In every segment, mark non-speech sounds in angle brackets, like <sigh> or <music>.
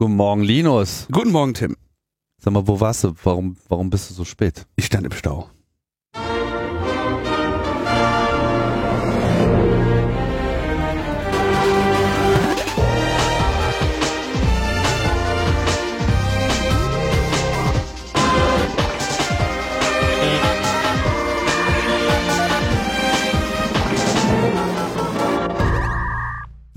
Guten Morgen, Linus. Guten Morgen, Tim. Sag mal, wo warst du? Warum, warum bist du so spät? Ich stand im Stau.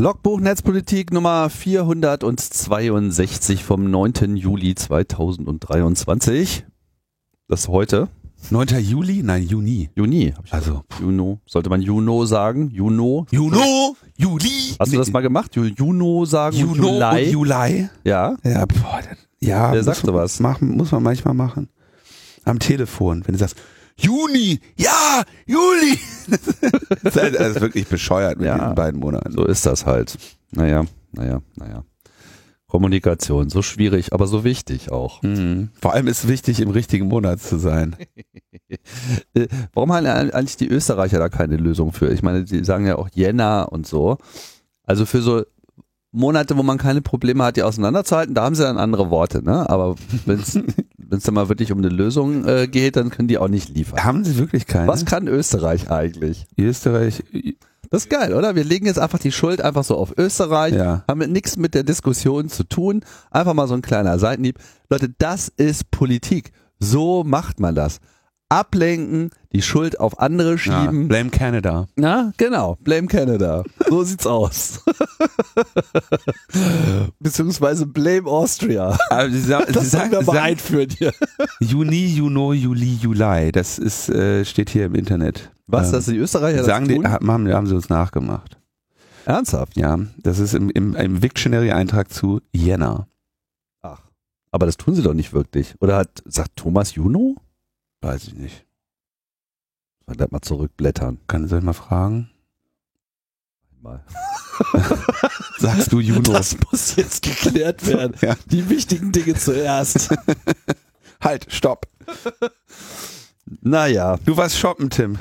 Logbuch Netzpolitik Nummer 462 vom 9. Juli 2023. Das ist heute. 9. Juli? Nein, Juni. Juni. Also, gesagt. Juno. Sollte man Juno sagen? Juno? Juno, Juli. Hast du das mal gemacht? Ju- Juno sagen? und Juno Juli? und Juli? ja. Ja, boah, ja. Wer sagt sowas? Machen, muss man manchmal machen. Am Telefon, wenn du sagst, Juni, ja, Juli. <laughs> das ist ist wirklich bescheuert mit Ja. diesen beiden Monaten. So ist das halt. Naja, naja, naja. Kommunikation, so schwierig, aber so wichtig auch. Mhm. Vor allem ist es wichtig, im richtigen Monat zu sein. <laughs> Äh, Warum haben eigentlich die Österreicher da keine Lösung für? Ich meine, die sagen ja auch Jänner und so. Also für so Monate, wo man keine Probleme hat, die auseinanderzuhalten, da haben sie dann andere Worte, ne? Aber wenn es <laughs> dann mal wirklich um eine Lösung äh, geht, dann können die auch nicht liefern. Haben sie wirklich keine? Was kann Österreich eigentlich? Österreich, Das ist geil, oder? Wir legen jetzt einfach die Schuld einfach so auf Österreich, ja. haben nichts mit der Diskussion zu tun, einfach mal so ein kleiner Seitenhieb. Leute, das ist Politik. So macht man das. Ablenken, die Schuld auf andere ja. schieben. Blame Canada. Na, genau. Blame Canada. So <laughs> sieht's aus. <laughs> Beziehungsweise Blame Austria. Aber sie, sa <laughs> sie, Das sa sagen wir sie mal einführen hier. Juni, Juno, Juli, Juli. Das ist, äh, steht hier im Internet. Was, Ähm, dass die Österreicher das sagen die, tun? haben, haben sie uns nachgemacht. Ernsthaft? Ja, das ist im, im, im Wiktionary-Eintrag zu Jänner. Ach. Aber das tun sie doch nicht wirklich. Oder hat, sagt Thomas Juno? Weiß ich nicht. Mal gleich mal zurückblättern. Kann soll ich mal fragen? Mal. <laughs> Sagst du Juno? Das muss jetzt geklärt werden. Ja. Die wichtigen Dinge zuerst. <laughs> Halt, stopp. naja. Du warst shoppen, Tim.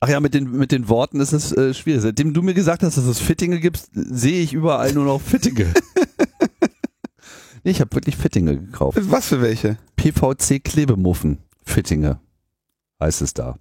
Ach ja, mit den, mit den Worten ist es äh, schwierig. Seitdem du mir gesagt hast, dass es Fittinge gibt, sehe ich überall nur noch Fittinge. <laughs> ich habe wirklich Fittinge gekauft. Was für welche? PVC-Klebemuffen. Fittinge heißt es da.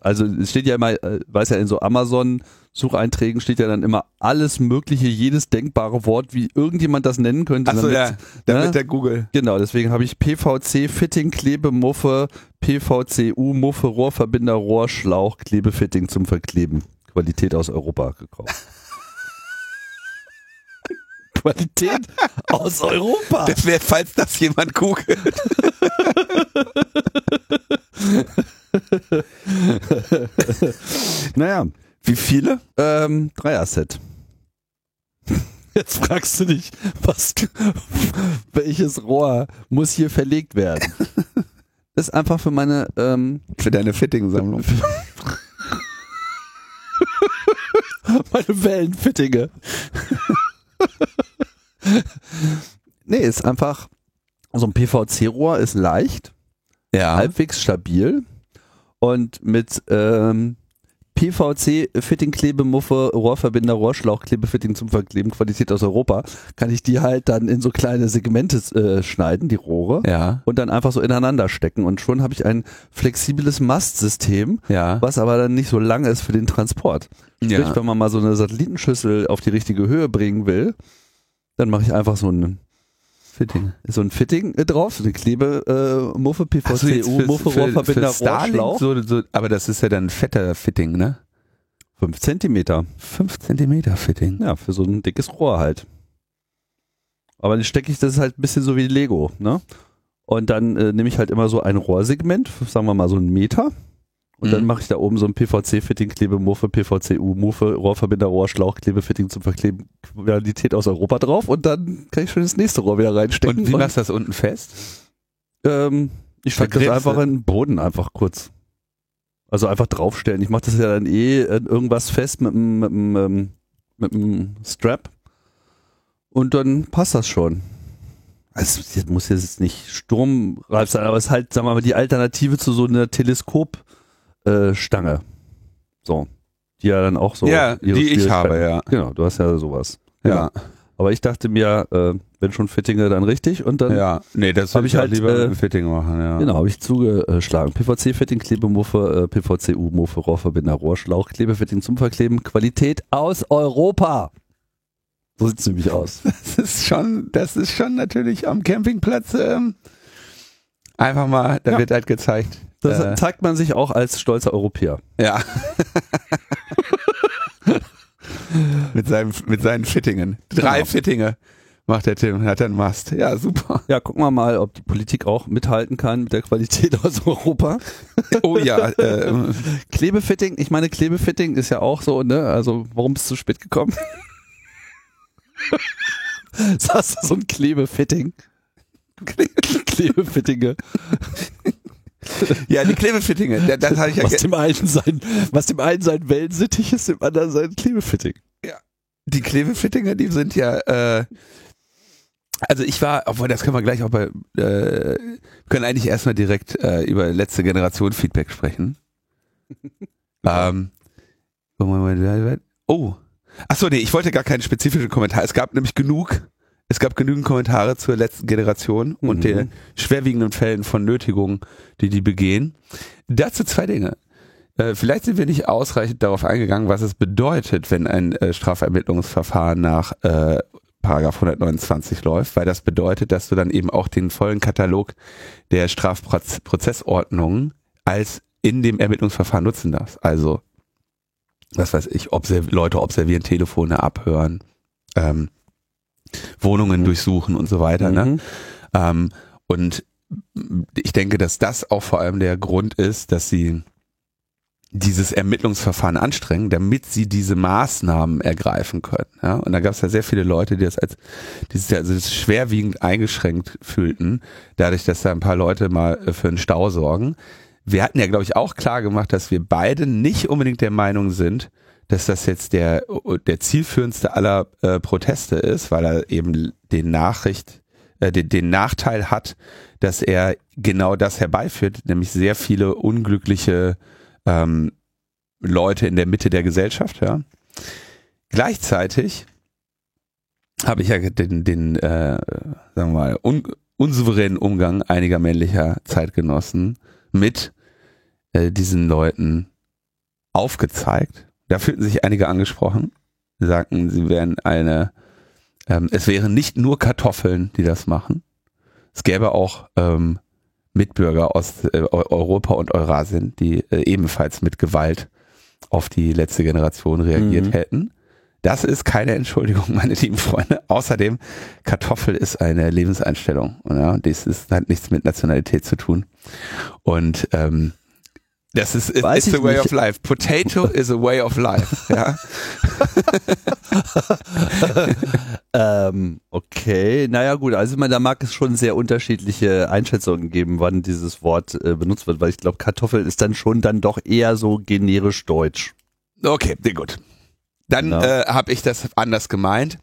Also es steht ja immer, äh, weiß ja in so Amazon-Sucheinträgen steht ja dann immer alles mögliche, jedes denkbare Wort, wie irgendjemand das nennen könnte. Achso, ja, damit ne? der Google. Genau, deswegen habe ich PVC Fitting Klebemuffe, PVCU Muffe Rohrverbinder Rohrschlauch Klebefitting zum Verkleben. Qualität aus Europa gekauft. <laughs> Qualität aus Europa. Das wäre, falls das jemand googelt. <laughs> <laughs> Naja, Wie viele? ähm, Dreier-Set. <laughs> Jetzt fragst du dich, was, welches Rohr muss hier verlegt werden? Das <laughs> ist einfach für meine ähm, Für deine Fitting-Sammlung. meine Wellenfittinge. nee, ist einfach, so ein PVC-Rohr ist leicht, Ja. halbwegs stabil und mit ähm, PVC-Fitting-Klebemuffe, Rohrverbinder, Rohrschlauch-Klebefitting zum Verkleben, Qualität aus Europa, kann ich die halt dann in so kleine Segmente äh, schneiden, die Rohre. Ja. Und dann einfach so ineinander stecken. Und schon habe ich ein flexibles Mastsystem, Ja. was aber dann nicht so lang ist für den Transport. Sprich, Ja. wenn man mal so eine Satellitenschüssel auf die richtige Höhe bringen will, dann mache ich einfach so ein, Fitting. so ein Fitting äh, drauf, eine Klebemuffe, äh, Muffe, PVCU, Muffe, Rohrverbinder, Rohrschlauch. So, so, aber das ist ja dann ein fetter Fitting, ne? Fünf Zentimeter. 5 Zentimeter Fitting. Ja, für so ein dickes Rohr halt. Aber dann stecke ich das halt ein bisschen so wie Lego, ne? Und dann äh, nehme ich halt immer so ein Rohrsegment, sagen wir mal so einen Meter. Und dann Mhm. mache ich da oben so ein PVC-Fitting, Klebemuffe, PVCU, Muffe, Rohrverbinder, Rohrschlauch, Klebefitting zum Verkleben, Qualität aus Europa drauf und dann kann ich schon das nächste Rohr wieder reinstecken. Und wie machst du das unten fest? ähm, ich stecke das einfach du? in den Boden einfach kurz. Also einfach draufstellen. Ich mache das ja dann eh irgendwas fest mit einem mit einem, ähm, mit einem Strap und dann passt das schon. Also es muss jetzt nicht sturmreif sein, aber es ist halt, sagen wir mal, die Alternative zu so einer Teleskopstange. Äh, Stange. so. Die ja dann auch so. ja, ihre die ich habe, ja. Genau, du hast ja sowas. Ja. Aber ich dachte mir, äh, wenn schon Fittinge, dann richtig und dann Ja, nee, das Hab würde ich halt, halt lieber äh, Fitting machen, ja. Genau, habe ich zugeschlagen. PVC-Fitting, Klebemuffe, äh, PVC-U-Muffe, Rohrverbinder, Rohrschlauch, Klebefitting zum Verkleben, Qualität aus Europa. So sieht's nämlich aus. <laughs> Das ist schon, das ist schon natürlich am Campingplatz ähm, einfach mal, da Ja. wird halt gezeigt. Das äh, zeigt man sich auch als stolzer Europäer. ja. <laughs> mit, seinem, mit seinen Fittingen. Drei Genau. Fittinge macht der Tim, hat er einen Mast. Ja, super. Ja, gucken wir mal, ob die Politik auch mithalten kann mit der Qualität <laughs> aus Europa. Oh ja, äh, Klebefitting, ich meine, Klebefitting ist ja auch so, ne? Also, warum bist du zu spät gekommen? <laughs> Sagst du so ein Klebefitting? Klebefittinge. <laughs> ja, die Klebefittinge, da- das habe ich ja Was dem einen sein, was dem einen sein Wellensittich ist, dem anderen sein Klebefitting. die Klebefittinge, die sind ja, äh, also ich war, obwohl das können wir gleich auch bei, äh, können eigentlich erstmal direkt äh, über letzte Generation Feedback sprechen. <laughs> ähm, oh, achso, nee, ich wollte gar keinen spezifischen Kommentar. Es gab nämlich genug, es gab genügend Kommentare zur letzten Generation und Mhm. den schwerwiegenden Fällen von Nötigung, die die begehen. Dazu zwei Dinge. Äh, Vielleicht sind wir nicht ausreichend darauf eingegangen, was es bedeutet, wenn ein äh, Strafermittlungsverfahren nach äh, Paragraph 129 läuft, weil das bedeutet, dass du dann eben auch den vollen Katalog der Strafprozessordnungen als in dem Ermittlungsverfahren nutzen darfst. Also, was weiß ich, observ Leute observieren, Telefone abhören, ähm, Wohnungen Mhm. durchsuchen und so weiter. Ne? Mhm. Ähm, und ich denke, dass das auch vor allem der Grund ist, dass sie dieses Ermittlungsverfahren anstrengen, damit sie diese Maßnahmen ergreifen können. Ja? Und da gab es ja sehr viele Leute, die das als dieses, also das schwerwiegend eingeschränkt fühlten, dadurch, dass da ein paar Leute mal äh, für einen Stau sorgen. Wir hatten ja, glaube ich, auch klar gemacht, dass wir beide nicht unbedingt der Meinung sind, dass das jetzt der, der zielführendste aller äh, Proteste ist, weil er eben den Nachricht, äh, den, den Nachteil hat, dass er genau das herbeiführt, nämlich sehr viele unglückliche ähm, Leute in der Mitte der Gesellschaft. Ja. Gleichzeitig habe ich ja den, den äh, sagen wir mal, un, unsouveränen Umgang einiger männlicher Zeitgenossen mit äh, diesen Leuten aufgezeigt. Da fühlten sich einige angesprochen, sagten, sie wären eine, ähm, es wären nicht nur Kartoffeln, die das machen. Es gäbe auch ähm, Mitbürger aus äh, Eu- Europa und Eurasien, die äh, ebenfalls mit Gewalt auf die letzte Generation reagiert Mhm. hätten. Das ist keine Entschuldigung, <laughs> meine lieben Freunde. Außerdem, Kartoffel ist eine Lebenseinstellung. Ja, das ist, hat nichts mit Nationalität zu tun. Und ähm, das ist it- it's a way nicht. of life. Potato <laughs> is a way of life. Ja. <laughs> Ähm, okay, naja gut, also meine, da mag es schon sehr unterschiedliche Einschätzungen geben, wann dieses Wort äh, benutzt wird, weil ich glaube, Kartoffel ist dann schon dann doch eher so generisch deutsch. Okay, gut. Dann Ja. äh, habe ich das anders gemeint.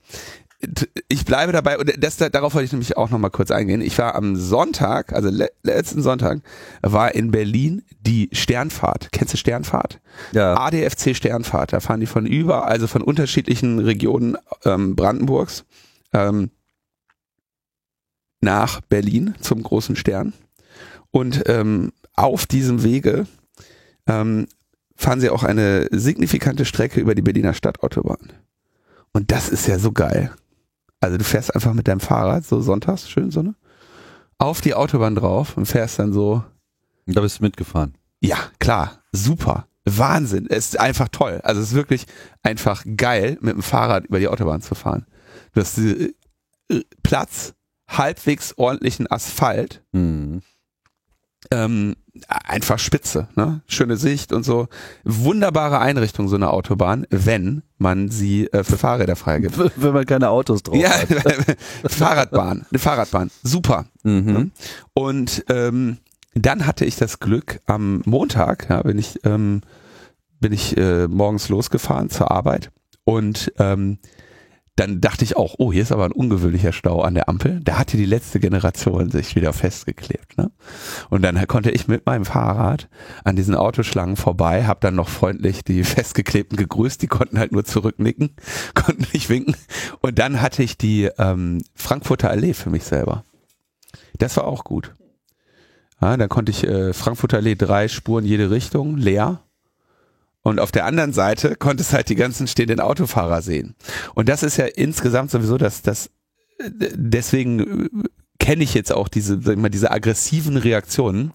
Ich bleibe dabei, und das, darauf wollte ich nämlich auch nochmal kurz eingehen. Ich war am Sonntag, also le letzten Sonntag, war in Berlin die Sternfahrt. Kennst du Sternfahrt? Ja. ADFC Sternfahrt. Da fahren die von über, also von unterschiedlichen Regionen ähm, Brandenburgs ähm, nach Berlin zum großen Stern. Und ähm, auf diesem Wege ähm, fahren sie auch eine signifikante Strecke über die Berliner Stadtautobahn. Und das ist ja so geil. Also du fährst einfach mit deinem Fahrrad, so sonntags, schön Sonne, auf die Autobahn drauf und fährst dann so Da bist du mitgefahren. ja, klar, super. Wahnsinn. Es ist einfach toll. Also es ist wirklich einfach geil, mit dem Fahrrad über die Autobahn zu fahren. Du hast äh, Platz, halbwegs ordentlichen Asphalt, Mhm. Ähm, einfach spitze, ne? Schöne Sicht und so. Wunderbare Einrichtung, so eine Autobahn, wenn man sie äh, für Fahrräder freigibt. Wenn man keine Autos drauf Ja, hat. <laughs> Fahrradbahn, eine Fahrradbahn, super. Mhm. Und ähm, dann hatte ich das Glück, am Montag ja, bin ich, ähm, bin ich äh, morgens losgefahren zur Arbeit und ähm, dann dachte ich auch, oh, hier ist aber ein ungewöhnlicher Stau an der Ampel. Da hatte die letzte Generation sich wieder festgeklebt. Ne? Und dann konnte ich mit meinem Fahrrad an diesen Autoschlangen vorbei, habe dann noch freundlich die <laughs> Festgeklebten gegrüßt, die konnten halt nur zurücknicken, <laughs> konnten nicht winken. Und dann hatte ich die ähm, Frankfurter Allee für mich selber. Das war auch gut. Ja, dann konnte ich äh, Frankfurter Allee drei Spuren jede Richtung, leer und auf der anderen Seite konntest halt die ganzen stehenden Autofahrer sehen. Und das ist ja insgesamt sowieso das, das, deswegen äh, kenne ich jetzt auch diese, sag ich mal, diese aggressiven Reaktionen,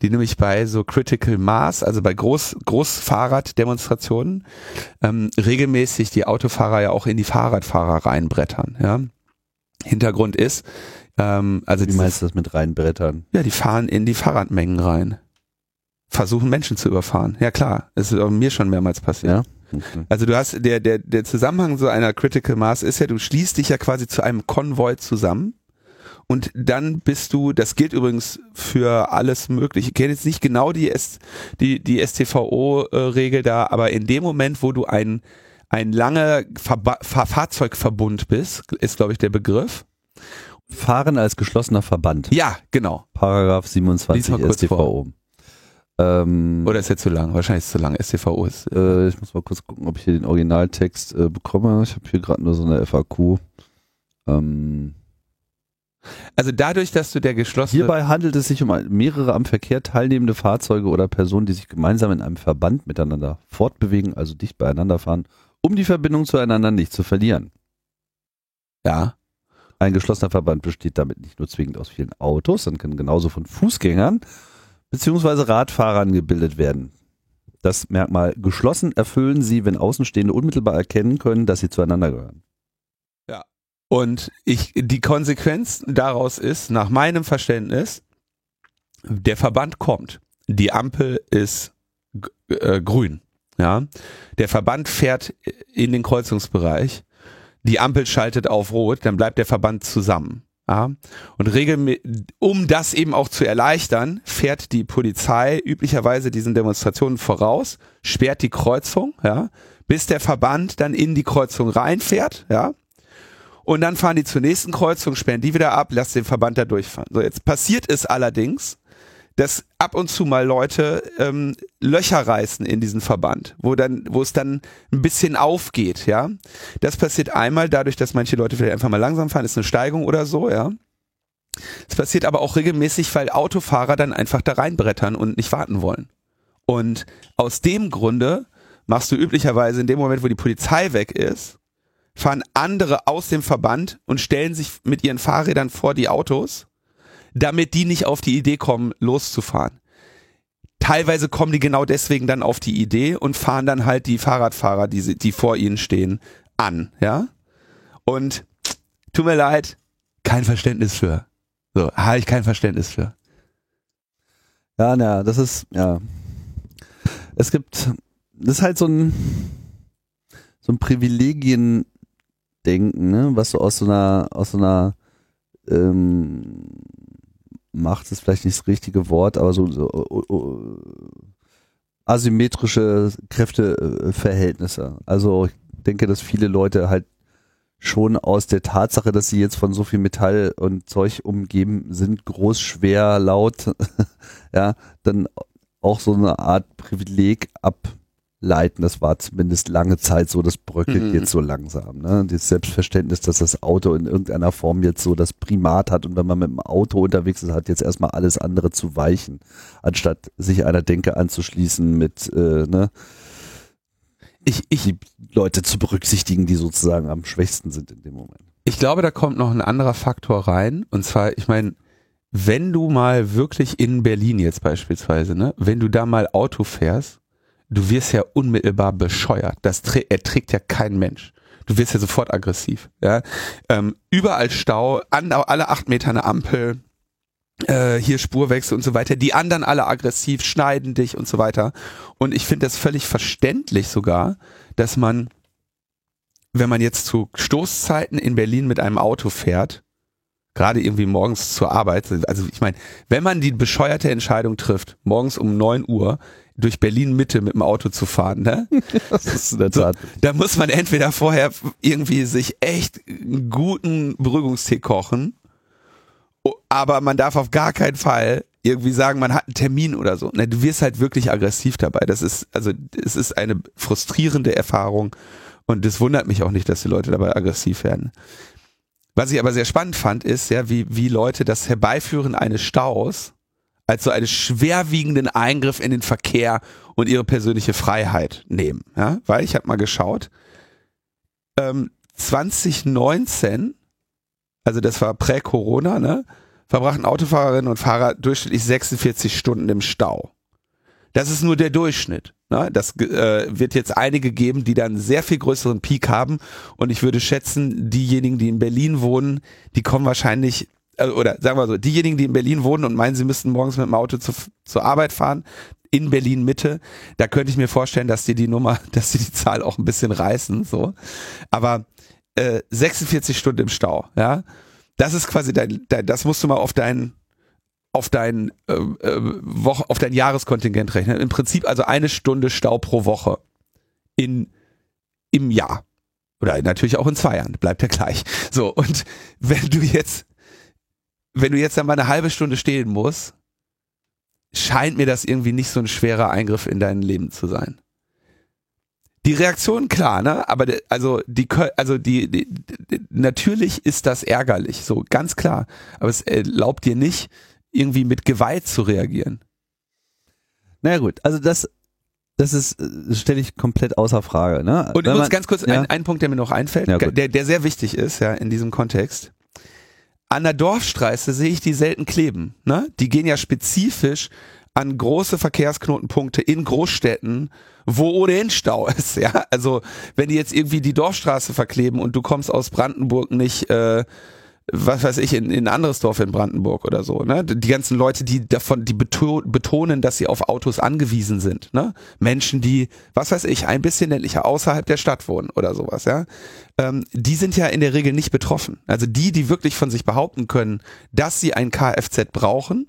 die nämlich bei so Critical Mass, also bei Groß, Großfahrraddemonstrationen, ähm, regelmäßig die Autofahrer ja auch in die Fahrradfahrer reinbrettern, ja. Hintergrund ist, ähm, also Wie meinst du das mit reinbrettern? Ja, die fahren in die Fahrradmengen rein versuchen Menschen zu überfahren. Ja klar, es ist auch mir schon mehrmals passiert. Ja? Okay. Also du hast der der der Zusammenhang so einer Critical Mass ist ja, du schließt dich ja quasi zu einem Konvoi zusammen und dann bist du, das gilt übrigens für alles mögliche. Ich kenne jetzt nicht genau die S, die die STVO-Regel da, aber in dem Moment, wo du ein ein langer Ver Fahr Fahrzeugverbund bist, ist glaube ich der Begriff. Fahren als geschlossener Verband. Ja, genau. Paragraph 27 StVO. Vor. Ähm, Oder ist jetzt zu lang? Wahrscheinlich ist es zu lang. STVO ist. Äh, ich muss mal kurz gucken, ob ich hier den Originaltext äh, bekomme. Ich habe hier gerade nur so eine FAQ. Ähm, also dadurch, dass du der geschlossene. Hierbei handelt es sich um mehrere am Verkehr teilnehmende Fahrzeuge oder Personen, die sich gemeinsam in einem Verband miteinander fortbewegen, also dicht beieinander fahren, um die Verbindung zueinander nicht zu verlieren. Ja. Ein geschlossener Verband besteht damit nicht nur zwingend aus vielen Autos, sondern kann genauso von Fußgängern beziehungsweise Radfahrern gebildet werden. Das Merkmal geschlossen erfüllen sie, wenn Außenstehende unmittelbar erkennen können, dass sie zueinander gehören. Ja. Und ich, die Konsequenz daraus ist, nach meinem Verständnis, der Verband kommt. Die Ampel ist äh, grün. Ja. Der Verband fährt in den Kreuzungsbereich. Die Ampel schaltet auf rot, dann bleibt der Verband zusammen. Ja, und regelmäßig, um das eben auch zu erleichtern, fährt die Polizei üblicherweise diesen Demonstrationen voraus, sperrt die Kreuzung, ja, bis der Verband dann in die Kreuzung reinfährt, ja. Und dann fahren die zur nächsten Kreuzung, sperren die wieder ab, lassen den Verband da durchfahren. So, jetzt passiert es allerdings, dass ab und zu mal Leute ähm, Löcher reißen in diesen Verband, wo dann, wo es dann ein bisschen aufgeht, ja. Das passiert einmal dadurch, dass manche Leute vielleicht einfach mal langsam fahren, ist eine Steigung oder so, ja. Es passiert aber auch regelmäßig, weil Autofahrer dann einfach da reinbrettern und nicht warten wollen. Und aus dem Grunde machst du üblicherweise in dem Moment, wo die Polizei weg ist, fahren andere aus dem Verband und stellen sich mit ihren Fahrrädern vor die Autos damit die nicht auf die Idee kommen, loszufahren. Teilweise kommen die genau deswegen dann auf die Idee und fahren dann halt die Fahrradfahrer, die, die vor ihnen stehen, an, ja? Und tut mir leid, kein Verständnis für. So, habe ich kein Verständnis für. Ja, na, das ist, ja. Es gibt, das ist halt so ein, so ein Privilegien-Denken, ne, was so aus so einer, aus so einer, ähm, Macht ist vielleicht nicht das richtige Wort, aber so, so uh, uh, asymmetrische Kräfteverhältnisse. Also ich denke, dass viele Leute halt schon aus der Tatsache, dass sie jetzt von so viel Metall und Zeug umgeben sind, groß, schwer, laut, <laughs> ja, dann auch so eine Art Privileg ab leiten. Das war zumindest lange Zeit so, das bröckelt mhm. jetzt so langsam. Ne? Das Selbstverständnis, dass das Auto in irgendeiner Form jetzt so das Primat hat und wenn man mit dem Auto unterwegs ist, hat jetzt erstmal alles andere zu weichen, anstatt sich einer Denke anzuschließen mit äh, ne, ich, ich, die Leute zu berücksichtigen, die sozusagen am schwächsten sind in dem Moment. Ich glaube, da kommt noch ein anderer Faktor rein. Und zwar, ich meine, wenn du mal wirklich in Berlin jetzt beispielsweise, ne, wenn du da mal Auto fährst du wirst ja unmittelbar bescheuert. Das erträgt ja kein Mensch. Du wirst ja sofort aggressiv. Ja? Ähm, überall Stau, an, alle acht Meter eine Ampel, äh, hier Spurwechsel und so weiter. Die anderen alle aggressiv, schneiden dich und so weiter. Und ich finde das völlig verständlich sogar, dass man, wenn man jetzt zu Stoßzeiten in Berlin mit einem Auto fährt, Gerade irgendwie morgens zur Arbeit. Also ich meine, wenn man die bescheuerte Entscheidung trifft, morgens um neun Uhr durch Berlin Mitte mit dem Auto zu fahren, ne? <laughs> Das ist in der Tat. So, da muss man entweder vorher irgendwie sich echt einen guten Beruhigungstee kochen, aber man darf auf gar keinen Fall irgendwie sagen, man hat einen Termin oder so. Ne, du wirst halt wirklich aggressiv dabei. Das ist, also, es ist eine frustrierende Erfahrung und es wundert mich auch nicht, dass die Leute dabei aggressiv werden. Was ich aber sehr spannend fand, ist ja, wie, wie Leute das Herbeiführen eines Staus als so einen schwerwiegenden Eingriff in den Verkehr und ihre persönliche Freiheit nehmen. Ja? Weil ich habe mal geschaut, ähm, 2019, also das war prä-Corona, ne, verbrachten Autofahrerinnen und Fahrer durchschnittlich 46 Stunden im Stau. Das ist nur der Durchschnitt. Ne? Das äh, wird jetzt einige geben, die dann sehr viel größeren Peak haben. Und ich würde schätzen, diejenigen, die in Berlin wohnen, die kommen wahrscheinlich oder sagen wir so, diejenigen, die in Berlin wohnen und meinen, sie müssten morgens mit dem Auto zu, zur Arbeit fahren, in Berlin Mitte, da könnte ich mir vorstellen, dass die die Nummer, <laughs> dass die die Zahl auch ein bisschen reißen, so. Aber äh, 46 Stunden im Stau, ja, das ist quasi dein, dein das musst du mal auf dein auf dein äh, äh, Woche, auf dein Jahreskontingent rechnen. Im Prinzip also eine Stunde Stau pro Woche in im Jahr oder natürlich auch in zwei Jahren bleibt ja gleich. So und <laughs> wenn du jetzt wenn du jetzt dann mal eine halbe Stunde stehen musst, scheint mir das irgendwie nicht so ein schwerer Eingriff in dein Leben zu sein. Die Reaktion klar, ne? Aber also die also die, die, die natürlich ist das ärgerlich, so ganz klar. Aber es erlaubt dir nicht irgendwie mit Gewalt zu reagieren. Naja gut, also das das ist stelle ich komplett außer Frage. Ne? Und übrigens ganz kurz ja. ein, ein Punkt, der mir noch einfällt, Ja, der der sehr wichtig ist, ja in diesem Kontext an der Dorfstraße sehe ich die selten kleben. Ne? Die gehen ja spezifisch an große Verkehrsknotenpunkte in Großstädten, wo ohnehin Stau <laughs> ist. Ja, also wenn die jetzt irgendwie die Dorfstraße verkleben und du kommst aus Brandenburg nicht äh, was weiß ich, in, in ein anderes Dorf in Brandenburg oder so, ne? Die ganzen Leute, die davon, die betonen, dass sie auf Autos angewiesen sind, ne? Menschen, die, was weiß ich, ein bisschen ländlicher außerhalb der Stadt wohnen oder sowas, ja? Ähm, die sind ja in der Regel nicht betroffen. Also die, die wirklich von sich behaupten können, dass sie ein Kfz brauchen,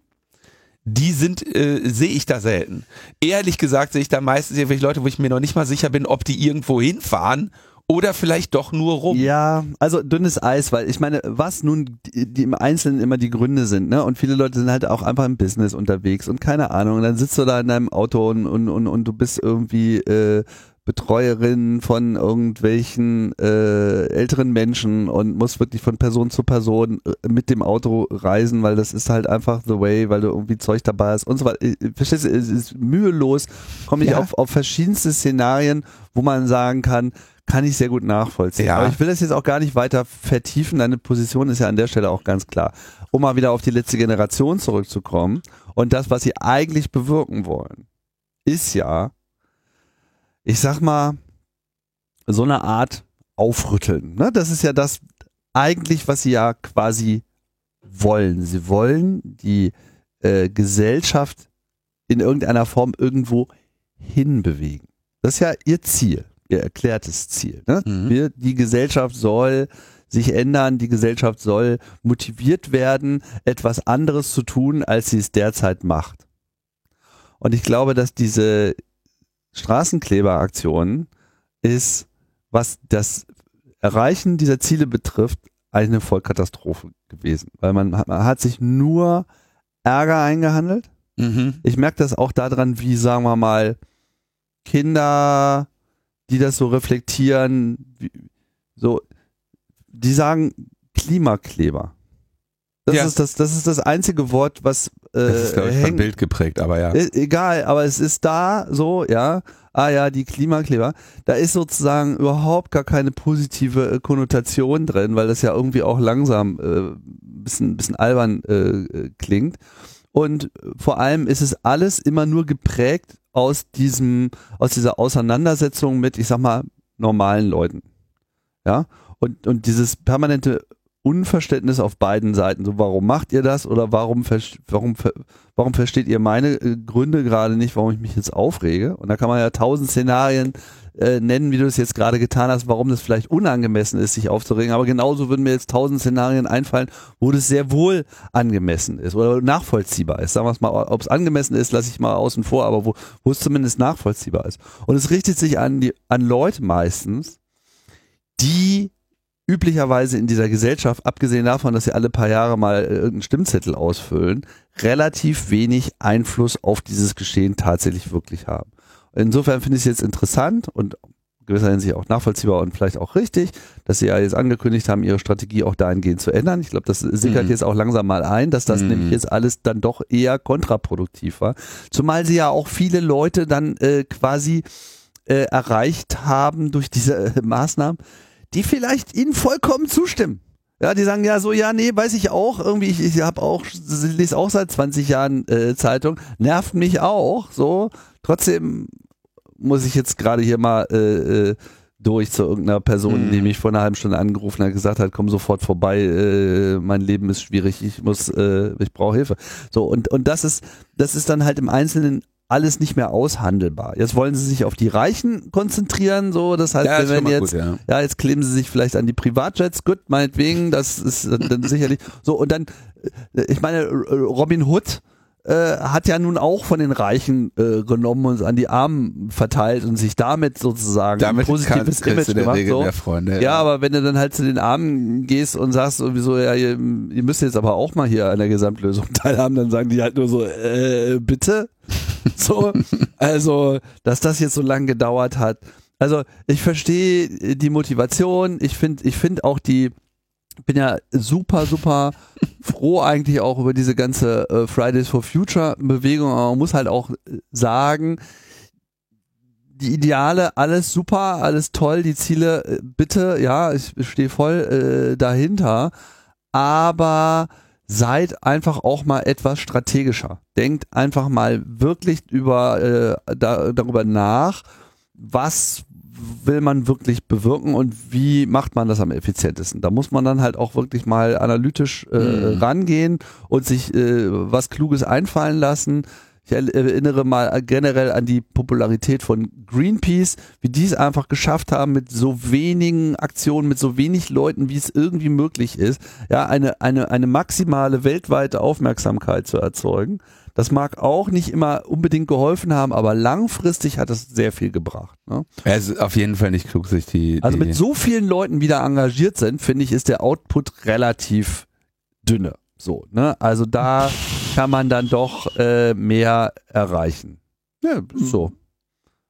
die sind, äh, sehe ich da selten. Ehrlich gesagt sehe ich da meistens irgendwelche Leute, wo ich mir noch nicht mal sicher bin, ob die irgendwo hinfahren oder vielleicht doch nur rum. Ja, also dünnes Eis, weil ich meine, was nun die, die, im Einzelnen immer die Gründe sind, ne? Und viele Leute sind halt auch einfach im Business unterwegs und keine Ahnung. Und dann sitzt du da in deinem Auto und, und, und, und du bist irgendwie äh, Betreuerin von irgendwelchen äh, älteren Menschen und musst wirklich von Person zu Person äh, mit dem Auto reisen, weil das ist halt einfach the way, weil du irgendwie Zeug dabei hast und so weiter. Verstehst du, es ist mühelos, komme ich ja. auf, auf verschiedenste Szenarien, wo man sagen kann, kann ich sehr gut nachvollziehen. Ja. Aber ich will das jetzt auch gar nicht weiter vertiefen. Deine Position ist ja an der Stelle auch ganz klar. Um mal wieder auf die letzte Generation zurückzukommen und das, was sie eigentlich bewirken wollen, ist ja, ich sag mal, so eine Art Aufrütteln. Ne? Das ist ja das eigentlich, was sie ja quasi wollen. Sie wollen die äh, Gesellschaft in irgendeiner Form irgendwo hinbewegen. Das ist ja ihr Ziel ihr erklärtes Ziel. Ne? Mhm. Wir, die Gesellschaft soll sich ändern, die Gesellschaft soll motiviert werden, etwas anderes zu tun, als sie es derzeit macht. Und ich glaube, dass diese Straßenkleberaktion ist, was das Erreichen dieser Ziele betrifft, eine Vollkatastrophe gewesen. Weil man, man hat sich nur Ärger eingehandelt. Mhm. Ich merke das auch daran, wie, sagen wir mal, Kinder die das so reflektieren, so, die sagen Klimakleber. Das ja. ist das, das ist das einzige Wort, was äh, das ist glaube ich von Bild geprägt, aber ja. E egal, aber es ist da so, ja. Ah ja, die Klimakleber. Da ist sozusagen überhaupt gar keine positive äh, Konnotation drin, weil das ja irgendwie auch langsam äh, bisschen bisschen albern äh, klingt. Und vor allem ist es alles immer nur geprägt aus diesem, aus dieser Auseinandersetzung mit, ich sag mal, normalen Leuten. Ja. Und, und dieses permanente Unverständnis auf beiden Seiten. So, warum macht ihr das oder warum, warum, warum versteht ihr meine äh, Gründe gerade nicht, warum ich mich jetzt aufrege? Und da kann man ja tausend Szenarien äh, nennen, wie du es jetzt gerade getan hast, warum das vielleicht unangemessen ist, sich aufzuregen. Aber genauso würden mir jetzt tausend Szenarien einfallen, wo das sehr wohl angemessen ist oder nachvollziehbar ist. Sagen wir es mal, ob es angemessen ist, lasse ich mal außen vor, aber wo, wo es zumindest nachvollziehbar ist. Und es richtet sich an die, an Leute meistens, die üblicherweise in dieser Gesellschaft, abgesehen davon, dass sie alle paar Jahre mal äh, irgendeinen Stimmzettel ausfüllen, relativ wenig Einfluss auf dieses Geschehen tatsächlich wirklich haben. Insofern finde ich es jetzt interessant und gewisser Hinsicht auch nachvollziehbar und vielleicht auch richtig, dass sie ja jetzt angekündigt haben, ihre Strategie auch dahingehend zu ändern. Ich glaube, das sickert mhm. jetzt auch langsam mal ein, dass das mhm. nämlich jetzt alles dann doch eher kontraproduktiv war. Zumal sie ja auch viele Leute dann äh, quasi äh, erreicht haben durch diese äh, Maßnahmen, die vielleicht ihnen vollkommen zustimmen. Ja, die sagen ja so, ja, nee, weiß ich auch, irgendwie, ich, ich habe auch, lese auch seit 20 Jahren äh, Zeitung, nervt mich auch, so. Trotzdem muss ich jetzt gerade hier mal äh, äh, durch zu irgendeiner Person, mhm. die mich vor einer halben Stunde angerufen hat, gesagt hat, komm sofort vorbei, äh, mein Leben ist schwierig, ich muss, äh, ich brauche Hilfe. So und und das ist, das ist dann halt im Einzelnen alles nicht mehr aushandelbar. Jetzt wollen sie sich auf die Reichen konzentrieren, so, das heißt, ja, wenn jetzt, gut, ja. ja. jetzt kleben sie sich vielleicht an die Privatjets, gut, meinetwegen, das ist dann sicherlich so, und dann, äh, ich meine, Robin Hood, äh, hat ja nun auch von den Reichen äh, genommen und an die Armen verteilt und sich damit sozusagen damit ein positives kann, Image gemacht. So. Freunde, ja. ja. aber wenn du dann halt zu den Armen gehst und sagst sowieso, ja, ihr, ihr müsst jetzt aber auch mal hier an der Gesamtlösung <laughs> teilhaben, dann sagen die halt nur so, äh, bitte? <laughs> so, also, dass das jetzt so lange gedauert hat. Also, ich verstehe die Motivation, ich finde, ich finde auch die, bin ja super, super <laughs> froh eigentlich auch über diese ganze äh, Fridays for Future Bewegung, aber man muss halt auch sagen, die Ideale, alles super, alles toll, die Ziele, äh, bitte, ja, ich stehe voll äh, dahinter, aber seid einfach auch mal etwas strategischer. Denkt einfach mal wirklich über äh, da, darüber nach, was will man wirklich bewirken und wie macht man das am effizientesten? Da muss man dann halt auch wirklich mal analytisch äh, mhm. rangehen und sich äh, was Kluges einfallen lassen. Ich erinnere mal generell an die Popularität von Greenpeace, wie die es einfach geschafft haben, mit so wenigen Aktionen, mit so wenig Leuten, wie es irgendwie möglich ist, ja, eine, eine, eine maximale weltweite Aufmerksamkeit zu erzeugen. Das mag auch nicht immer unbedingt geholfen haben, aber langfristig hat es sehr viel gebracht. Ne? Es ist auf jeden Fall nicht klug, sich die, Also mit so vielen Leuten, die da engagiert sind, finde ich, ist der Output relativ dünne. So, ne? Also da <laughs> kann man dann doch äh, mehr erreichen. Ja, so.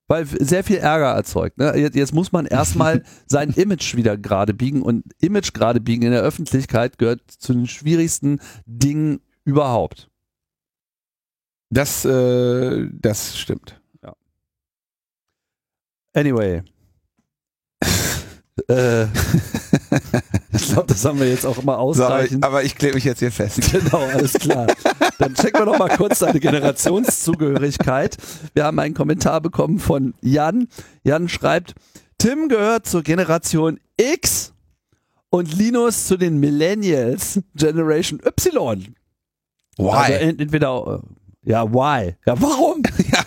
Weil sehr viel Ärger erzeugt. Ne? Jetzt, jetzt muss man erstmal <laughs> sein Image wieder gerade biegen und Image gerade biegen in der Öffentlichkeit gehört zu den schwierigsten Dingen überhaupt. Das, äh, das stimmt. Ja. Anyway. <laughs> äh, ich glaube, das haben wir jetzt auch immer ausreichend. So, aber, aber ich klebe mich jetzt hier fest. <laughs> Genau, alles klar. Dann checken wir noch mal kurz deine Generationszugehörigkeit. Wir haben einen Kommentar bekommen von Jan. Jan schreibt, Tim gehört zur Generation X und Linus zu den Millennials Generation Y. Why? Also entweder ja, why? Ja, warum? <laughs> ja.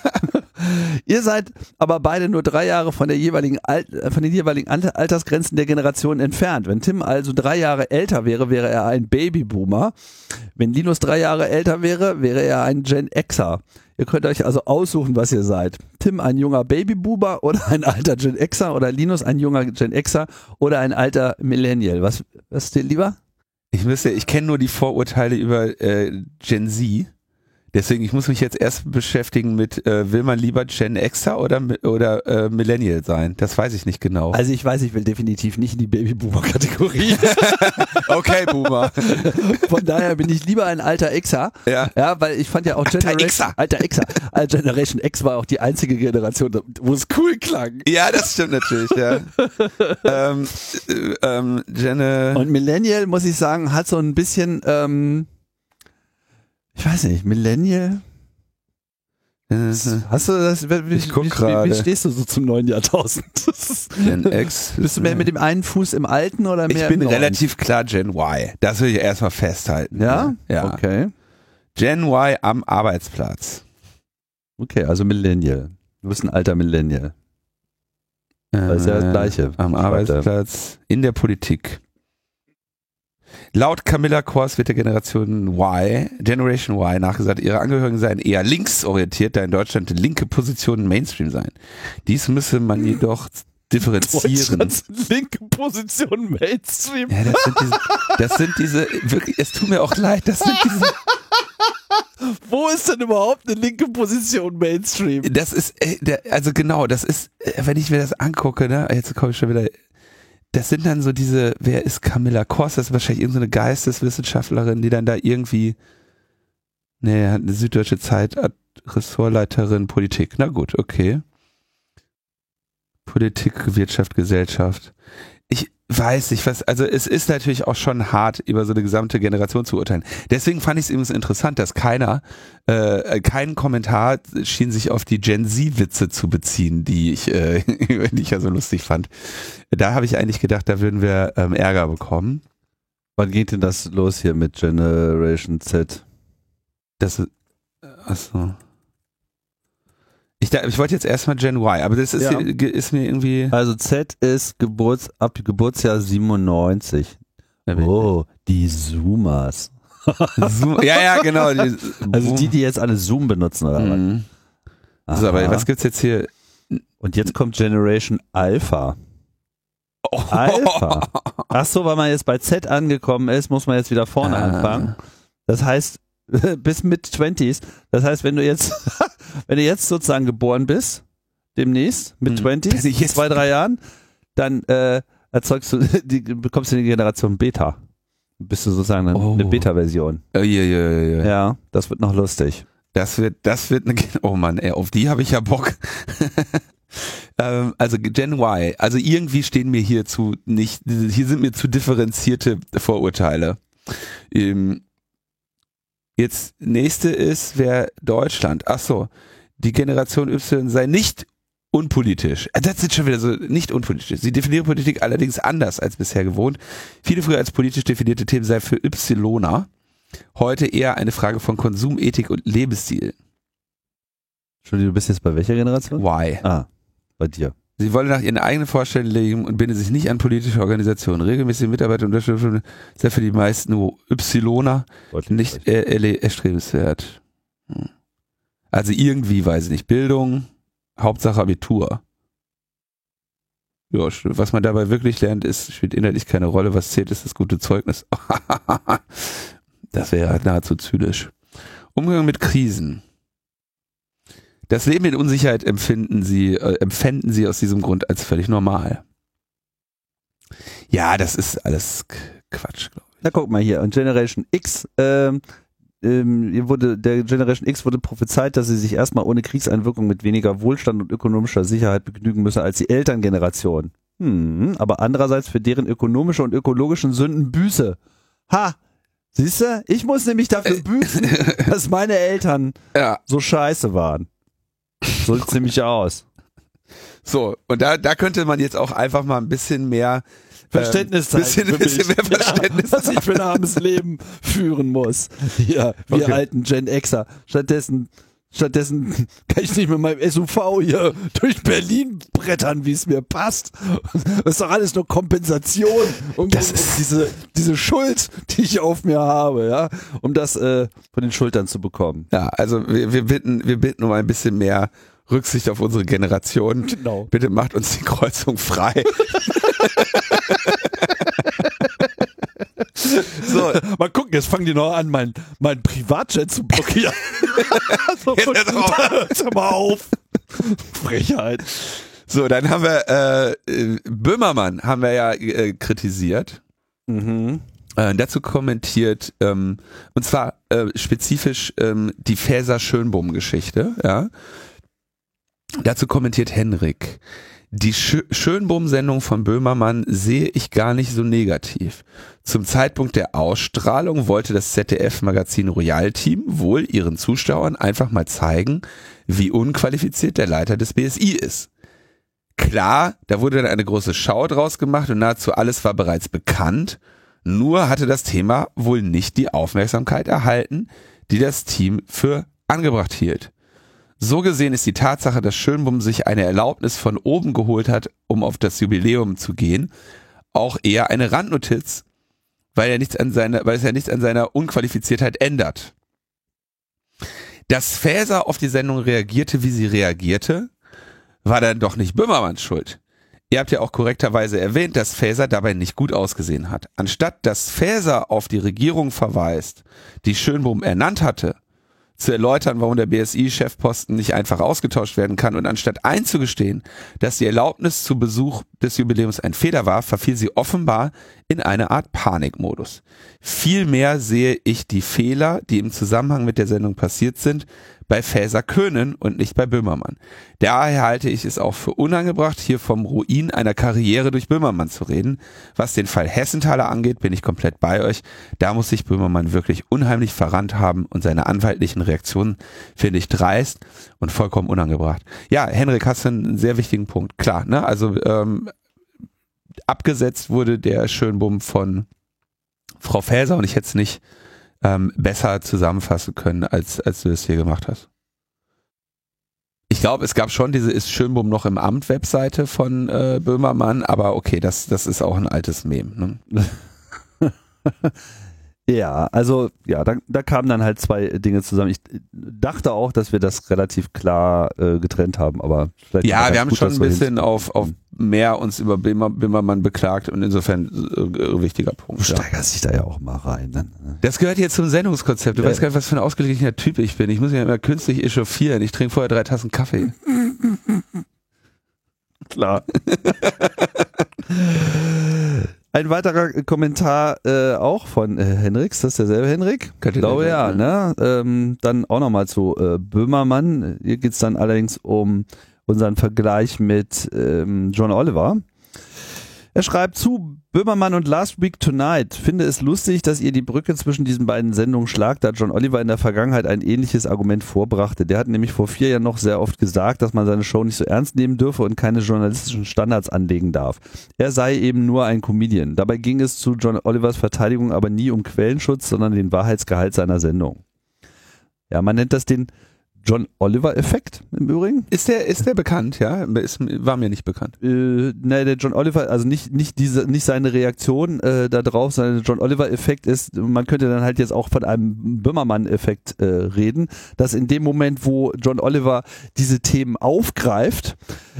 Ihr seid aber beide nur drei Jahre von der jeweiligen Al von den jeweiligen Altersgrenzen der Generation entfernt. Wenn Tim also drei Jahre älter wäre, wäre er ein Babyboomer. Wenn Linus drei Jahre älter wäre, wäre er ein Gen Xer. Ihr könnt euch also aussuchen, was ihr seid. Tim ein junger Babyboomer oder ein alter Gen Xer oder Linus ein junger Gen Xer oder ein alter Millennial. Was, was ist dir lieber? Ich müsste, ich kenne nur die Vorurteile über äh, Gen Z. Deswegen, ich muss mich jetzt erst beschäftigen mit, äh, will man lieber Gen Xer oder, oder äh, Millennial sein? Das weiß ich nicht genau. Also ich weiß, ich will definitiv nicht in die Babyboomer-Kategorie. <laughs> okay, Boomer. Von daher bin ich lieber ein alter Xer. Ja. Ja, weil ich fand ja auch Generation, alter Xer. Alter Generation X war auch die einzige Generation, wo es cool klang. Ja, das stimmt natürlich, ja. <laughs> ähm, äh, ähm, Gene Und Millennial, muss ich sagen, hat so ein bisschen, ähm, ich weiß nicht, Millennial? Hast du das? Wie, ich guck wie, wie, stehst du so zum neuen Jahrtausend? <laughs> Gen X. Bist du mehr mit dem einen Fuß im alten oder mehr? Ich bin relativ klar Gen Y. Das will ich erstmal festhalten. Ja? Ja. Okay. Gen Y am Arbeitsplatz. Okay, also Millennial. Du bist ein alter Millennial. Das ist ja das Gleiche. Am Arbeitsplatz, in der Politik. Laut Camilla Kors wird der Generation Y, Generation Y, nachgesagt, ihre Angehörigen seien eher linksorientiert, da in Deutschland linke Positionen Mainstream seien. Dies müsse man <laughs> jedoch differenzieren. Linke Position Mainstream. Ja, das sind diese, das sind diese, wirklich, es tut mir auch leid, das sind diese, <laughs> Wo ist denn überhaupt eine linke Position Mainstream? das ist, äh, also genau, das ist, äh, wenn ich mir das angucke, ne, jetzt komme ich schon wieder, das sind dann so diese, wer ist Camilla Kors? Das ist wahrscheinlich irgendeine Geisteswissenschaftlerin, die dann da irgendwie, nee, eine Süddeutsche Zeit, Ressortleiterin Politik. Na gut, okay. Politik, Wirtschaft, Gesellschaft. Ich weiß nicht, was, also es ist natürlich auch schon hart, über so eine gesamte Generation zu urteilen. Deswegen fand ich es übrigens interessant, dass keiner, äh, kein Kommentar schien sich auf die Gen Z-Witze zu beziehen, die ich, äh, <laughs> die ich ja so lustig fand. Da habe ich eigentlich gedacht, da würden wir ähm, Ärger bekommen. Wann geht denn das los hier mit Generation Z? Das ist, achso. Ich, da- ich wollte jetzt erstmal Gen Y, aber das ist, Ja. hier- ist mir irgendwie. Also Z ist Geburts, ab Geburtsjahr 97. Oh, die Zoomers. <laughs> Zoom, ja, ja, genau. Die, <laughs> Also die, die jetzt alle Zoom benutzen, oder was? Mhm. So, aber was gibt's jetzt hier? Und jetzt kommt Generation Alpha. Oh. Alpha. Ach so, weil man jetzt bei Z angekommen ist, muss man jetzt wieder vorne Ah. anfangen. Das heißt, <laughs> bis mit 20s. Das heißt, wenn du jetzt, <laughs> wenn du jetzt sozusagen geboren bist, demnächst, mit Hm. Wenn 20s, ich jetzt- zwei, drei Jahren, dann äh, erzeugst du, <laughs> die, bekommst du die Generation Beta. Bist du sozusagen eine, Oh. eine Beta-Version. Oh, ja, ja, ja, ja. Ja, das wird noch lustig. Das wird, das wird eine, oh Mann, ey, auf die habe ich ja Bock. ähm, also Gen Y, also irgendwie stehen mir hierzu nicht, hier sind mir zu differenzierte Vorurteile. Ähm, jetzt nächste ist, wer Deutschland, ach so, die Generation Y sei nicht unpolitisch. Äh, Das ist schon wieder so nicht unpolitisch. Sie definieren Politik allerdings anders als bisher gewohnt. Viele früher als politisch definierte Themen sei für Ypsiloner heute eher eine Frage von Konsum, Ethik und Lebensstil. Entschuldigung, du bist jetzt bei welcher Generation? Why? Ah, bei dir. Sie wollen nach ihren eigenen Vorstellungen leben und binden sich nicht an politische Organisationen. Regelmäßige Mitarbeiter und Unterstützung ist ja für die meisten Ypsiloner nicht erstrebenswert. Hm. Also irgendwie, weiß ich nicht, Bildung, Hauptsache Abitur. Ja, was man dabei wirklich lernt, ist, spielt inhaltlich keine Rolle. Was zählt, ist das gute Zeugnis. <laughs> das wäre halt nahezu zynisch. Umgang mit Krisen. Das Leben in Unsicherheit empfinden sie, äh, empfänden sie aus diesem Grund als völlig normal. Ja, das ist alles Quatsch, glaube ich. Na guck mal hier, und Generation X, ähm, ähm, wurde, der Generation X wurde prophezeit, dass sie sich erstmal ohne Kriegseinwirkung mit weniger Wohlstand und ökonomischer Sicherheit begnügen müsse als die Elterngeneration. Hm, aber andererseits für deren ökonomische und ökologischen Sünden Büße. Ha! Siehst du? Ich muss nämlich dafür büßen, <laughs> dass meine Eltern Ja, so scheiße waren. <laughs> So sieht's nämlich aus. so, und da, da könnte man jetzt auch einfach mal ein bisschen mehr Verständnis ähm, zeigen. bisschen, für bisschen mich. mehr <laughs> Verständnis. Ja, was ich für ein armes Leben führen muss. <laughs> Ja, wir Okay. alten Gen Xer. Stattdessen, stattdessen <laughs> kann ich nicht mit meinem SUV hier durch Berlin brettern, wie es mir passt. Das ist doch alles nur Kompensation, um, Das um, um ist- diese, diese Schuld, die ich auf mir habe, ja, um das äh, von den Schultern zu bekommen. Ja, also wir, wir bitten, wir bitten um ein bisschen mehr Rücksicht auf unsere Generation. Genau. Bitte macht uns die Kreuzung frei. <laughs> <laughs> so, Mal gucken, jetzt fangen die noch an, mein, mein Privatjet zu blockieren. <laughs> so, Jetzt hört auf. <laughs> mal auf. Frechheit. so, dann haben wir äh, Böhmermann haben wir ja äh, kritisiert. Mhm. Äh, dazu kommentiert, ähm, und zwar äh, spezifisch ähm, die Fäser Schönbohm-Geschichte, ja. Dazu kommentiert Henrik. Die Schö Schönbohm-Sendung von Böhmermann sehe ich gar nicht so negativ. Zum Zeitpunkt der Ausstrahlung wollte das ZDF-Magazin Royal Team wohl ihren Zuschauern einfach mal zeigen, wie unqualifiziert der Leiter des BSI ist. Klar, da wurde dann eine große Schau draus gemacht und nahezu alles war bereits bekannt. Nur hatte das Thema wohl nicht die Aufmerksamkeit erhalten, die das Team für angebracht hielt. So gesehen ist die Tatsache, dass Schönbum sich eine Erlaubnis von oben geholt hat, um auf das Jubiläum zu gehen, auch eher eine Randnotiz, weil er nichts an seiner, weil es ja nichts an seiner Unqualifiziertheit ändert. Dass Faeser auf die Sendung reagierte, wie sie reagierte, war dann doch nicht Böhmermanns Schuld. Ihr habt ja auch korrekterweise erwähnt, dass Faeser dabei nicht gut ausgesehen hat. Anstatt dass Faeser auf die Regierung verweist, die Schönbohm ernannt hatte, zu erläutern, warum der BSI-Chefposten nicht einfach ausgetauscht werden kann und anstatt einzugestehen, dass die Erlaubnis zu Besuch des Jubiläums ein Fehler war, verfiel sie offenbar in eine Art Panikmodus. Vielmehr sehe ich die Fehler, die im Zusammenhang mit der Sendung passiert sind, bei Fäser Köhnen und nicht bei Böhmermann. Daher halte ich es auch für unangebracht, hier vom Ruin einer Karriere durch Böhmermann zu reden. Was den Fall Hessenthaler angeht, bin ich komplett bei euch. Da muss sich Böhmermann wirklich unheimlich verrannt haben und seine anwaltlichen Reaktionen finde ich dreist und vollkommen unangebracht. Ja, Henrik, hast du einen sehr wichtigen Punkt. Klar, ne? Also ähm, abgesetzt wurde der Schönbumm von Frau Fäser und ich hätte es nicht ähm, besser zusammenfassen können, als, als du es hier gemacht hast. Ich glaube, es gab schon diese Ist Schönbohm noch im Amt Webseite von äh, Böhmermann, aber okay, das, das ist auch ein altes Mem. Ne? <laughs> Ja, also ja, da, da kamen dann halt zwei Dinge zusammen. Ich dachte auch, dass wir das relativ klar äh, getrennt haben, aber vielleicht ja, wir haben gut, schon ein bisschen auf, auf mehr uns über Bimmer, Bimmermann beklagt und insofern äh, wichtiger Punkt. Du steigerst dich da ja auch mal rein. Ne? Das gehört jetzt zum Sendungskonzept. Du äh, weißt gar nicht, was für ein ausgeglichener Typ ich bin. Ich muss mich ja immer künstlich echauffieren. Ich trinke vorher drei Tassen Kaffee. Klar. <laughs> Ein weiterer Kommentar äh, auch von äh, Henriks, das ist derselbe Henrik? Ich glaube ja, ne? Ähm, dann auch nochmal zu äh, Böhmermann. Hier geht's dann allerdings um unseren Vergleich mit ähm, John Oliver. Er schreibt zu Böhmermann und Last Week Tonight. Finde es lustig, dass ihr die Brücke zwischen diesen beiden Sendungen schlagt, da John Oliver in der Vergangenheit ein ähnliches Argument vorbrachte. Der hat nämlich vor vier Jahren noch sehr oft gesagt, dass man seine Show nicht so ernst nehmen dürfe und keine journalistischen Standards anlegen darf. Er sei eben nur ein Comedian. Dabei ging es zu John Olivers Verteidigung aber nie um Quellenschutz, sondern den Wahrheitsgehalt seiner Sendung. Ja, man nennt das den John Oliver-Effekt im Übrigen. Ist der, ist der bekannt, ja? Ist, war mir nicht bekannt. Äh, ne, der John Oliver, also nicht, nicht diese, nicht seine Reaktion äh, da drauf, sondern der John Oliver-Effekt ist, man könnte dann halt jetzt auch von einem Böhmermann-Effekt äh, reden, dass in dem Moment, wo John Oliver diese Themen aufgreift,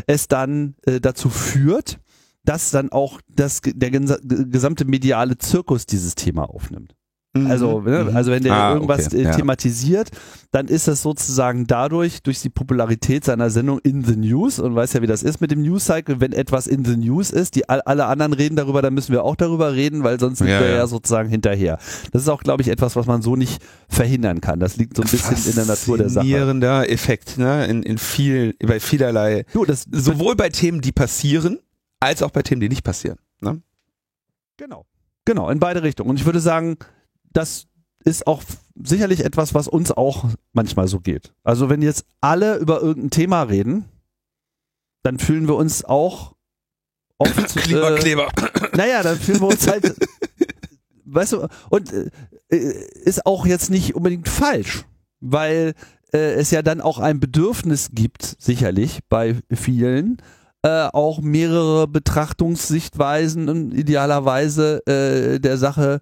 es dann äh, dazu führt, dass dann auch das, der gesamte mediale Zirkus dieses Thema aufnimmt. Also, mhm. ne, also wenn der ah, irgendwas okay. Äh, ja. thematisiert, dann ist das sozusagen dadurch, durch die Popularität seiner Sendung in the News und weiß ja, wie das ist mit dem News Cycle, wenn etwas in the News ist, die alle anderen reden darüber, dann müssen wir auch darüber reden, weil sonst sind ja, wir ja. ja sozusagen hinterher. Das ist auch, glaube ich, etwas, was man so nicht verhindern kann. Das liegt so ein bisschen in der Natur der Sache. Faszinierender Effekt, ne? In, in viel, bei vielerlei. Du, das, sowohl bei Themen, die passieren, als auch bei Themen, die nicht passieren. Ne? Genau. Genau, in beide Richtungen. Und ich würde sagen, das ist auch sicherlich etwas, was uns auch manchmal so geht. Also wenn jetzt alle über irgendein Thema reden, dann fühlen wir uns auch oft <coughs> Klimakleber. Äh, naja, dann fühlen wir uns halt, <coughs> weißt du, und äh, ist auch jetzt nicht unbedingt falsch, weil äh, es ja dann auch ein Bedürfnis gibt, sicherlich bei vielen, äh, auch mehrere Betrachtungssichtweisen idealerweise äh, der Sache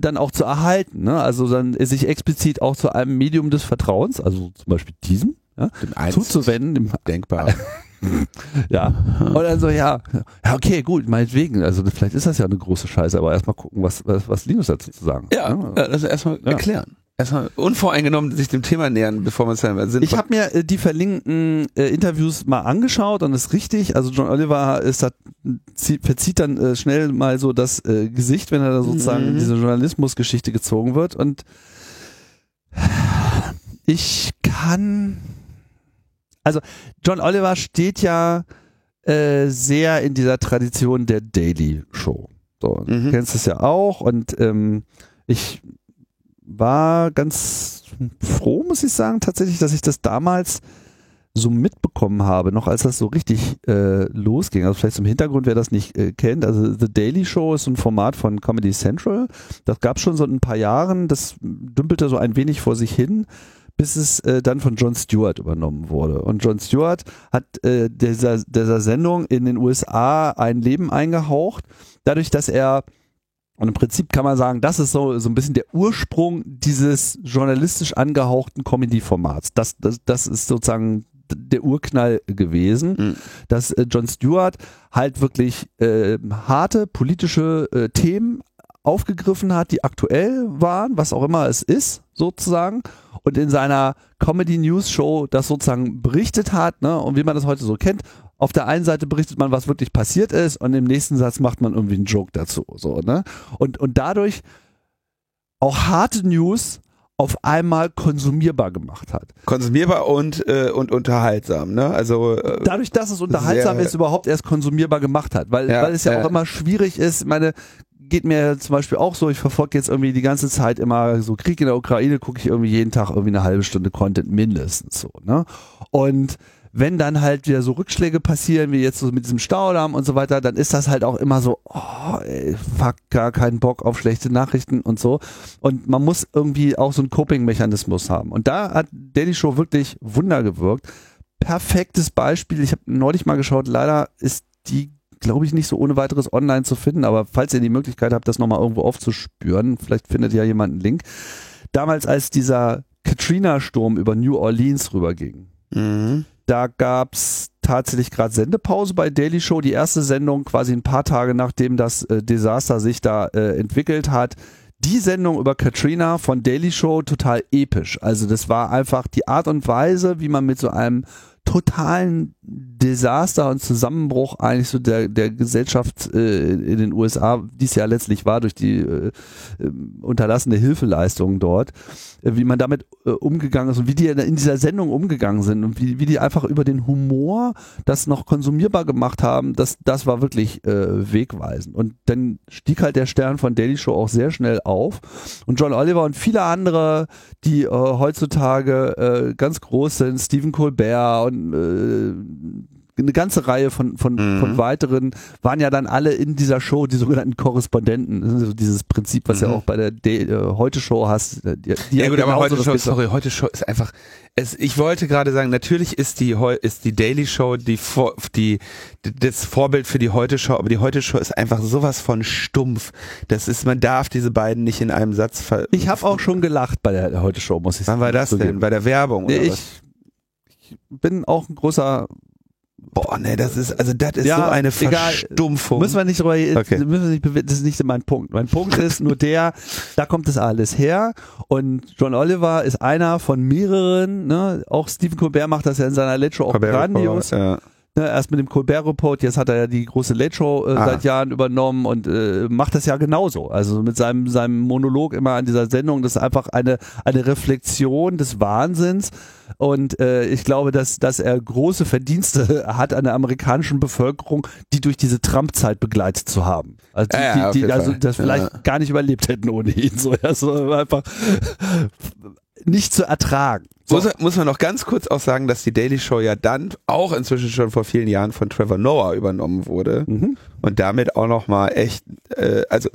dann auch zu erhalten. Ne? Also dann sich explizit auch zu einem Medium des Vertrauens, also zum Beispiel diesem, ja, zuzuwenden. Denkbar. <laughs> ja. Und dann so, ja, ja, okay, gut, meinetwegen. Also vielleicht ist das ja eine große Scheiße, aber erstmal gucken, was, was, was Linus dazu zu sagen. Ja, ja. also erstmal erklären erstmal unvoreingenommen sich dem Thema nähern, bevor man es dann sind. Ich habe mir äh, die verlinkten äh, Interviews mal angeschaut und ist richtig. Also John Oliver ist da, zieht, verzieht dann äh, schnell mal so das äh, Gesicht, wenn er da sozusagen mhm. in diese Journalismusgeschichte gezogen wird. Und ich kann, also John Oliver steht ja äh, sehr in dieser Tradition der Daily Show. So, mhm. du kennst es ja auch und ähm, ich war ganz froh, muss ich sagen, tatsächlich, dass ich das damals so mitbekommen habe, noch als das so richtig äh, losging. Also vielleicht zum Hintergrund, wer das nicht äh, kennt. Also The Daily Show ist ein Format von Comedy Central. Das gab es schon so ein paar Jahren. Das dümpelte so ein wenig vor sich hin bis es äh, dann von Jon Stewart übernommen wurde. Und Jon Stewart hat äh, dieser, dieser Sendung in den USA ein Leben eingehaucht, dadurch, dass er und im Prinzip kann man sagen, das ist so, so ein bisschen der Ursprung dieses journalistisch angehauchten Comedy-Formats. Das, das, das ist sozusagen der Urknall gewesen, Mhm. dass äh, Jon Stewart halt wirklich äh, harte politische äh, Themen aufgegriffen hat, die aktuell waren, was auch immer es ist, sozusagen, und in seiner Comedy News Show das sozusagen berichtet hat, ne, und wie man das heute so kennt. Auf der einen Seite berichtet man, was wirklich passiert ist, und im nächsten Satz macht man irgendwie einen Joke dazu, so, ne, und, und dadurch auch harte News auf einmal konsumierbar gemacht hat. Konsumierbar und, äh, und unterhaltsam, ne? Also äh, dadurch, dass es unterhaltsam ist, überhaupt erst konsumierbar gemacht hat. Weil, Ja, weil es ja ja. auch immer schwierig ist. Meine, geht mir zum Beispiel auch so, ich verfolge jetzt irgendwie die ganze Zeit immer so Krieg in der Ukraine, gucke ich irgendwie jeden Tag irgendwie eine halbe Stunde Content mindestens so, ne? Und wenn dann halt wieder so Rückschläge passieren, wie jetzt so mit diesem Staudamm und so weiter, dann ist das halt auch immer so, oh, ey, fuck, gar keinen Bock auf schlechte Nachrichten und so. Und man muss irgendwie auch so einen Coping-Mechanismus haben. Und da hat Daily Show wirklich Wunder gewirkt. Perfektes Beispiel. Ich habe neulich mal geschaut, leider ist die, glaube ich, nicht so ohne weiteres online zu finden, aber falls ihr die Möglichkeit habt, das nochmal irgendwo aufzuspüren, vielleicht findet ja jemand einen Link. Damals, als dieser Katrina-Sturm über New Orleans rüberging, mhm. Da gab's tatsächlich gerade Sendepause bei Daily Show. Die erste Sendung quasi ein paar Tage nachdem das äh, Desaster sich da äh, entwickelt hat. Die Sendung über Katrina von Daily Show total episch. Also das war einfach die Art und Weise, wie man mit so einem totalen Desaster und Zusammenbruch eigentlich so der, der Gesellschaft äh, in den USA, die es ja letztlich war durch die äh, äh, unterlassene Hilfeleistungen dort, wie man damit äh, umgegangen ist und wie die in dieser Sendung umgegangen sind und wie, wie die einfach über den Humor das noch konsumierbar gemacht haben, das, das war wirklich äh, wegweisend. Und dann stieg halt der Stern von Daily Show auch sehr schnell auf. Und John Oliver und viele andere, die äh, heutzutage äh, ganz groß sind, Stephen Colbert und äh, eine ganze Reihe von, von, Mhm. von weiteren waren ja dann alle in dieser Show die sogenannten Korrespondenten. Das ist so dieses Prinzip, was ja Mhm. auch bei der De äh, Heute-Show hast. Die, die Ja gut, aber genauso heute das Show, Gesamt- sorry, heute Show ist einfach. Es, ich wollte gerade sagen, natürlich ist die ist die Daily Show die, Vor- die das Vorbild für die Heute Show, aber die Heute Show ist einfach sowas von stumpf. Das ist, man darf diese beiden nicht in einem Satz ver. Ich habe auch schon gelacht bei der Heute-Show, muss ich Wann war das denn? Bei der Werbung? Nee, oder ich, was? ich bin auch ein großer. Boah, nee, das ist also das ist Ja, so eine egal. Verstumpfung. Müssen wir nicht drüber, Okay. müssen wir nicht, bewe- das ist nicht mein Punkt. Mein Punkt ist nur der, <laughs> da kommt das alles her. Und John Oliver ist einer von mehreren. Ne? Auch Stephen Colbert macht das ja in seiner Show auch Colbert grandios. Ja. Ne, erst mit dem Colbert Report, jetzt hat er ja die große Late Show äh, Ah. seit Jahren übernommen und äh, macht das ja genauso. Also mit seinem, seinem Monolog immer an dieser Sendung, das ist einfach eine, eine Reflexion des Wahnsinns. Und äh, ich glaube, dass, dass er große Verdienste <laughs> hat an der amerikanischen Bevölkerung, die durch diese Trump-Zeit begleitet zu haben. Also die, Ja, die, die also das vielleicht Ja. gar nicht überlebt hätten ohne ihn. So, <laughs> also einfach <laughs> nicht zu ertragen. So. Muss, muss man noch ganz kurz auch sagen, dass die Daily Show ja dann auch inzwischen schon vor vielen Jahren von Trevor Noah übernommen wurde Mhm. und damit auch noch mal echt, äh, also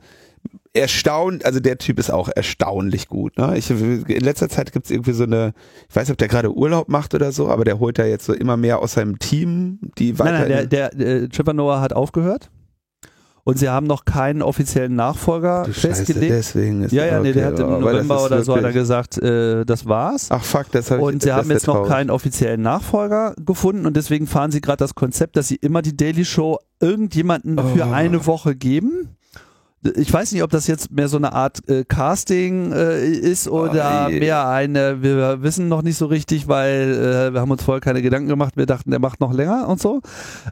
erstaunt, also der Typ ist auch erstaunlich gut. Ne? Ich, in letzter Zeit gibt's irgendwie so eine, ich weiß nicht, ob der gerade Urlaub macht oder so, aber der holt da jetzt so immer mehr aus seinem Team, die weiter. Nein, nein, der, der äh, Trevor Noah hat aufgehört und sie haben noch keinen offiziellen Nachfolger du Scheiße, festgelegt. deswegen ist ja, ja, nee, der okay, hat im November oder so hat er gesagt, äh, das war's. Ach fuck, das habe ich und sie haben jetzt noch keinen offiziellen Nachfolger gefunden und deswegen fahren sie gerade das Konzept, dass sie immer die Daily Show irgendjemanden für Oh. eine Woche geben. Ich weiß nicht, ob das jetzt mehr so eine Art äh, Casting äh, ist oder Oh, mehr eine, wir wissen noch nicht so richtig, weil äh, wir haben uns vorher keine Gedanken gemacht, wir dachten, der macht noch länger und so.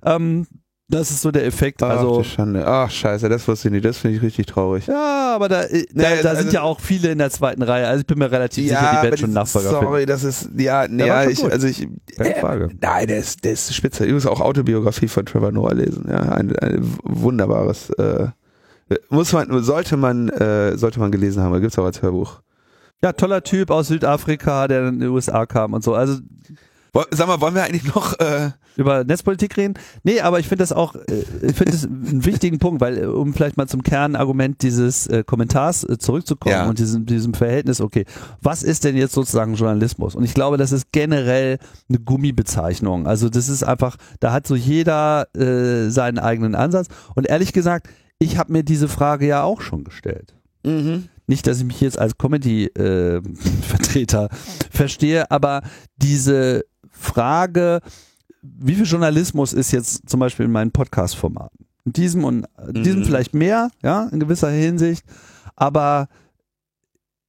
Ähm, das ist so der Effekt. Ach, also Schande. Ach, scheiße, das wusste ich nicht. Das finde ich richtig traurig. ja, aber da, äh, da, Nee, da also- sind ja auch viele in der zweiten Reihe. Also ich bin mir relativ sicher, die werden schon Nachfolger finden. Sorry, das ist, ja, nee, ja, ich, also ich, Keine äh, Frage. nein, der ist, der ist spitze. Ich muss auch Autobiografie von Trevor Noah lesen, ja, ein, ein wunderbares, äh, muss man, sollte man, äh, sollte man gelesen haben, gibt's auch als Hörbuch. Ja, toller Typ aus Südafrika, der in die USA kam und so. Also Sag mal, wollen wir eigentlich noch äh über Netzpolitik reden? Nee, aber ich finde das auch, äh, ich finde das einen wichtigen Punkt, weil äh, um vielleicht mal zum Kernargument dieses äh, Kommentars äh, zurückzukommen Ja. und diesem, diesem Verhältnis, okay, was ist denn jetzt sozusagen Journalismus? Und ich glaube, das ist generell eine Gummibezeichnung. Also das ist einfach, da hat so jeder äh, seinen eigenen Ansatz. Und ehrlich gesagt, ich habe mir diese Frage ja auch schon gestellt. Mhm. Nicht, dass ich mich jetzt als Comedy-Vertreter <laughs> verstehe, aber diese Frage, wie viel Journalismus ist jetzt zum Beispiel in meinen Podcast-Formaten? In diesem und in diesem Mhm. vielleicht mehr, ja, in gewisser Hinsicht, aber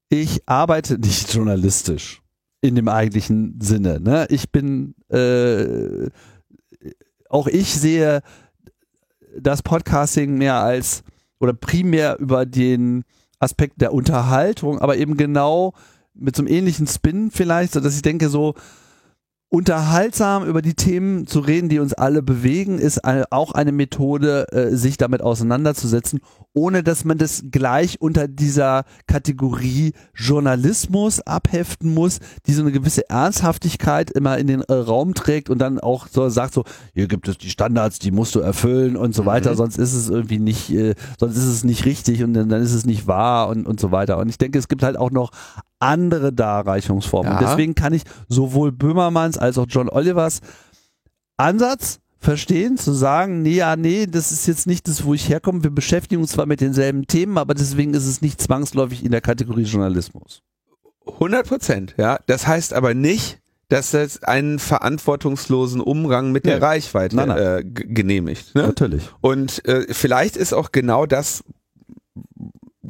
ich arbeite <laughs> nicht journalistisch in dem eigentlichen Sinne. Ne? Ich bin, äh, auch ich sehe das Podcasting mehr als oder primär über den Aspekt der Unterhaltung, aber eben genau mit so einem ähnlichen Spin vielleicht, so dass ich denke, so unterhaltsam über die Themen zu reden, die uns alle bewegen, ist eine, auch eine Methode, äh, sich damit auseinanderzusetzen, ohne dass man das gleich unter dieser Kategorie Journalismus abheften muss, die so eine gewisse Ernsthaftigkeit immer in den äh, Raum trägt und dann auch so sagt so, hier gibt es die Standards, die musst du erfüllen und so weiter, sonst ist es irgendwie nicht, äh, sonst ist es nicht richtig und dann, dann ist es nicht wahr und, und so weiter. Und ich denke, es gibt halt auch noch andere Darreichungsformen. Ja. Deswegen kann ich sowohl Böhmermanns als auch John Olivers Ansatz verstehen, zu sagen, nee, ja, nee, das ist jetzt nicht das, wo ich herkomme. Wir beschäftigen uns zwar mit denselben Themen, aber deswegen ist es nicht zwangsläufig in der Kategorie Journalismus. 100 Prozent, ja. Das heißt aber nicht, dass das einen verantwortungslosen Umgang mit der Nee. Reichweite Nein, nein. Äh, genehmigt. Ne? Natürlich. Und äh, vielleicht ist auch genau das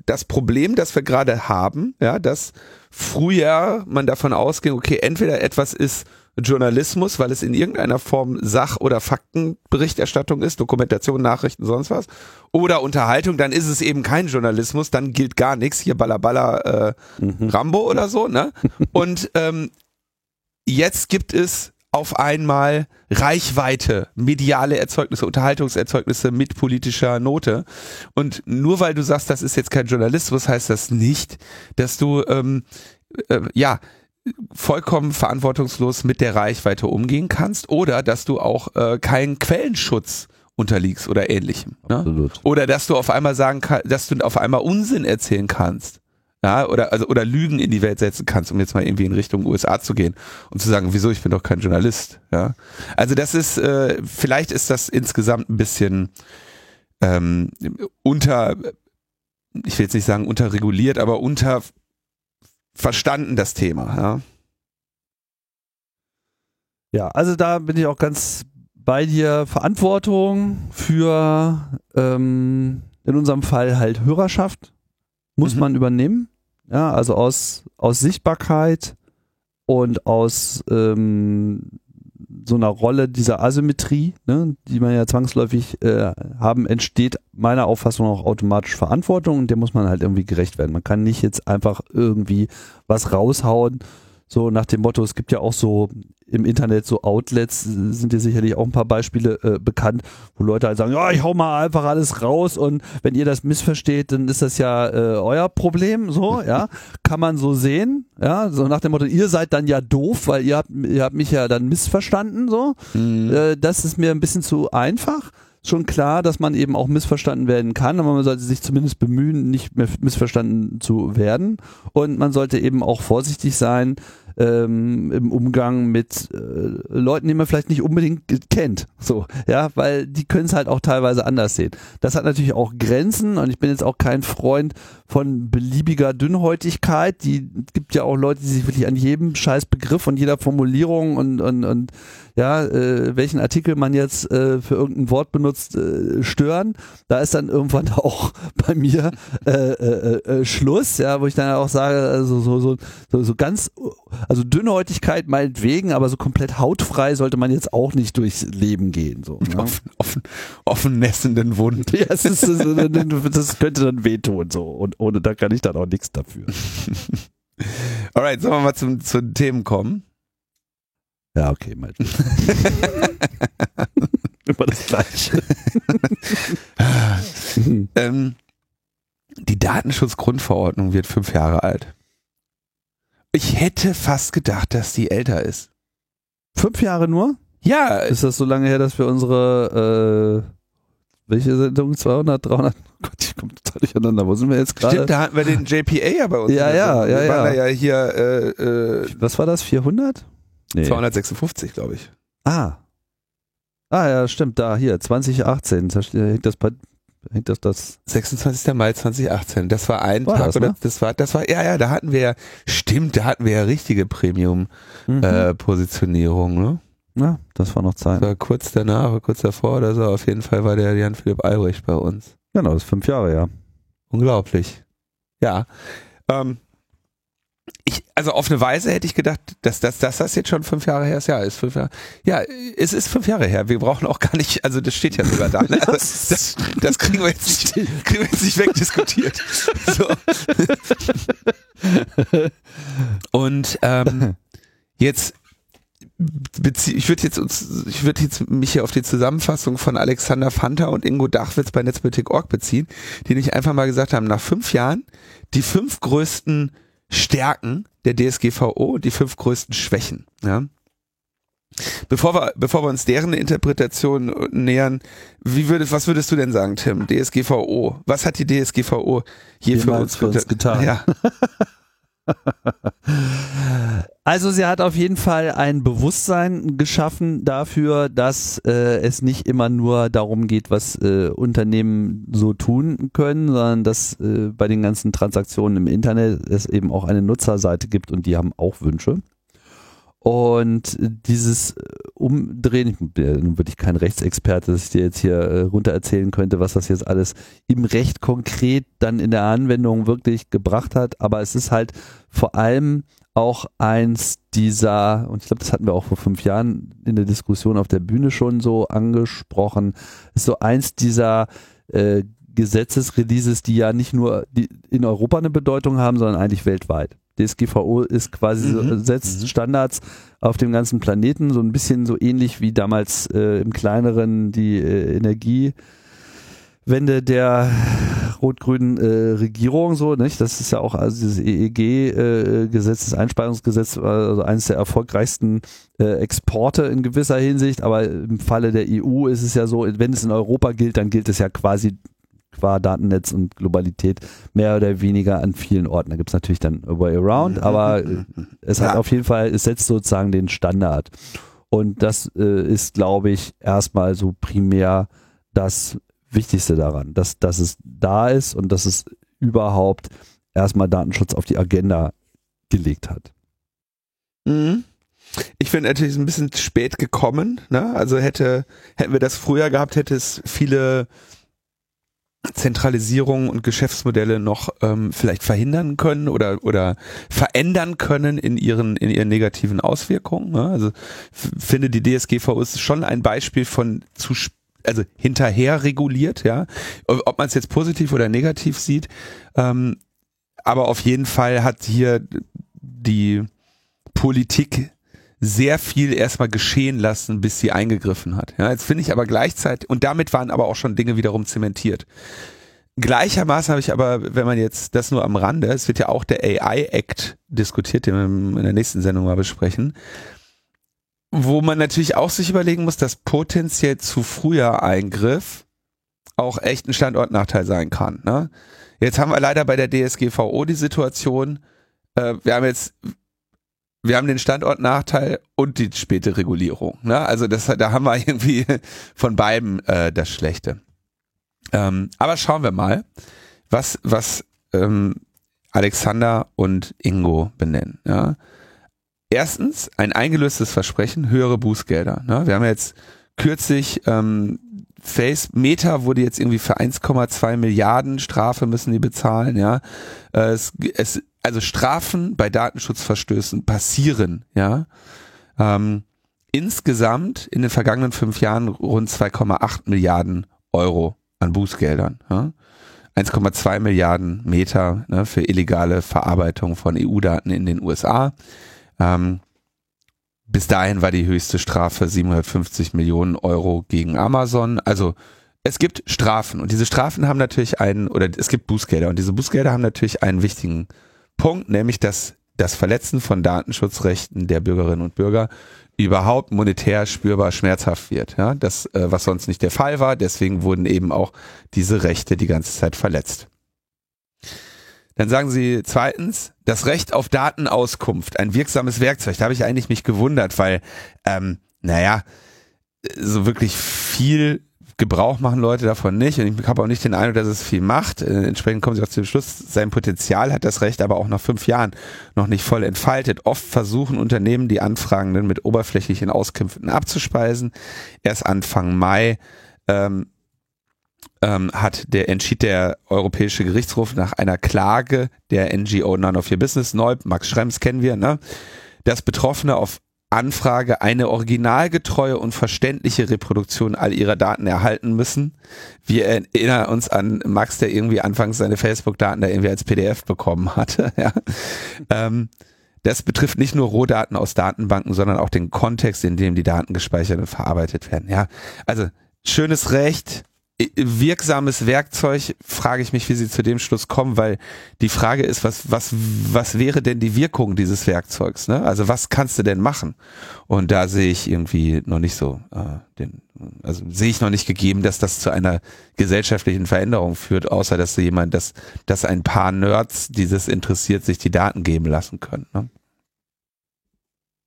das Problem, das wir gerade haben, ja, dass früher man davon ausging, okay, entweder etwas ist Journalismus, weil es in irgendeiner Form Sach- oder Faktenberichterstattung ist, Dokumentation, Nachrichten, sonst was, oder Unterhaltung, dann ist es eben kein Journalismus, dann gilt gar nichts, hier Ballaballa äh, Mhm. Rambo oder so, ne? <laughs> Und ähm, jetzt gibt es auf einmal Reichweite, mediale Erzeugnisse, Unterhaltungserzeugnisse mit politischer Note. Und nur weil du sagst, das ist jetzt kein Journalismus, heißt das nicht, dass du ähm, äh, ja vollkommen verantwortungslos mit der Reichweite umgehen kannst oder dass du auch äh, keinen Quellenschutz unterliegst oder ähnlichem. Ne? Absolut. Oder dass du auf einmal sagen kannst, dass du auf einmal Unsinn erzählen kannst. Ja, oder, also, oder Lügen in die Welt setzen kannst, um jetzt mal irgendwie in Richtung USA zu gehen und zu sagen, wieso, ich bin doch kein Journalist. Ja. Also das ist, äh, vielleicht ist das insgesamt ein bisschen ähm, unter, ich will jetzt nicht sagen unterreguliert, aber unter verstanden das Thema. Ja. Ja, also da bin ich auch ganz bei dir. Verantwortung für ähm, in unserem Fall halt Hörerschaft muss Mhm. man übernehmen. Ja, also aus, aus Sichtbarkeit und aus ähm, so einer Rolle dieser Asymmetrie, ne, die man ja zwangsläufig äh, haben, entsteht meiner Auffassung auch automatisch Verantwortung und der muss man halt irgendwie gerecht werden. Man kann nicht jetzt einfach irgendwie was raushauen, so nach dem Motto, es gibt ja auch so im Internet so Outlets, sind dir sicherlich auch ein paar Beispiele äh, bekannt, wo Leute halt sagen, ja, ich hau mal einfach alles raus und wenn ihr das missversteht, dann ist das ja äh, euer Problem, so, <laughs> ja, kann man so sehen, ja, so nach dem Motto, ihr seid dann ja doof, weil ihr habt, ihr habt mich ja dann missverstanden, so, äh, das ist mir ein bisschen zu einfach. Schon klar, dass man eben auch missverstanden werden kann, aber man sollte sich zumindest bemühen, nicht mehr missverstanden zu werden. Und man sollte eben auch vorsichtig sein ähm, im Umgang mit äh, Leuten, die man vielleicht nicht unbedingt kennt. So, ja, weil die können es halt auch teilweise anders sehen. Das hat natürlich auch Grenzen und ich bin jetzt auch kein Freund von beliebiger Dünnhäutigkeit. Die gibt ja auch Leute, die sich wirklich an jedem scheiß Begriff und jeder Formulierung und, und, und ja, äh, welchen Artikel man jetzt äh, für irgendein Wort benutzt, äh, stören. Da ist dann irgendwann <laughs> auch bei mir äh, äh, äh, Schluss, ja, wo ich dann auch sage, also so, so, so, so ganz, also Dünnhäutigkeit meinetwegen, aber so komplett hautfrei sollte man jetzt auch nicht durchs Leben gehen. So, ne? Offen, offen, offen nässenden Wund. Ja, es ist, das, das könnte dann wehtun, so. Und ohne da kann ich dann auch nichts dafür. <laughs> Alright, sollen wir mal zum, zu den Themen kommen? Ja, okay, mal. <laughs> Immer das Gleiche. <laughs> Ähm, die Datenschutzgrundverordnung wird fünf Jahre alt. Ich hätte fast gedacht, dass die älter ist. Fünf Jahre nur? Ja, Ist das so lange her, dass wir unsere, äh, welche Sendung? 200, 300? Oh Gott, ich komme total durcheinander. Wo sind wir jetzt gerade? stimmt, da hatten wir den JPA ja bei uns. Ja, ja, ja, Wir waren ja. ja hier äh, äh, Was war das? 400? Nee. 256, glaube ich. Ah. Ah, ja, stimmt, da, hier, 2018. Da steht- hängt das, bei- hängt das, das 26. Mai 2018. Das war ein War Tag das, oder ne? das war das war ja ja, da hatten wir ja stimmt, da hatten wir ja richtige Premium mhm. äh, ne? Ja, das war noch Das Zeit. war kurz danach, oder kurz davor oder so, auf jeden Fall war der Jan Philipp Albrecht bei uns. Genau, das ist fünf Jahre, ja. Unglaublich. Ja. Ähm, ich, also auf eine Weise hätte ich gedacht, dass, dass, dass das jetzt schon fünf Jahre her ist. Ja, ist fünf Jahre. Ja, es ist fünf Jahre her. Wir brauchen auch gar nicht, also das steht ja sogar da. Ne? Also das, das kriegen wir jetzt nicht, kriegen wir jetzt nicht wegdiskutiert. So. Und ähm, jetzt ich würde jetzt uns, ich würde jetzt mich hier auf die Zusammenfassung von Alexander Fanta und Ingo Dachwitz bei Netzpolitik.org beziehen, die nicht einfach mal gesagt haben, nach fünf Jahren die fünf größten Stärken der DSGVO, die fünf größten Schwächen. Ja. Bevor wir, bevor wir uns deren Interpretation nähern, wie würde, was würdest du denn sagen, Tim? DSGVO. Was hat die DSGVO je für uns, für uns getan? Ja. <laughs> <laughs> Also sie hat auf jeden Fall ein Bewusstsein geschaffen dafür, dass äh, es nicht immer nur darum geht, was äh, Unternehmen so tun können, sondern dass äh, bei den ganzen Transaktionen im Internet es eben auch eine Nutzerseite gibt und die haben auch Wünsche. Und dieses äh, Umdrehen, ich nun wirklich kein Rechtsexperte, dass ich dir jetzt hier äh, runter erzählen könnte, was das jetzt alles im Recht konkret dann in der Anwendung wirklich gebracht hat. Aber es ist halt vor allem auch eins dieser, und ich glaube, das hatten wir auch vor fünf Jahren in der Diskussion auf der Bühne schon so angesprochen, ist so eins dieser äh, Gesetzesreleases, die ja nicht nur in Europa eine Bedeutung haben, sondern eigentlich weltweit. DSGVO ist quasi so, Mhm, setzt mhm. Standards auf dem ganzen Planeten, so ein bisschen so ähnlich wie damals äh, im kleineren die äh, Energiewende der rot-grünen äh, Regierung so, nicht? Das ist ja auch also dieses EEG-Gesetz, das Einspeisungsgesetz, also eines der erfolgreichsten äh, Exporte in gewisser Hinsicht, aber im Falle der EU ist es ja so, wenn es in Europa gilt, dann gilt es ja quasi qua Datennetz und Globalität mehr oder weniger an vielen Orten. Da gibt es natürlich dann a way around, aber äh, <laughs> es hat Ja. auf jeden Fall, es setzt sozusagen den Standard. Und das äh, ist, glaube ich, erstmal so primär das Wichtigste daran, dass, dass es da ist und dass es überhaupt erstmal Datenschutz auf die Agenda gelegt hat. Mhm. Ich finde natürlich ein bisschen spät gekommen. Ne? Also hätte hätten wir das früher gehabt, hätte es viele Zentralisierungen und Geschäftsmodelle noch ähm, vielleicht verhindern können oder oder verändern können in ihren in ihren negativen Auswirkungen. Ne? Also finde die DSGVO ist schon ein Beispiel von zu also hinterher reguliert, ja. Ob man es jetzt positiv oder negativ sieht, ähm, aber auf jeden Fall hat hier die Politik sehr viel erstmal geschehen lassen, bis sie eingegriffen hat. Ja, jetzt finde ich aber gleichzeitig, und damit waren aber auch schon Dinge wiederum zementiert. Gleichermaßen habe ich aber, wenn man jetzt das nur am Rande, es wird ja auch der AI Act diskutiert, den wir in der nächsten Sendung mal besprechen, wo man natürlich auch sich überlegen muss, dass potenziell zu früher Eingriff auch echt ein Standortnachteil sein kann. Ne? Jetzt haben wir leider bei der DSGVO die Situation, äh, wir haben jetzt wir haben den Standortnachteil und die späte Regulierung. Ne? Also das, da haben wir <laughs> irgendwie von beiden äh, das Schlechte. Ähm, aber schauen wir mal, was, was ähm, Alexander und Ingo benennen. Ja? Erstens, ein eingelöstes Versprechen, höhere Bußgelder. Ne? Wir haben jetzt kürzlich ähm, Face Meta wurde jetzt irgendwie für 1,2 Milliarden Strafe müssen die bezahlen, ja. Äh, Es, es, also Strafen bei Datenschutzverstößen passieren, ja. Ähm, insgesamt in den vergangenen fünf Jahren rund 2,8 Milliarden Euro an Bußgeldern, ja. 1,2 Milliarden Meter ne, für illegale Verarbeitung von EU-Daten in den USA. Ähm, bis dahin war die höchste Strafe 750 Millionen Euro gegen Amazon. Also es gibt Strafen und diese Strafen haben natürlich einen, oder es gibt Bußgelder und diese Bußgelder haben natürlich einen wichtigen Punkt, nämlich dass das Verletzen von Datenschutzrechten der Bürgerinnen und Bürger überhaupt monetär spürbar schmerzhaft wird. Ja, das, äh, was sonst nicht der Fall war. Deswegen wurden eben auch diese Rechte die ganze Zeit verletzt. Dann sagen sie zweitens, das Recht auf Datenauskunft, ein wirksames Werkzeug. Da habe ich eigentlich mich gewundert, weil, ähm, naja, so wirklich viel Gebrauch machen Leute davon nicht und ich habe auch nicht den Eindruck, dass es viel macht. Äh, entsprechend kommen sie auch zum Schluss, sein Potenzial hat das Recht aber auch nach fünf Jahren noch nicht voll entfaltet. Oft versuchen Unternehmen, die Anfragenden mit oberflächlichen Auskünften abzuspeisen. Erst Anfang Mai ähm, ähm, hat der entschied der Europäische Gerichtshof nach einer Klage der NGO None of Your Business neu, Max Schrems kennen wir, ne, dass Betroffene auf Anfrage eine originalgetreue und verständliche Reproduktion all ihrer Daten erhalten müssen. Wir erinnern uns an Max, der irgendwie anfangs seine Facebook-Daten da irgendwie als PDF bekommen hatte. <laughs> Ja. Ähm, das betrifft nicht nur Rohdaten aus Datenbanken, sondern auch den Kontext, in dem die Daten gespeichert und verarbeitet werden. Ja, also schönes Recht, wirksames Werkzeug, frage ich mich, wie Sie zu dem Schluss kommen, weil die Frage ist, was, was, was wäre denn die Wirkung dieses Werkzeugs? Ne? Also was kannst du denn machen? Und da sehe ich irgendwie noch nicht so äh, den, also sehe ich noch nicht gegeben, dass das zu einer gesellschaftlichen Veränderung führt, außer dass jemand, dass, dass ein paar Nerds, dieses interessiert, sich die Daten geben lassen können. Ne?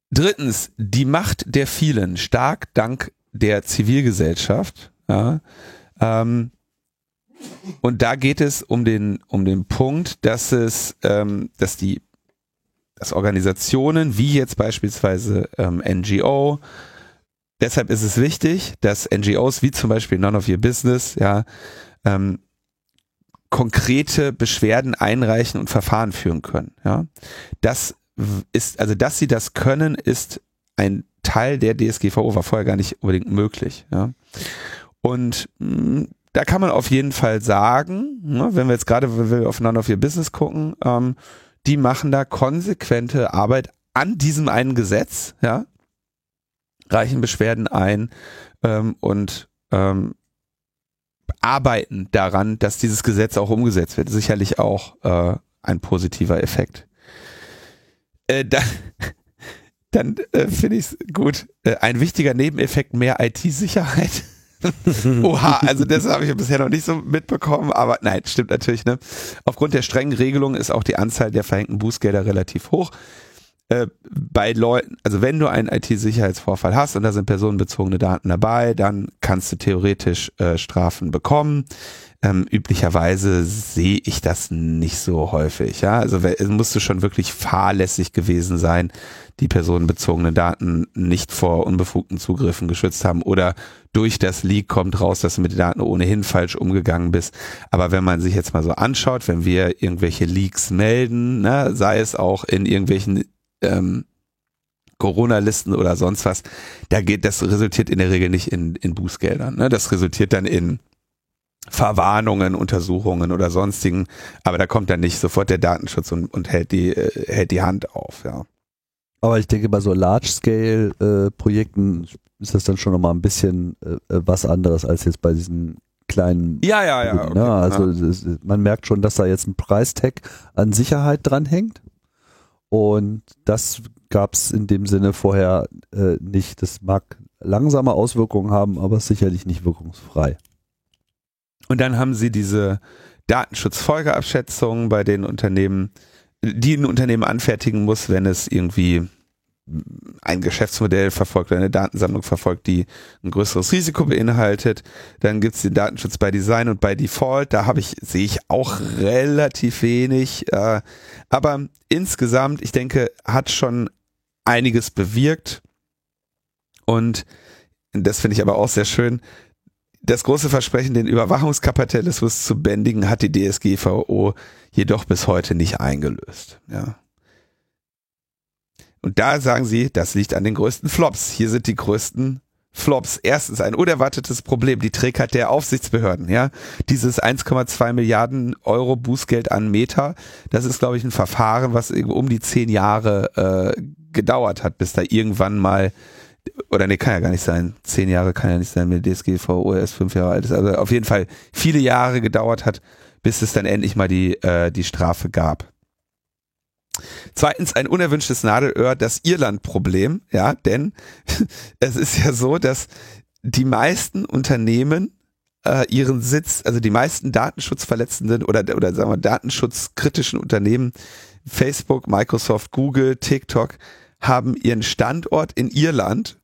Drittens, die Macht der vielen, stark dank der Zivilgesellschaft. Ja, ähm, und da geht es um den, um den Punkt, dass es, ähm, dass die, dass Organisationen wie jetzt beispielsweise ähm, NGO, deshalb ist es wichtig, dass NGOs wie zum Beispiel None of Your Business, ja, ähm, konkrete Beschwerden einreichen und Verfahren führen können. Ja, das ist, also dass sie das können, ist ein Teil der DSGVO, war vorher gar nicht unbedingt möglich. Ja. Und mh, hm, da kann man auf jeden Fall sagen, ne, wenn wir jetzt gerade wenn wir aufeinander auf ihr Business gucken, ähm, die machen da konsequente Arbeit an diesem einen Gesetz, ja, reichen Beschwerden ein ähm, und ähm, arbeiten daran, dass dieses Gesetz auch umgesetzt wird. Sicherlich auch äh, ein positiver Effekt. Äh, <laughs> da, dann äh, finde ich es gut. Äh, ein wichtiger Nebeneffekt mehr IT-Sicherheit. <laughs> Oha, also das habe ich bisher noch nicht so mitbekommen, aber nein, stimmt natürlich. Ne? Aufgrund der strengen Regelung ist auch die Anzahl der verhängten Bußgelder relativ hoch. Äh, bei Leuten, also wenn du einen IT-Sicherheitsvorfall hast und da sind personenbezogene Daten dabei, dann kannst du theoretisch äh, Strafen bekommen. Ähm, üblicherweise sehe ich das nicht so häufig. Ja, also es musste schon wirklich fahrlässig gewesen sein, die personenbezogene Daten nicht vor unbefugten Zugriffen geschützt haben oder durch das Leak kommt raus, dass du mit den Daten ohnehin falsch umgegangen bist. Aber wenn man sich jetzt mal so anschaut, wenn wir irgendwelche Leaks melden, ne, sei es auch in irgendwelchen ähm, Corona-Listen oder sonst was, da geht, das resultiert in der Regel nicht in, in Bußgeldern. Ne? Das resultiert dann in Verwarnungen, Untersuchungen oder sonstigen, aber da kommt dann nicht sofort der Datenschutz und, und hält die äh, hält die Hand auf, ja. Aber ich denke, bei so Large-Scale-Projekten äh, ist das dann schon nochmal ein bisschen äh, äh, was anderes als jetzt bei diesen kleinen. Ja, ja, ja. Okay, ne? Also ja. Man merkt schon, dass da jetzt ein Preistag an Sicherheit dranhängt. Und das gab es in dem Sinne vorher äh, nicht. Das mag langsame Auswirkungen haben, aber sicherlich nicht wirkungsfrei. Und dann haben sie diese Datenschutzfolgeabschätzung bei den Unternehmen, die ein Unternehmen anfertigen muss, wenn es irgendwie ein Geschäftsmodell verfolgt oder eine Datensammlung verfolgt, die ein größeres Risiko beinhaltet. Dann gibt's den Datenschutz bei Design und bei Default. Da habe ich, sehe ich auch relativ wenig. Äh, aber insgesamt, ich denke, hat schon einiges bewirkt. Und das finde ich aber auch sehr schön. Das große Versprechen, den Überwachungskapitalismus zu bändigen, hat die DSGVO jedoch bis heute nicht eingelöst. Ja. Und da sagen sie, das liegt an den größten Flops. Hier sind die größten Flops. Erstens ein unerwartetes Problem, die Trägheit der Aufsichtsbehörden, ja. Dieses 1,2 Milliarden Euro Bußgeld an Meta, das ist, glaube ich, ein Verfahren, was um die zehn Jahre äh, gedauert hat, bis da irgendwann mal oder nee, kann ja gar nicht sein. Zehn Jahre kann ja nicht sein, wenn DSGVO erst fünf Jahre alt ist. Also auf jeden Fall viele Jahre gedauert hat, bis es dann endlich mal die, äh, die Strafe gab. Zweitens ein unerwünschtes Nadelöhr, das Irland-Problem, ja, denn <laughs> es ist ja so, dass die meisten Unternehmen äh, ihren Sitz, also die meisten datenschutzverletzenden oder, oder sagen wir datenschutzkritischen Unternehmen, Facebook, Microsoft, Google, TikTok, haben ihren Standort in Irland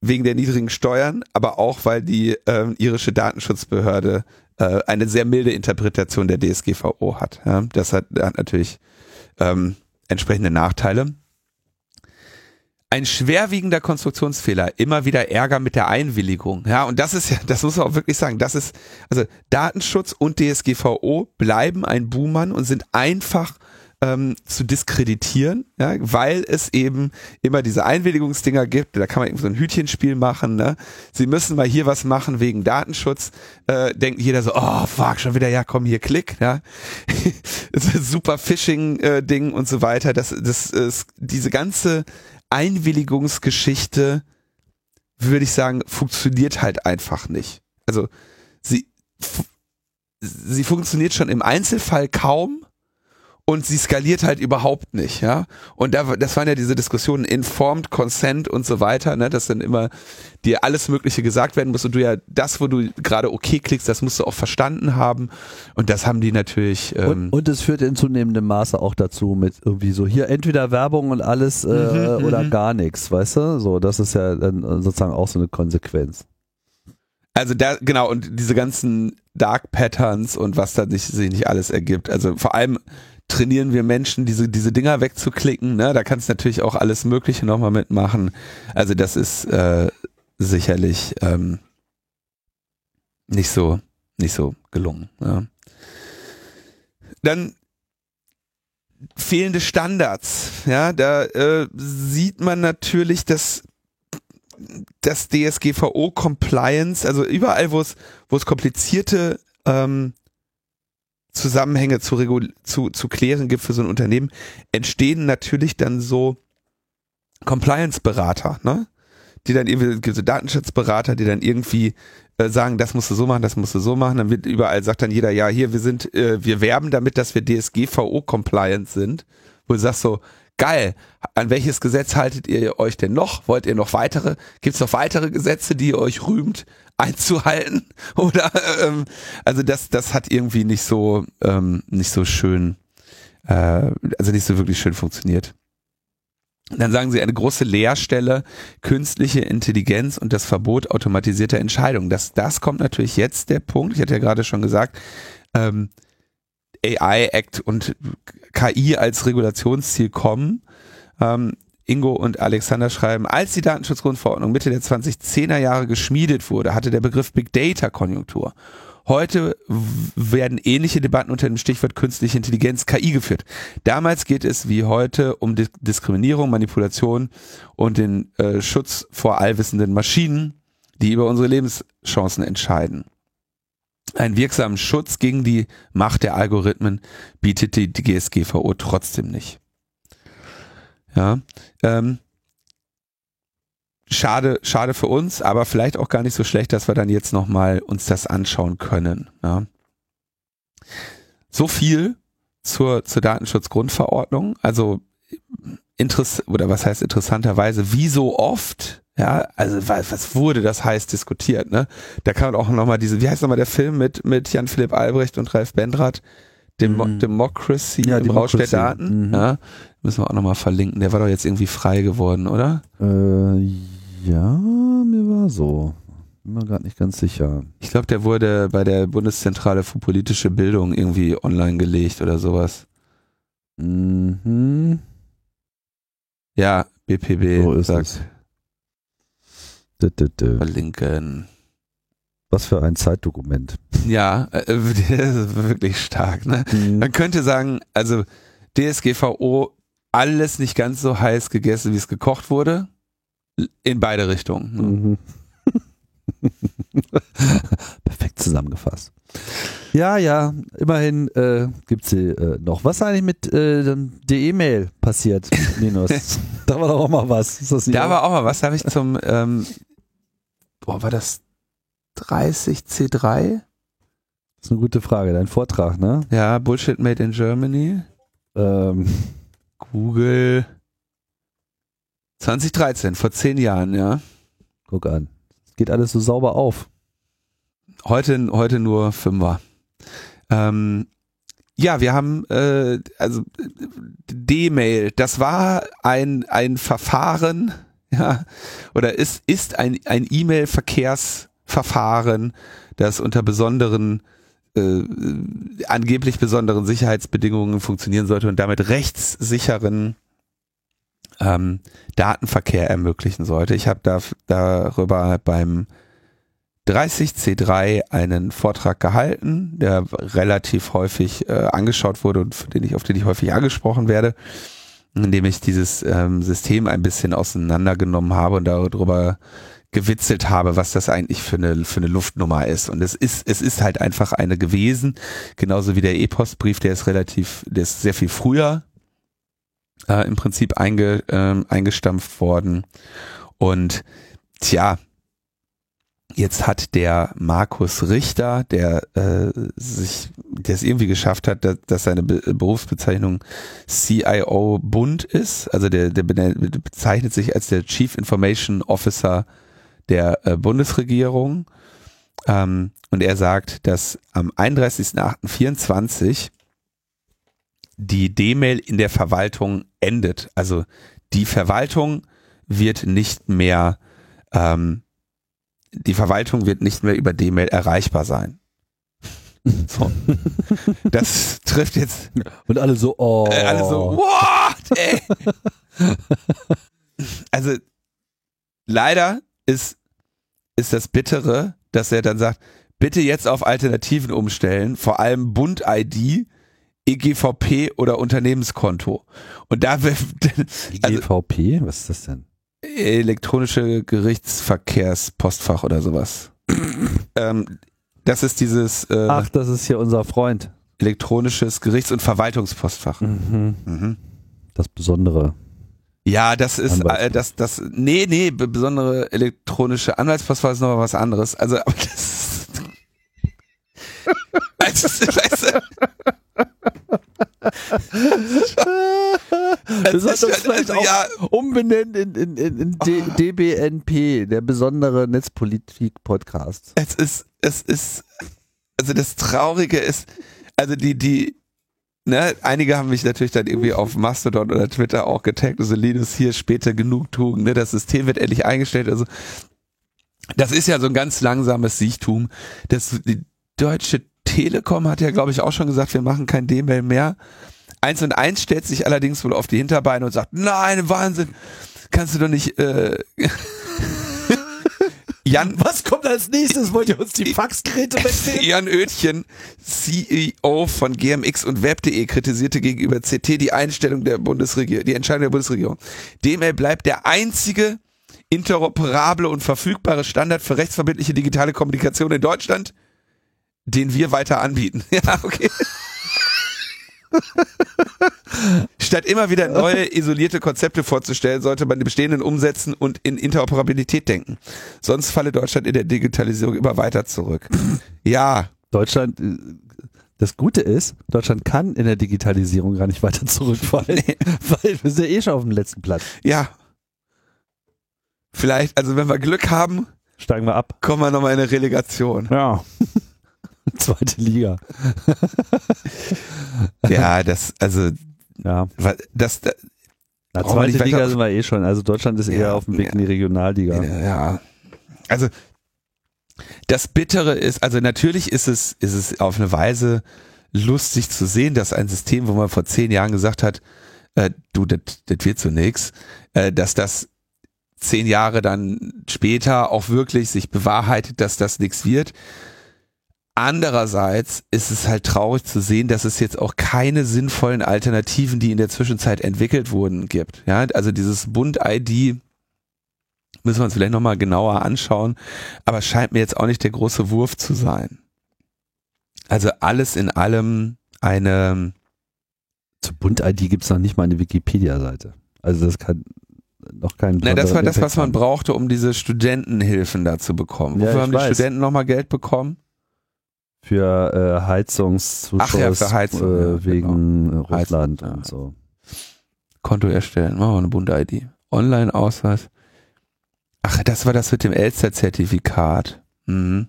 wegen der niedrigen Steuern, aber auch weil die ähm, irische Datenschutzbehörde äh, eine sehr milde Interpretation der DSGVO hat. Ja? Das hat, hat natürlich ähm, entsprechende Nachteile. Ein schwerwiegender Konstruktionsfehler, immer wieder Ärger mit der Einwilligung. Ja, und das ist ja, das muss man auch wirklich sagen, das ist, also Datenschutz und DSGVO bleiben ein Buhmann und sind einfach ähm, zu diskreditieren, ja, weil es eben immer diese Einwilligungsdinger gibt. Da kann man irgendwie so ein Hütchenspiel machen. Ne? Sie müssen mal hier was machen wegen Datenschutz. Äh, denkt jeder so, oh fuck, schon wieder, ja komm hier, klick. Ja? <laughs> super Phishing-Ding äh, und so weiter. Das, das ist diese ganze Einwilligungsgeschichte, würde ich sagen, funktioniert halt einfach nicht. Also sie, sie funktioniert schon im Einzelfall kaum und sie skaliert halt überhaupt nicht, ja. Und da, das waren ja diese Diskussionen Informed Consent und so weiter, ne, dass dann immer dir alles Mögliche gesagt werden muss und du ja das, wo du gerade okay klickst, das musst du auch verstanden haben. Und das haben die natürlich. Ähm und, und es führt in zunehmendem Maße auch dazu mit irgendwie so hier entweder Werbung und alles äh, mhm, oder mhm. gar nichts, weißt du? So, das ist ja dann sozusagen auch so eine Konsequenz. Also da, genau, und diese ganzen Dark Patterns und was da nicht, sich nicht alles ergibt. Also vor allem trainieren wir Menschen, diese, diese Dinger wegzuklicken. Ne? Da kannst du natürlich auch alles Mögliche nochmal mitmachen. Also das ist äh, sicherlich ähm, nicht so, nicht so gelungen. Ja. Dann fehlende Standards. Ja, da äh, sieht man natürlich, dass das DSGVO Compliance, also überall, wo es wo es komplizierte ähm, Zusammenhänge zu, zu, zu klären gibt für so ein Unternehmen, entstehen natürlich dann so Compliance-Berater, ne? Die dann irgendwie, gibt so Datenschutzberater, die dann irgendwie äh, sagen, das musst du so machen, das musst du so machen. Dann wird überall sagt dann jeder, ja, hier, wir sind, äh, wir werben damit, dass wir DSGVO-compliant sind. Wo du sagst so, geil, an welches Gesetz haltet ihr euch denn noch? Wollt ihr noch weitere? Gibt es noch weitere Gesetze, die ihr euch rühmt? <laughs> einzuhalten <laughs> oder ähm, also das das hat irgendwie nicht so ähm, nicht so schön äh, also nicht so wirklich schön funktioniert. Dann sagen sie eine große Leerstelle, künstliche Intelligenz und das Verbot automatisierter Entscheidungen. Das, das kommt natürlich jetzt der Punkt. Ich hatte ja gerade schon gesagt, ähm, AI Act und KI als Regulationsziel kommen. Ähm, Ingo und Alexander schreiben, als die Datenschutzgrundverordnung Mitte der 2010er Jahre geschmiedet wurde, hatte der Begriff Big Data Konjunktur. Heute werden ähnliche Debatten unter dem Stichwort künstliche Intelligenz KI geführt. Damals geht es wie heute um Diskriminierung, Manipulation und den äh, Schutz vor allwissenden Maschinen, die über unsere Lebenschancen entscheiden. Einen wirksamen Schutz gegen die Macht der Algorithmen bietet die, GSGVO trotzdem nicht. Ja, ähm, schade, schade für uns, aber vielleicht auch gar nicht so schlecht, dass wir dann jetzt nochmal uns das anschauen können. Ja. So viel zur, zur Datenschutzgrundverordnung. Also Interess oder was heißt interessanterweise, wie so oft, ja, also was, was wurde das heiß diskutiert, ne? Da kann man auch nochmal diese, wie heißt nochmal der Film mit, mit Jan-Philipp Albrecht und Ralf Bendrath? Demo mhm. Democracy ja, im Democracy. Rausch der Daten. Mhm. Ja, müssen wir auch nochmal verlinken. Der war doch jetzt irgendwie frei geworden, oder? Äh, ja, mir war so. Bin mir gerade nicht ganz sicher. Ich glaube, der wurde bei der Bundeszentrale für politische Bildung irgendwie online gelegt oder sowas. Mhm. Ja, BPB so ist sagt. Es. Verlinken. Was für ein Zeitdokument. Ja, äh, <laughs> ist wirklich stark. Ne? Mhm. Man könnte sagen, also DSGVO alles nicht ganz so heiß gegessen, wie es gekocht wurde. In beide Richtungen. Ne? Mhm. <laughs> Perfekt zusammengefasst. Ja, ja, immerhin äh, gibt sie äh, noch. Was eigentlich mit äh, der E-Mail passiert, Minus? <laughs> da war doch auch mal was. da war auch mal was. Da habe ich zum, ähm, boah, war das 30 C3? Das ist eine gute Frage. Dein Vortrag, ne? Ja, Bullshit Made in Germany. Ähm, Google 2013, vor zehn Jahren, ja. guck an. Es geht alles so sauber auf. Heute, heute nur Fünfer. Ähm, ja, wir haben äh, also D-Mail. Das war ein ein Verfahren, <laughs> ja, oder ist ist ein ein E-Mail-Verkehrsverfahren, das unter besonderen äh, angeblich besonderen Sicherheitsbedingungen funktionieren sollte und damit rechtssicheren ähm, Datenverkehr ermöglichen sollte. Ich habe da, darüber beim 30C3 einen Vortrag gehalten, der relativ häufig äh, angeschaut wurde und den ich, auf den ich häufig angesprochen werde, indem ich dieses ähm, System ein bisschen auseinandergenommen habe und darüber gewitzelt habe, was das eigentlich für eine, für eine Luftnummer ist. Und es ist, es ist halt einfach eine gewesen, genauso wie der E-Postbrief, der ist relativ, der ist sehr viel früher äh, im Prinzip einge, äh, eingestampft worden. Und tja, jetzt hat der Markus Richter, der äh, sich, der es irgendwie geschafft hat, dass, dass seine Be Berufsbezeichnung CIO Bund ist, also der, der bezeichnet sich als der Chief Information Officer der äh, Bundesregierung. Ähm, und er sagt, dass am 31.08.24 die D-Mail in der Verwaltung endet. Also die Verwaltung wird nicht mehr, ähm, die Verwaltung wird nicht mehr über D-Mail erreichbar sein. <laughs> So. Das trifft jetzt. Und alle so, oh. Äh, alle so, what? Ey. Also leider ist, ist das Bittere, dass er dann sagt, bitte jetzt auf Alternativen umstellen, vor allem Bund-ID, EGVP oder Unternehmenskonto. Und da <laughs> also, EGVP, was ist das denn? Elektronische Gerichtsverkehrspostfach oder sowas. <clears throat> ähm, das ist dieses äh, Ach, das ist hier unser Freund. Elektronisches Gerichts- und Verwaltungspostfach. Mhm. Mhm. Das Besondere. Ja, das ist äh, das das nee, nee, besondere elektronische Anwaltspostfach ist noch was anderes. Also aber das <laughs> also, <laughs> weißt du, <laughs> das hat uns vielleicht also, auch ja, umbenennen in, in, in, in D, oh. DBNP, der besondere Netzpolitik-Podcast. Es ist, es ist, also das Traurige ist, also die, die, ne, einige haben mich natürlich dann irgendwie auf Mastodon oder Twitter auch getaggt, also Linus hier später Genugtuung, ne, das System wird endlich eingestellt, also das ist ja so ein ganz langsames Siechtum. Das, die deutsche Telekom hat ja, glaube ich, auch schon gesagt, wir machen kein D-Mail mehr. Eins und eins stellt sich allerdings wohl auf die Hinterbeine und sagt, nein, Wahnsinn, kannst du doch nicht, äh, <laughs> Jan, was kommt als nächstes? Wollt ihr uns die Faxgeräte wegnehmen? Jan Oetchen, CEO von GMX und Web.de, kritisierte gegenüber CT die Einstellung der Bundesregierung, die Entscheidung der Bundesregierung. DML bleibt der einzige interoperable und verfügbare Standard für rechtsverbindliche digitale Kommunikation in Deutschland, den wir weiter anbieten. <laughs> Ja, okay. Statt immer wieder neue isolierte Konzepte vorzustellen, sollte man die bestehenden umsetzen und in Interoperabilität denken. Sonst falle Deutschland in der Digitalisierung immer weiter zurück. Ja. Deutschland, äh, das Gute ist, Deutschland kann in der Digitalisierung gar nicht weiter zurückfallen, nee. <laughs> weil wir sind ja eh schon auf dem letzten Platz. Ja. Vielleicht, also wenn wir Glück haben, steigen wir ab. Kommen wir nochmal in eine Relegation. Ja. <laughs> Zweite Liga. <laughs> ja, das, also, ja. das, das Na, zweite Liga sind wir eh schon. Also Deutschland ist eher ja, auf dem Weg ja, in die Regionalliga. Ja. Also, das Bittere ist, also natürlich ist es, ist es auf eine Weise lustig zu sehen, dass ein System, wo man vor zehn Jahren gesagt hat, äh, du, das wird so nix, äh, dass das zehn Jahre dann später auch wirklich sich bewahrheitet, dass das nichts wird. Andererseits ist es halt traurig zu sehen, dass es jetzt auch keine sinnvollen Alternativen, die in der Zwischenzeit entwickelt wurden, gibt. Ja, also dieses Bund-ID müssen wir uns vielleicht nochmal genauer anschauen, aber scheint mir jetzt auch nicht der große Wurf zu sein. Also alles in allem eine. Zu Bund-ID gibt es noch nicht mal eine Wikipedia-Seite. Also das kann noch kein. Na, das war das, was man brauchte, um diese Studentenhilfen da zu bekommen. Wofür ja, haben die weiß. Studenten nochmal Geld bekommen? Für äh, Heizungszuschuss Ach ja, für Heizung, äh, ja, wegen genau. Russland Heizung, und so. Konto erstellen, machen wir eine bunte ID. Online-Ausweis. Ach, das war das mit dem Elster-Zertifikat. Mhm.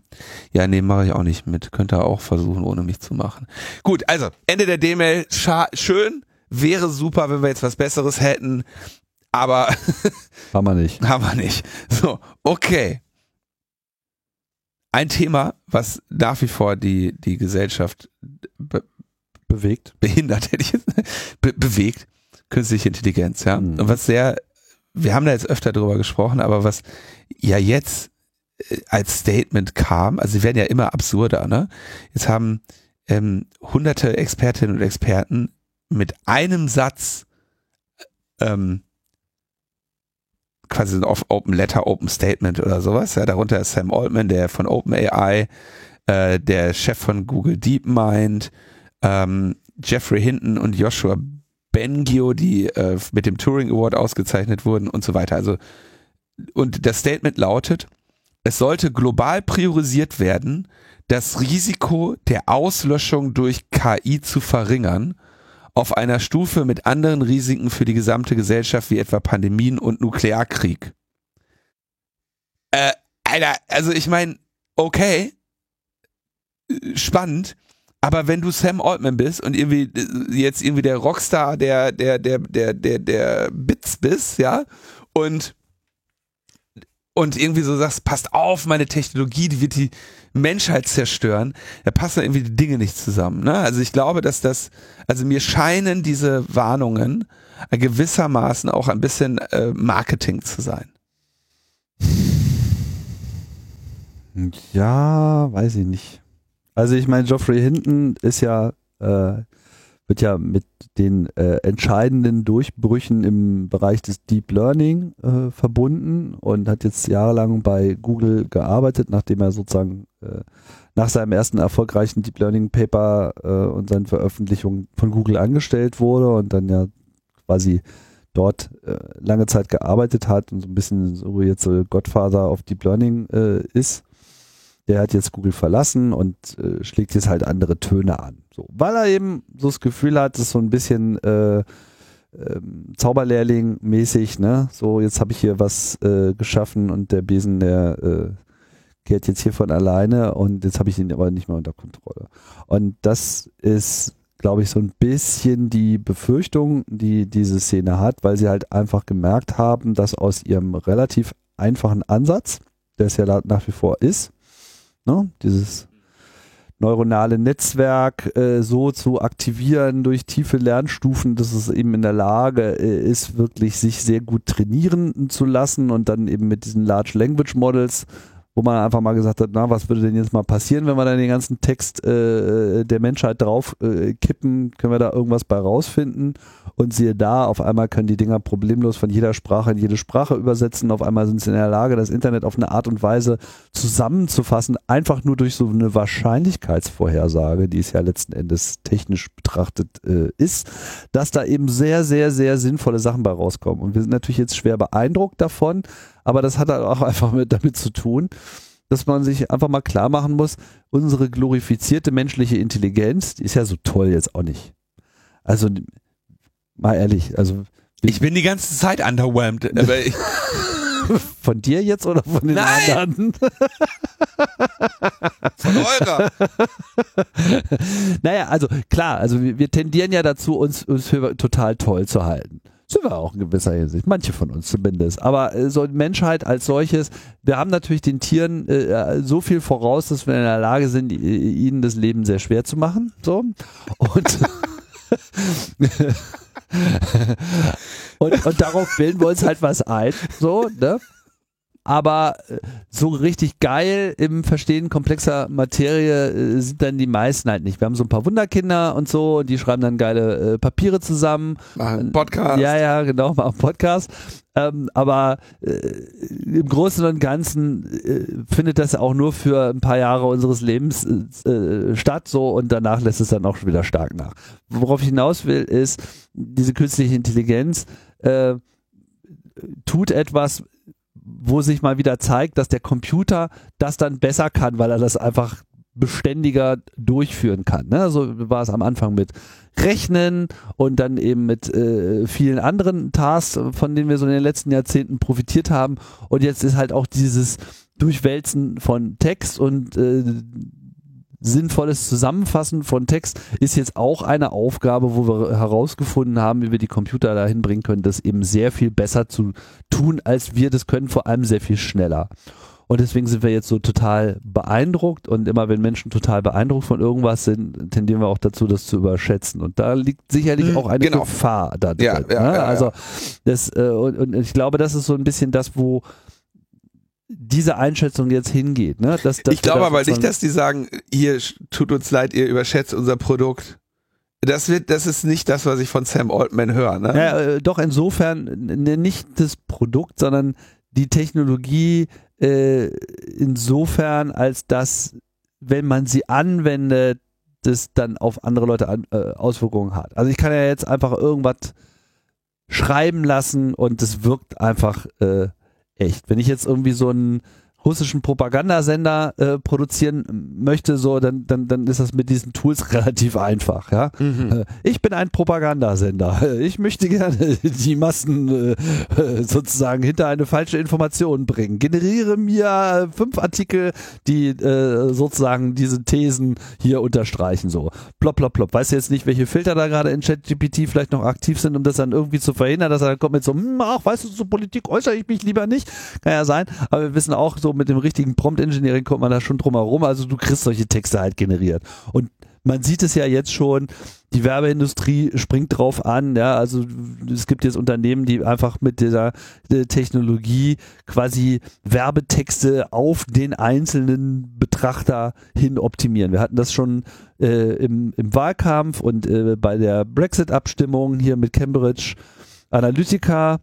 Ja, nee, mache ich auch nicht mit. Könnte er auch versuchen, ohne mich zu machen. Gut, also, Ende der D-Mail. Schön. Wäre super, wenn wir jetzt was Besseres hätten. Aber <laughs> Haben wir nicht. haben wir nicht. So, okay. Ein Thema, was nach wie vor die, die Gesellschaft be Bewegt. <laughs> behindert, hätte ich jetzt, be bewegt, künstliche Intelligenz, ja. Mhm. Und was sehr, wir haben da jetzt öfter drüber gesprochen, aber was ja jetzt äh, als Statement kam, also sie werden ja immer absurder, ne? Jetzt haben ähm, hunderte Expertinnen und Experten mit einem Satz ähm, quasi ein Open Letter, Open Statement oder sowas. Ja, darunter ist Sam Altman, der von OpenAI, äh, der Chef von Google DeepMind, ähm, Jeffrey Hinton und Joshua Bengio, die äh, mit dem Turing Award ausgezeichnet wurden und so weiter. Also und das Statement lautet: Es sollte global priorisiert werden, das Risiko der Auslöschung durch KI zu verringern auf einer Stufe mit anderen Risiken für die gesamte Gesellschaft wie etwa Pandemien und Nuklearkrieg. Äh, Alter, also ich meine, okay, spannend, aber wenn du Sam Altman bist und irgendwie äh, jetzt irgendwie der Rockstar der der der der der der Bits bist, ja, und und irgendwie so sagst, passt auf, meine Technologie, die wird die Menschheit zerstören, da passen irgendwie die Dinge nicht zusammen. Ne? Also ich glaube, dass das, also mir scheinen diese Warnungen gewissermaßen auch ein bisschen äh, Marketing zu sein. Ja, weiß ich nicht. Also ich meine, Geoffrey Hinton ist ja, äh, wird ja mit den äh, entscheidenden Durchbrüchen im Bereich des Deep Learning äh, verbunden und hat jetzt jahrelang bei Google gearbeitet, nachdem er sozusagen äh, nach seinem ersten erfolgreichen Deep Learning Paper äh, und seinen Veröffentlichungen von Google angestellt wurde und dann ja quasi dort äh, lange Zeit gearbeitet hat und so ein bisschen so jetzt so Godfather of Deep Learning äh, ist. Der hat jetzt Google verlassen und äh, schlägt jetzt halt andere Töne an. So, weil er eben so das Gefühl hat, das ist so ein bisschen äh, ähm, Zauberlehrling-mäßig, ne? So, jetzt habe ich hier was äh, geschaffen und der Besen, der äh, kehrt jetzt hier von alleine und jetzt habe ich ihn aber nicht mehr unter Kontrolle. Und das ist, glaube ich, so ein bisschen die Befürchtung, die diese Szene hat, weil sie halt einfach gemerkt haben, dass aus ihrem relativ einfachen Ansatz, der es ja nach wie vor ist, ne, dieses neuronale Netzwerk äh, so zu aktivieren durch tiefe Lernstufen, dass es eben in der Lage äh, ist, wirklich sich sehr gut trainieren zu lassen und dann eben mit diesen Large Language Models, wo man einfach mal gesagt hat, na, was würde denn jetzt mal passieren, wenn wir dann den ganzen Text äh, der Menschheit drauf äh, kippen, können wir da irgendwas bei rausfinden? Und siehe da, auf einmal können die Dinger problemlos von jeder Sprache in jede Sprache übersetzen, auf einmal sind sie in der Lage, das Internet auf eine Art und Weise zusammenzufassen, einfach nur durch so eine Wahrscheinlichkeitsvorhersage, die es ja letzten Endes technisch betrachtet äh, ist, dass da eben sehr, sehr, sehr sinnvolle Sachen bei rauskommen. Und wir sind natürlich jetzt schwer beeindruckt davon, aber das hat halt auch einfach mit, damit zu tun, dass man sich einfach mal klar machen muss, unsere glorifizierte menschliche Intelligenz, die ist ja so toll jetzt auch nicht. Also, mal ehrlich, also Ich bin die ganze Zeit underwhelmed. <laughs> Von dir jetzt oder von den Nein! anderen? von eurer. <laughs> naja, also klar, also wir, wir tendieren ja dazu, uns, uns für total toll zu halten. Sind wir auch in gewisser Hinsicht, manche von uns zumindest. Aber äh, so Menschheit als solches, wir haben natürlich den Tieren äh, so viel voraus, dass wir in der Lage sind, ihnen das Leben sehr schwer zu machen. So. Und, <laughs> und, und darauf bilden wir uns halt was ein. So, ne? Aber äh, so richtig geil im Verstehen komplexer Materie äh, sind dann die meisten halt nicht. Wir haben so ein paar Wunderkinder und so, und die schreiben dann geile äh, Papiere zusammen. Machen Podcast. Ja, ja, genau, mal einen Podcast. Ähm, aber äh, im Großen und Ganzen äh, findet das auch nur für ein paar Jahre unseres Lebens äh, äh, statt, so und danach lässt es dann auch schon wieder stark nach. Worauf ich hinaus will, ist, diese künstliche Intelligenz tut etwas, wo sich mal wieder zeigt, dass der Computer das dann besser kann, weil er das einfach beständiger durchführen kann. Ne? So war es am Anfang mit Rechnen und dann eben mit äh, vielen anderen Tasks, von denen wir so in den letzten Jahrzehnten profitiert haben. Und jetzt ist halt auch dieses Durchwälzen von Text und äh, sinnvolles Zusammenfassen von Text ist jetzt auch eine Aufgabe, wo wir herausgefunden haben, wie wir die Computer dahin bringen können, das eben sehr viel besser zu tun, als wir das können, vor allem sehr viel schneller. Und deswegen sind wir jetzt so total beeindruckt und immer wenn Menschen total beeindruckt von irgendwas sind, tendieren wir auch dazu, das zu überschätzen. Und da liegt sicherlich hm, auch eine genau. Gefahr da drin. Ja, ja, ne? ja, also das äh, und, und ich glaube, das ist so ein bisschen das, wo diese Einschätzung jetzt hingeht. Ne? Dass, dass ich glaube aber nicht, dass die sagen, hier tut uns leid, ihr überschätzt unser Produkt. Das wird, das ist nicht das, was ich von Sam Altman höre. Ne? Ja, äh, doch insofern nicht das Produkt, sondern die Technologie äh, insofern, als dass, wenn man sie anwendet, das dann auf andere Leute an, äh, Auswirkungen hat. Also ich kann ja jetzt einfach irgendwas schreiben lassen und es wirkt einfach äh, echt. Wenn ich jetzt irgendwie so ein russischen Propagandasender äh, produzieren möchte, so, dann, dann, dann ist das mit diesen Tools <laughs> relativ einfach, ja. Mhm. Äh, ich bin ein Propagandasender. <laughs> Ich möchte gerne <laughs> die Massen äh, sozusagen hinter eine falsche Information bringen. Generiere mir fünf Artikel, die äh, sozusagen diese Thesen hier unterstreichen, so. Plop, plop, plop. Weiß jetzt nicht, welche Filter da gerade in ChatGPT vielleicht noch aktiv sind, um das dann irgendwie zu verhindern, dass er dann kommt mit so, hm, ach, weißt du, zur Politik äußere ich mich lieber nicht. Kann ja sein. Aber wir wissen auch so, mit dem richtigen Prompt Engineering kommt man da schon drum herum. Also du kriegst solche Texte halt generiert. Und man sieht es ja jetzt schon, die Werbeindustrie springt drauf an, ja, also es gibt jetzt Unternehmen, die einfach mit dieser äh, Technologie quasi Werbetexte auf den einzelnen Betrachter hin optimieren. Wir hatten das schon äh, im, im Wahlkampf und äh, bei der Brexit-Abstimmung hier mit Cambridge Analytica,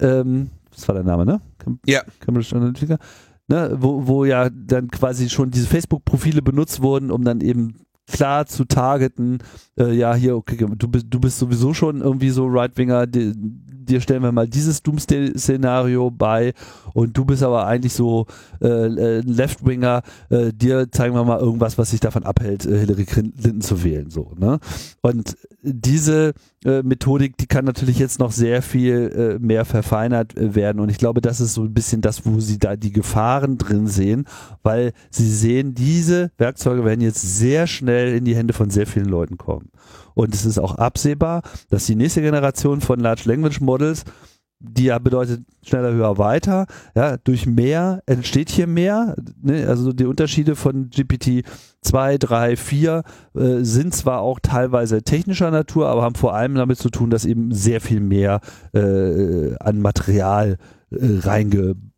ähm, das war der Name, ne? Cam ja. Cambridge Analytica. Ne, wo, wo ja dann quasi schon diese Facebook-Profile benutzt wurden, um dann eben klar zu targeten, äh, ja, hier, okay, du bist, du bist sowieso schon irgendwie so Right-Winger, dir, stellen wir mal dieses Doomsday-Szenario bei und du bist aber eigentlich so äh, äh, Left-Winger, äh, dir zeigen wir mal irgendwas, was sich davon abhält, äh, Hillary Clinton zu wählen, so, ne? Und diese äh, Methodik, die kann natürlich jetzt noch sehr viel mehr verfeinert werden und ich glaube, das ist so ein bisschen das, wo sie da die Gefahren drin sehen, weil sie sehen, diese Werkzeuge werden jetzt sehr schnell in die Hände von sehr vielen Leuten kommen. Und es ist auch absehbar, dass die nächste Generation von Large Language Models die ja bedeutet schneller, höher, weiter. Ja, durch mehr entsteht hier mehr. Ne? Also die Unterschiede von GPT 2, 3, 4 äh, sind zwar auch teilweise technischer Natur, aber haben vor allem damit zu tun, dass eben sehr viel mehr äh, an Material äh,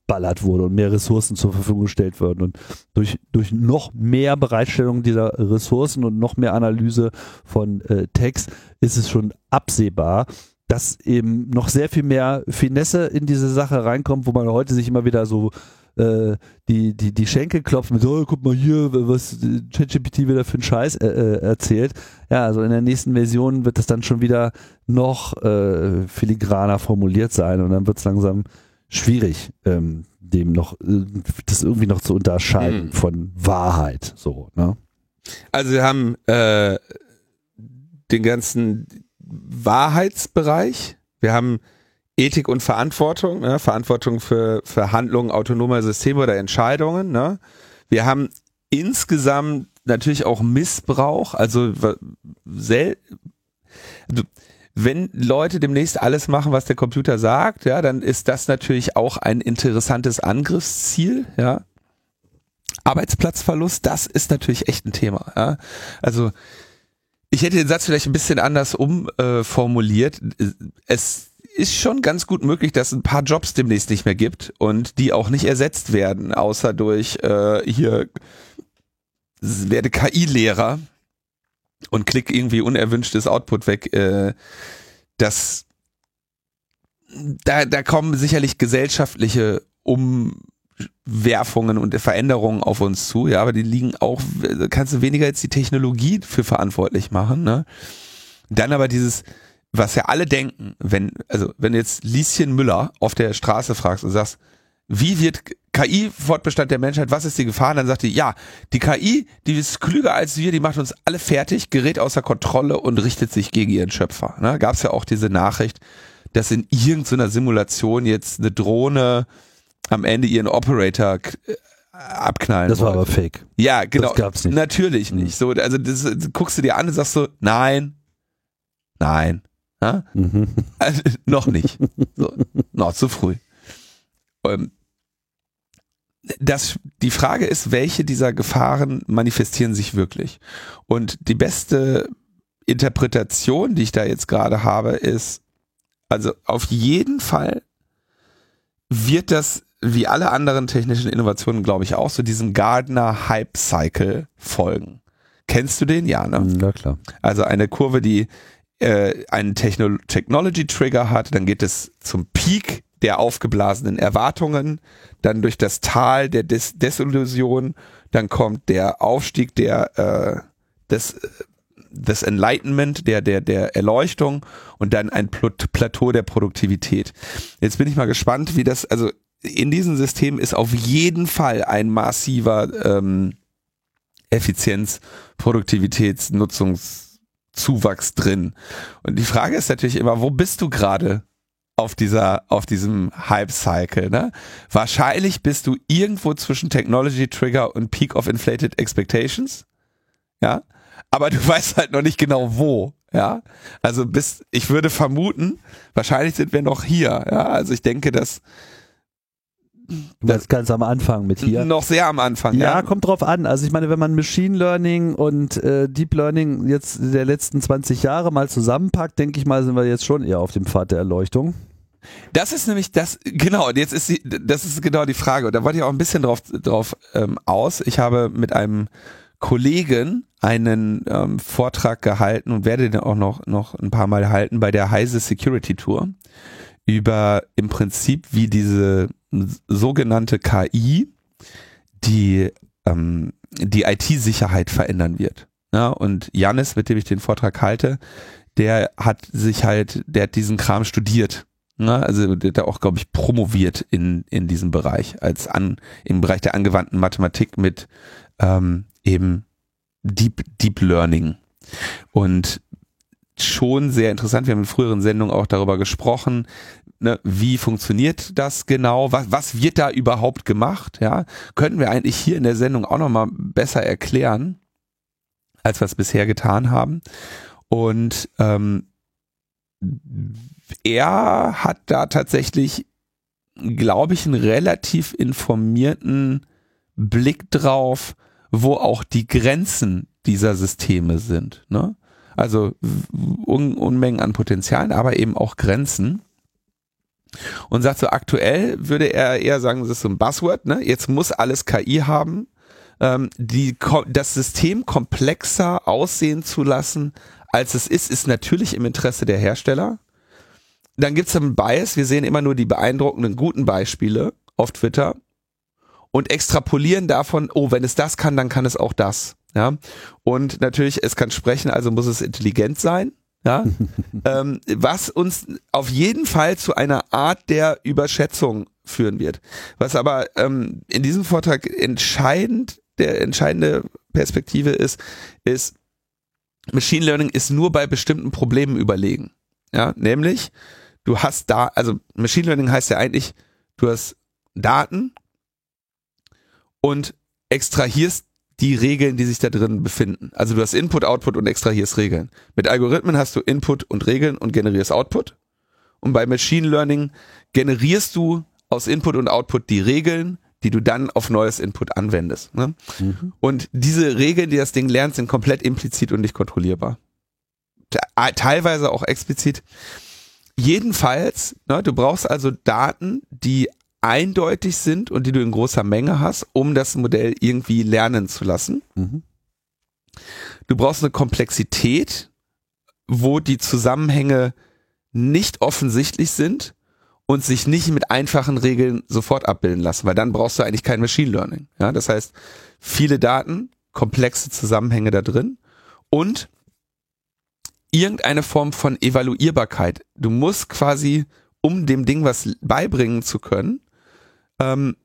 reingeballert wurde und mehr Ressourcen zur Verfügung gestellt wurden. Und durch, durch noch mehr Bereitstellung dieser Ressourcen und noch mehr Analyse von äh, Text ist es schon absehbar, dass eben noch sehr viel mehr Finesse in diese Sache reinkommt, wo man heute sich immer wieder so äh, die, die, die Schenkel klopft mit, so, guck mal hier, was ChatGPT wieder für einen Scheiß äh, äh, erzählt. Ja, also in der nächsten Version wird das dann schon wieder noch äh, filigraner formuliert sein und dann wird es langsam schwierig, ähm, dem noch, äh, das irgendwie noch zu unterscheiden mhm. von Wahrheit. So, ne? Also wir haben äh, den ganzen Wahrheitsbereich. Wir haben Ethik und Verantwortung, ne? Verantwortung für, für Handlungen autonomer Systeme oder Entscheidungen. Ne? Wir haben insgesamt natürlich auch Missbrauch, also sel also, wenn Leute demnächst alles machen, was der Computer sagt, ja, dann ist das natürlich auch ein interessantes Angriffsziel, ja. Arbeitsplatzverlust, das ist natürlich echt ein Thema, ja. Also ich hätte den Satz vielleicht ein bisschen anders umformuliert. Äh, es ist schon ganz gut möglich, dass ein paar Jobs demnächst nicht mehr gibt und die auch nicht ersetzt werden, außer durch äh, hier werde KI-Lehrer und klick irgendwie unerwünschtes Output weg. Äh, das da, da kommen sicherlich gesellschaftliche um Werfungen und Veränderungen auf uns zu, ja, aber die liegen auch, kannst du weniger jetzt die Technologie für verantwortlich machen, ne? Dann aber dieses, was ja alle denken, wenn, also wenn jetzt Lieschen Müller auf der Straße fragst und sagst, wie wird KI-Fortbestand der Menschheit, was ist die Gefahr? Und dann sagt die, ja, die KI, die ist klüger als wir, die macht uns alle fertig, gerät außer Kontrolle und richtet sich gegen ihren Schöpfer. Ne? Gab es ja auch diese Nachricht, dass in irgendeiner Simulation jetzt eine Drohne am Ende ihren Operator äh, abknallen Das war wollte. aber fake. Ja, genau. Das gab's nicht. Natürlich Mhm. nicht. So, also das, das guckst du dir an und sagst so, nein, nein? Mhm. <laughs> Also, noch nicht. So, noch zu früh. Ähm, das, die Frage ist, welche dieser Gefahren manifestieren sich wirklich? Und die beste Interpretation, die ich da jetzt gerade habe, ist, also auf jeden Fall wird das, wie alle anderen technischen Innovationen, glaube ich, auch so diesem Gardner Hype Cycle folgen. Kennst du den? Ja, ne? Ja, klar. Also eine Kurve, die äh, einen Techno Technology Trigger hat, dann geht es zum Peak der aufgeblasenen Erwartungen, dann durch das Tal der Des Desillusion, dann kommt der Aufstieg der äh, des äh, des Enlightenment, der der der Erleuchtung und dann ein Plateau der Produktivität. Jetzt bin ich mal gespannt, wie das also in diesem System ist auf jeden Fall ein massiver ähm, Effizienz, Produktivitäts, Nutzungszuwachs drin. Und die Frage ist natürlich immer, wo bist du gerade auf dieser, auf diesem Hype-Cycle, ne? Wahrscheinlich bist du irgendwo zwischen Technology Trigger und Peak of Inflated Expectations. Ja. Aber du <laughs> weißt halt noch nicht genau wo. Ja. Also bis, ich würde vermuten, wahrscheinlich sind wir noch hier. Ja. Also ich denke, dass Warst ganz am Anfang mit hier. noch sehr am Anfang. Ja, Ja. kommt drauf an. Also ich meine, wenn man Machine Learning und äh, Deep Learning jetzt der letzten 20 Jahre mal zusammenpackt, denke ich mal, sind wir jetzt schon eher auf dem Pfad der Erleuchtung. Das ist nämlich das, genau, und jetzt ist die, das ist genau die Frage. Und da wollte ich auch ein bisschen drauf, drauf ähm, aus. Ich habe mit einem Kollegen einen ähm, Vortrag gehalten und werde den auch noch, noch ein paar Mal halten bei der Heise Security Tour über im Prinzip, wie diese sogenannte KI die, ähm, die IT-Sicherheit verändern wird. Ja, und Janis, mit dem ich den Vortrag halte, der hat sich halt, der hat diesen Kram studiert. Ne? Also der hat auch, glaube ich, promoviert in, in diesem Bereich, als an, im Bereich der angewandten Mathematik mit ähm, eben Deep, Deep Learning. Und schon sehr interessant. Wir haben in früheren Sendungen auch darüber gesprochen, ne, wie funktioniert das genau? Was, was wird da überhaupt gemacht? Ja, können wir eigentlich hier in der Sendung auch nochmal besser erklären, als wir es bisher getan haben. Und ähm, er hat da tatsächlich, glaube ich, einen relativ informierten Blick drauf, wo auch die Grenzen dieser Systeme sind. Ne? Also Un Unmengen an Potenzialen, aber eben auch Grenzen. Und sagt so, aktuell würde er eher sagen, das ist so ein Buzzword, ne? Jetzt muss alles KI haben, ähm, die, das System komplexer aussehen zu lassen, als es ist, ist natürlich im Interesse der Hersteller. Dann gibt's einen Bias, wir sehen immer nur die beeindruckenden guten Beispiele auf Twitter und extrapolieren davon, oh, wenn es das kann, dann kann es auch das. Ja. Und natürlich, es kann sprechen, also muss es intelligent sein. Ja. <laughs> ähm, was uns auf jeden Fall zu einer Art der Überschätzung führen wird. Was aber ähm, in diesem Vortrag entscheidend, der entscheidende Perspektive ist, ist, Machine Learning ist nur bei bestimmten Problemen überlegen. Ja, nämlich, du hast da, also Machine Learning heißt ja eigentlich, du hast Daten und extrahierst die Regeln, die sich da drin befinden. Also du hast Input, Output und extrahierst Regeln. Mit Algorithmen hast du Input und Regeln und generierst Output. Und bei Machine Learning generierst du aus Input und Output die Regeln, die du dann auf neues Input anwendest. Ne? Mhm. Und diese Regeln, die das Ding lernt, sind komplett implizit und nicht kontrollierbar. Te- Teilweise auch explizit. Jedenfalls, ne, du brauchst also Daten, die eindeutig sind und die du in großer Menge hast, um das Modell irgendwie lernen zu lassen. Mhm. Du brauchst eine Komplexität, wo die Zusammenhänge nicht offensichtlich sind und sich nicht mit einfachen Regeln sofort abbilden lassen, weil dann brauchst du eigentlich kein Machine Learning. Ja, das heißt, viele Daten, komplexe Zusammenhänge da drin und irgendeine Form von Evaluierbarkeit. Du musst quasi, um dem Ding was beibringen zu können, ähm,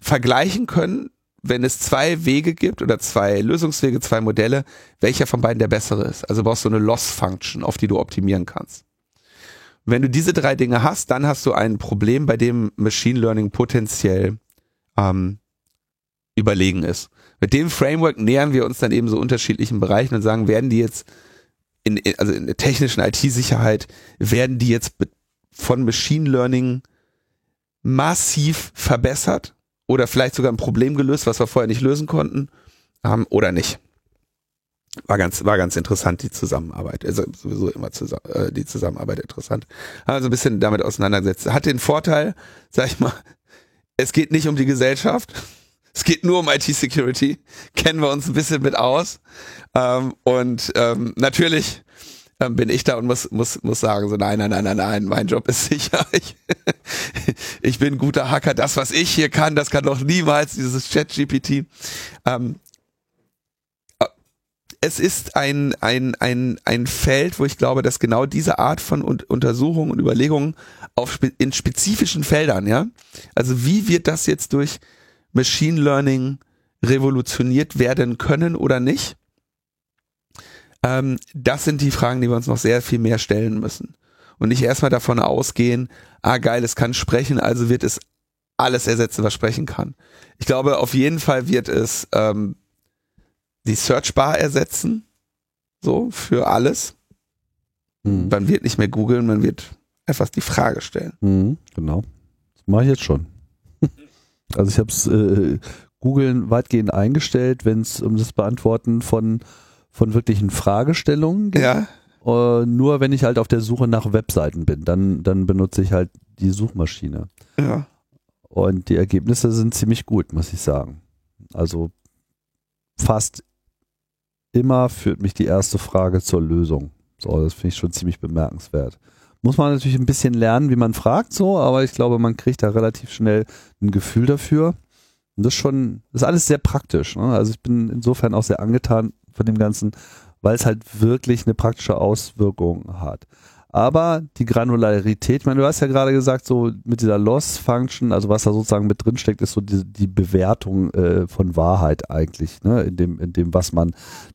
vergleichen können, wenn es zwei Wege gibt oder zwei Lösungswege, zwei Modelle, welcher von beiden der bessere ist. Also brauchst du eine Loss-Function, auf die du optimieren kannst. Wenn du diese drei Dinge hast, dann hast du ein Problem, bei dem Machine Learning potenziell ähm, überlegen ist. Mit dem Framework nähern wir uns dann eben so unterschiedlichen Bereichen und sagen, werden die jetzt in, also in der technischen IT-Sicherheit, werden die jetzt von Machine Learning massiv verbessert oder vielleicht sogar ein Problem gelöst, was wir vorher nicht lösen konnten, ähm, oder nicht. War ganz, war ganz interessant, die Zusammenarbeit. Also sowieso immer zusammen, äh, die Zusammenarbeit interessant. Also ein bisschen damit auseinandergesetzt. Hat den Vorteil, sag ich mal, es geht nicht um die Gesellschaft. Es geht nur um IT-Security. Kennen wir uns ein bisschen mit aus. Ähm, und ähm, natürlich ähm, bin ich da und muss, muss, muss sagen, so nein, nein, nein, nein, nein, mein Job ist <laughs> sicher. Ich, ich bin ein guter Hacker. Das, was ich hier kann, das kann doch niemals dieses Chat-GPT. Ähm, es ist ein, ein, ein, ein Feld, wo ich glaube, dass genau diese Art von Untersuchungen und Überlegungen auf, in spezifischen Feldern, ja, also wie wird das jetzt durch Machine Learning revolutioniert werden können oder nicht? Ähm, das sind die Fragen, die wir uns noch sehr viel mehr stellen müssen. Und nicht erstmal davon ausgehen, ah geil, es kann sprechen, also wird es alles ersetzen, was sprechen kann. Ich glaube, auf jeden Fall wird es ähm, die Searchbar ersetzen, so für alles. Mhm. Man wird nicht mehr googeln, man wird einfach die Frage stellen. Mhm, genau. Das mache ich jetzt schon. <laughs> Also ich habe es äh, googeln weitgehend eingestellt, wenn es um das Beantworten von von wirklichen Fragestellungen geht. Ja. Uh, nur wenn ich halt auf der Suche nach Webseiten bin, dann, dann benutze ich halt die Suchmaschine. Ja. Und die Ergebnisse sind ziemlich gut, muss ich sagen. Also fast immer führt mich die erste Frage zur Lösung. So, das finde ich schon ziemlich bemerkenswert. Muss man natürlich ein bisschen lernen, wie man fragt, so, aber ich glaube, man kriegt da relativ schnell ein Gefühl dafür. Und das ist schon, das ist alles sehr praktisch. Ne? Also ich bin insofern auch sehr angetan von dem Ganzen, weil es halt wirklich eine praktische Auswirkung hat. Aber die Granularität, ich meine, du hast ja gerade gesagt, so mit dieser Loss-Function, also was da sozusagen mit drin steckt, ist so die, die Bewertung äh, von Wahrheit eigentlich, ne, in dem, in dem, was man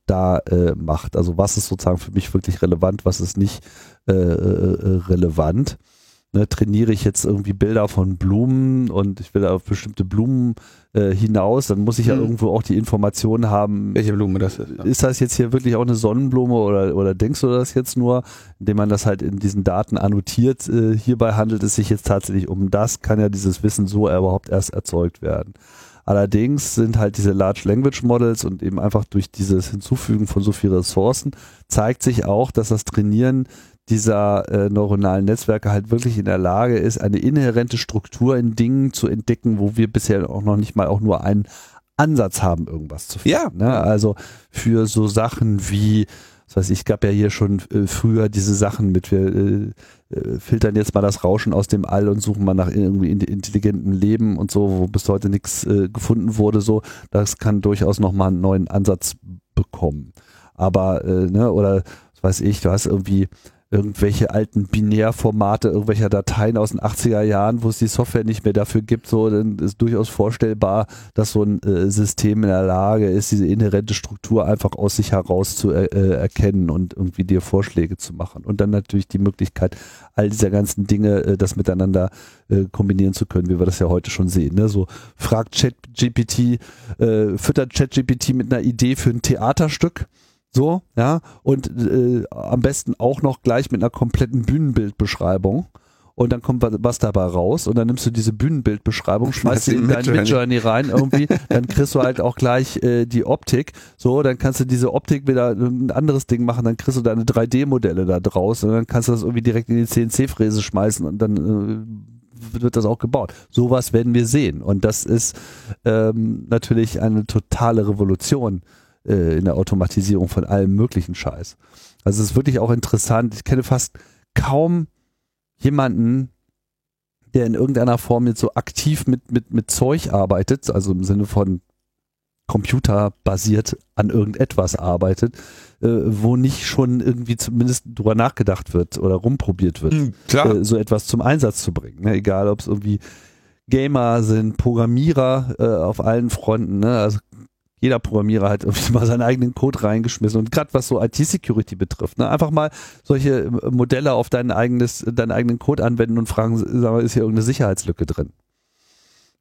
da äh, macht. Also was ist sozusagen für mich wirklich relevant, was ist nicht äh, äh relevant ne, trainiere ich jetzt irgendwie Bilder von Blumen und ich will auf bestimmte Blumen äh, hinaus, dann muss ich ja mhm. irgendwo auch die Informationen haben. Welche Blume das ist. Ja. Ist das jetzt hier wirklich auch eine Sonnenblume oder, oder denkst du das jetzt nur, indem man das halt in diesen Daten annotiert? Äh, hierbei handelt es sich jetzt tatsächlich um das, kann ja dieses Wissen so überhaupt erst erzeugt werden. Allerdings sind halt diese Large Language Models und eben einfach durch dieses Hinzufügen von so vielen Ressourcen zeigt sich auch, dass das Trainieren dieser äh, neuronalen Netzwerke halt wirklich in der Lage ist, eine inhärente Struktur in Dingen zu entdecken, wo wir bisher auch noch nicht mal auch nur einen Ansatz haben, irgendwas zu finden. Ja. Ne? Also für so Sachen wie, das weiß ich, gab ja hier schon äh, früher diese Sachen mit, wir äh, äh, filtern jetzt mal das Rauschen aus dem All und suchen mal nach irgendwie intelligentem Leben und so, wo bis heute nichts äh, gefunden wurde, so, das kann durchaus nochmal einen neuen Ansatz bekommen. Aber, äh, ne, oder was weiß ich, du hast irgendwie irgendwelche alten Binärformate, irgendwelcher Dateien aus den 80er Jahren, wo es die Software nicht mehr dafür gibt, so, dann ist durchaus vorstellbar, dass so ein äh, System in der Lage ist, diese inhärente Struktur einfach aus sich heraus zu äh, äh, erkennen und irgendwie dir Vorschläge zu machen. Und dann natürlich die Möglichkeit, all dieser ganzen Dinge, äh, das miteinander äh, kombinieren zu können, wie wir das ja heute schon sehen. Ne? So fragt ChatGPT, äh, füttert ChatGPT mit einer Idee für ein Theaterstück so, ja, und äh, am besten auch noch gleich mit einer kompletten Bühnenbildbeschreibung. Und dann kommt was dabei raus und dann nimmst du diese Bühnenbildbeschreibung, schmeißt sie in deinen Midjourney rein irgendwie, dann kriegst du halt auch gleich äh, die Optik. So, dann kannst du diese Optik wieder ein anderes Ding machen, dann kriegst du deine 3D-Modelle da draus und dann kannst du das irgendwie direkt in die CNC-Fräse schmeißen und dann äh, wird das auch gebaut. Sowas werden wir sehen. Und das ist ähm, natürlich eine totale Revolution äh, in der Automatisierung von allem möglichen Scheiß. Also es ist wirklich auch interessant. Ich kenne fast kaum jemanden, der in irgendeiner Form jetzt so aktiv mit, mit, mit Zeug arbeitet, also im Sinne von computerbasiert an irgendetwas arbeitet, äh, wo nicht schon irgendwie zumindest drüber nachgedacht wird oder rumprobiert wird, hm, Klar. Äh, so etwas zum Einsatz zu bringen. Ne? Egal, ob es irgendwie Gamer sind, Programmierer äh, auf allen Fronten. Ne? Also jeder Programmierer hat irgendwie <laughs> mal seinen eigenen Code reingeschmissen. Und gerade was so IT-Security betrifft, ne? einfach mal solche äh, Modelle auf dein eigenes, deinen eigenen Code anwenden und fragen, sag mal, ist hier irgendeine Sicherheitslücke drin?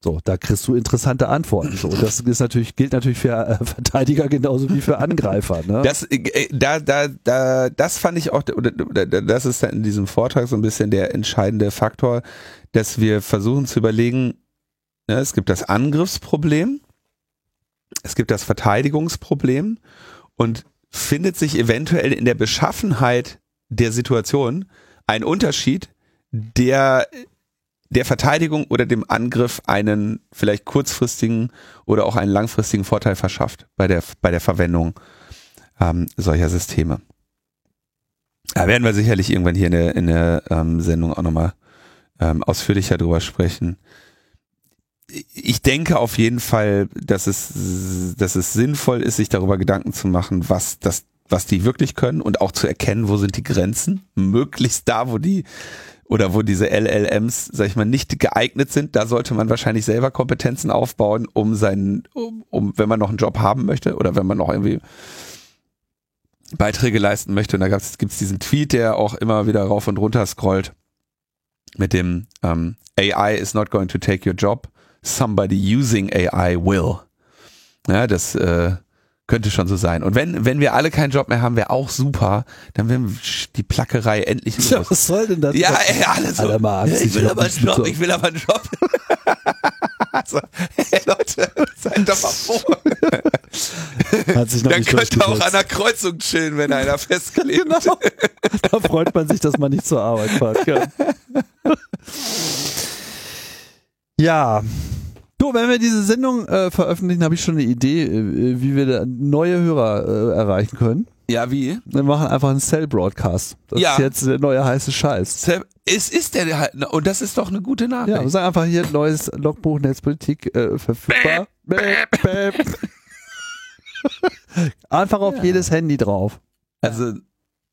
So, da kriegst du interessante Antworten. So, das ist natürlich, gilt natürlich für äh, <laughs> Verteidiger genauso wie für Angreifer. Ne? Das, äh, da, da, da, das fand ich auch, das ist in diesem Vortrag so ein bisschen der entscheidende Faktor, dass wir versuchen zu überlegen, ne, es gibt das Angriffsproblem, es gibt das Verteidigungsproblem und findet sich eventuell in der Beschaffenheit der Situation ein Unterschied, der der Verteidigung oder dem Angriff einen vielleicht kurzfristigen oder auch einen langfristigen Vorteil verschafft bei der, bei der Verwendung ähm, solcher Systeme. Da werden wir sicherlich irgendwann hier in der, in der ähm, Sendung auch nochmal ähm, ausführlicher drüber sprechen. Ich denke auf jeden Fall, dass es, dass es sinnvoll ist, sich darüber Gedanken zu machen, was das, was die wirklich können und auch zu erkennen, wo sind die Grenzen, möglichst da, wo die oder wo diese LLMs, sag ich mal, nicht geeignet sind, da sollte man wahrscheinlich selber Kompetenzen aufbauen, um seinen, um, um wenn man noch einen Job haben möchte oder wenn man noch irgendwie Beiträge leisten möchte. Und da gibt es diesen Tweet, der auch immer wieder rauf und runter scrollt mit dem ähm, AI is not going to take your job, somebody using AI will. Ja, das äh, könnte schon so sein. Und wenn, wenn wir alle keinen Job mehr haben, wäre auch super. Dann wäre die Plackerei endlich los. Ja, was soll denn das? Ja, ey, alles so. Alter, mal, ich will aber einen Job, ich will aber einen Job. also, hey Leute, seid doch mal froh. <laughs> Hat sich noch Dann nicht könnt ihr auch an der Kreuzung chillen, wenn einer festgelebt <laughs> Genau. Da freut man sich, dass man nicht zur Arbeit fahren kann. <laughs> Ja. Du, wenn wir diese Sendung äh, veröffentlichen, habe ich schon eine Idee, äh, wie wir neue Hörer äh, erreichen können. Ja, wie? Wir machen einfach einen Cell-Broadcast. Das Ja. ist jetzt der neue heiße Scheiß. Es ist der halt, und das ist doch eine gute Nachricht. Ja, wir sagen einfach hier neues Logbuch Netzpolitik äh, verfügbar. Bäp, bäp. einfach auf jedes Handy drauf. Also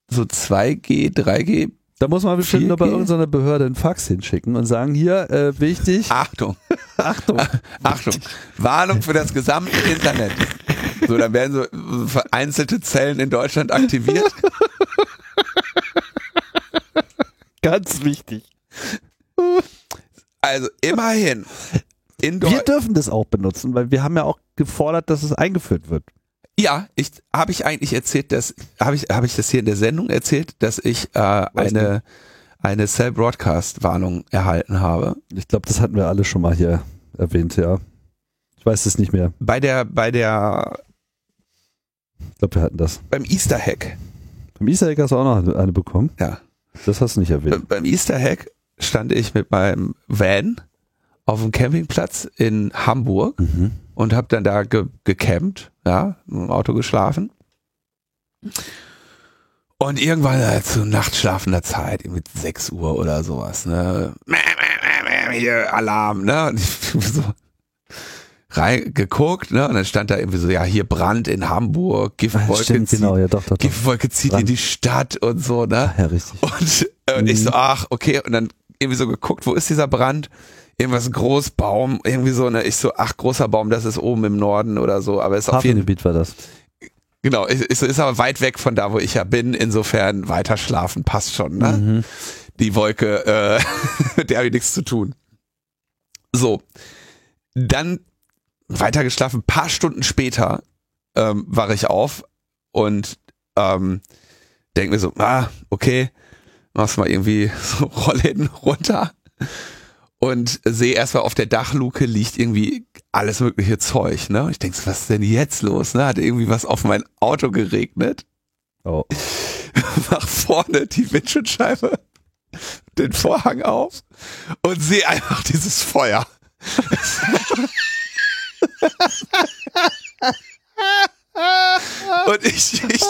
so 2G, 3G, Da muss man bestimmt nur bei 4G? irgendeiner Behörde einen Fax hinschicken und sagen, hier, äh, wichtig, Achtung, <laughs> Achtung. Achtung, Warnung für das gesamte Internet. So, dann werden so vereinzelte Zellen in Deutschland aktiviert. Ganz wichtig. Also immerhin. In Wir dürfen das auch benutzen, weil wir haben ja auch gefordert, dass es eingeführt wird. Ja, ich habe ich eigentlich erzählt, dass habe ich habe ich das hier in der Sendung erzählt, dass ich äh, eine eine Cell Broadcast Warnung erhalten habe. Ich glaube, das hatten wir alle schon mal hier erwähnt, ja. Ich weiß es nicht mehr. Bei der bei der Ich glaube, wir hatten das. beim Easter Hack. Beim Easter Egg hast du auch noch eine bekommen. Ja. Das hast du nicht erwähnt. beim Easter Hack stand ich mit meinem Van auf dem Campingplatz in Hamburg Mhm. Und habe dann da ge gecampt, ja, im Auto geschlafen. Und irgendwann äh, zu nachtschlafender Zeit, irgendwie 6 Uhr oder sowas, ne? Hier, Alarm, ne? Und ich <laughs> so reingeguckt, ne? Und dann stand da irgendwie so, ja, hier Brand in Hamburg, Giftwolke, Stimmt, zieht, genau, ja, doch, doch, doch. Giftwolke zieht in die Stadt und so, ne? Ja, richtig. Und, äh, und ich so, ach, okay. Und dann irgendwie so geguckt, wo ist dieser Brand? Irgendwas Großbaum, irgendwie so, ne? Ich so, ach, großer Baum, das ist oben im Norden oder so, aber ist auf jeden Hafengebiet war das. genau, ist, ist, ist aber weit weg von da, wo ich ja bin. Insofern weiter schlafen passt schon, ne? Mhm. Die Wolke, äh, <laughs> mit der habe ich nichts zu tun. So. Dann weiter geschlafen, paar Stunden später ähm, wache ich auf und ähm, denke mir so, ah, okay, machst mal irgendwie <laughs> so Rollläden runter und sehe erstmal auf der Dachluke liegt irgendwie alles mögliche Zeug, ne? Ich denke, was ist denn jetzt los, ne? Hat irgendwie was auf mein Auto geregnet Oh. <laughs> mach vorne die Windschutzscheibe, den Vorhang auf und sehe einfach dieses Feuer. <laughs> und ich, ich,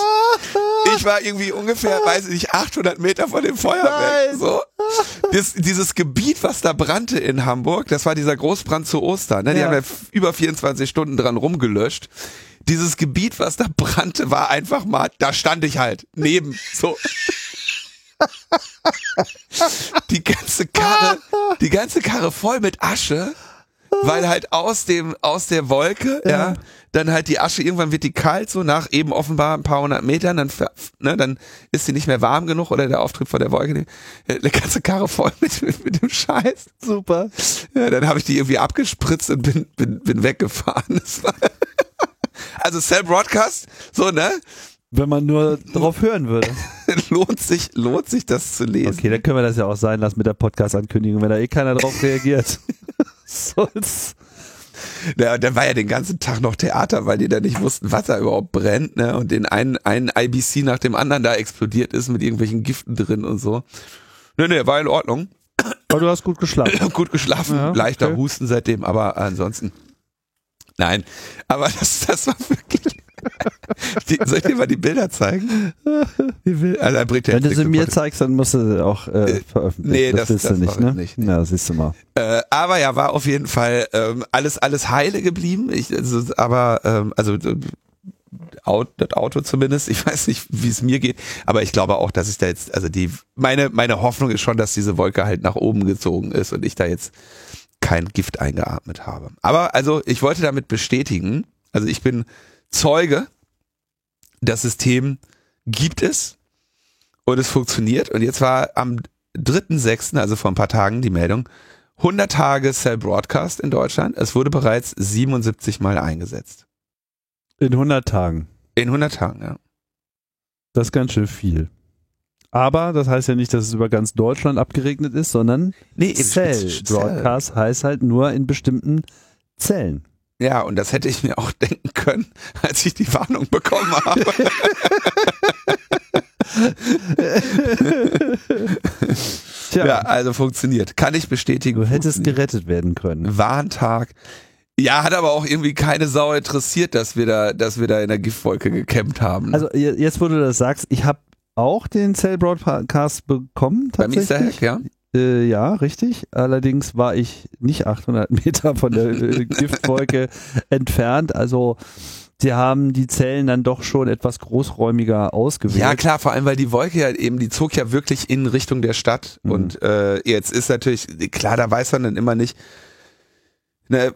ich war irgendwie ungefähr, weiß ich nicht, 800 Meter von dem Feuer weg. So. Das, dieses Gebiet, was da brannte in Hamburg, das war dieser Großbrand zu Ostern. Ne? Die Ja. haben ja über 24 Stunden dran rumgelöscht. Dieses Gebiet, was da brannte, war einfach mal, da stand ich halt neben. So. Die ganze Karre die ganze Karre voll mit Asche, weil halt aus dem, aus der Wolke, ja, Ja. Dann halt die Asche irgendwann wird die kalt, so nach eben offenbar ein paar hundert Metern, dann, ne, dann ist sie nicht mehr warm genug oder der Auftrieb von der Wolke, die, die ganze Karre voll mit, mit, <laughs> mit dem Scheiß. Super. Ja, dann habe ich die irgendwie abgespritzt und bin, bin, bin weggefahren. <laughs> Also Cell Broadcast, so, ne? Wenn man nur drauf hören würde. <laughs> lohnt sich, lohnt sich das zu lesen. Okay, dann können wir das ja auch sein lassen mit der Podcast-Ankündigung, wenn da eh keiner drauf reagiert. Soll's. <laughs> Ja, dann war ja den ganzen Tag noch Theater, weil die da nicht wussten, was da überhaupt brennt, ne? Und den einen, einen IBC nach dem anderen da explodiert ist mit irgendwelchen Giften drin und so. Ne, ne, war in Ordnung. Aber du hast gut geschlafen. <laughs> Gut geschlafen, Ja, leichter okay. Husten seitdem, aber ansonsten. Nein, aber <laughs> das, das war wirklich. Die, soll ich dir mal die Bilder zeigen? Wie will, also Wenn du sie mir sofort. zeigst, dann musst du sie auch äh, veröffentlichen. nee, das- das du nicht, ne? nicht. Ja, siehst du mal. Äh, aber ja, war auf jeden Fall ähm, alles alles heile geblieben. Ich, also, aber ähm, also äh, das Auto zumindest. Ich <laughs> weiß nicht, wie es mir geht, aber ich glaube auch, dass ich da jetzt, also die meine meine Hoffnung ist schon, dass diese Wolke halt nach oben gezogen ist und ich da jetzt kein Gift eingeatmet habe. Aber also ich wollte damit bestätigen, also ich bin Zeuge, das System gibt es und es funktioniert und jetzt war am 3.6., also vor ein paar Tagen, die Meldung, 100 Tage Cell Broadcast in Deutschland. Es wurde bereits 77 Mal eingesetzt. In 100 Tagen. In 100 Tagen, ja. Das ist ganz schön viel. Aber das heißt ja nicht, dass es über ganz Deutschland abgeregnet ist, sondern Nee, Cell Cell. Broadcast heißt halt nur in bestimmten Zellen. Ja, und das hätte ich mir auch <laughs> denken können, als ich die Warnung bekommen habe. <laughs> Tja, Ja, also funktioniert. Kann ich bestätigen. du hättest gerettet werden können. Warntag. Ja, hat aber auch irgendwie keine Sau interessiert, dass wir da, dass wir da in der Giftwolke gekämpft haben. Also je- jetzt, wo du das sagst, ich habe auch den Cell Broadcast bekommen beim Easter tatsächlich. Hack, ja. Äh, ja, richtig. Allerdings war ich nicht 800 <laughs> Meter von der äh, Giftwolke <laughs> entfernt. Also sie haben die Zellen dann doch schon etwas großräumiger ausgewählt. Ja, klar, vor allem, weil die Wolke ja eben, die zog ja wirklich in Richtung der Stadt. Mhm. Und äh, jetzt ist natürlich, klar, da weiß man dann immer nicht, ne,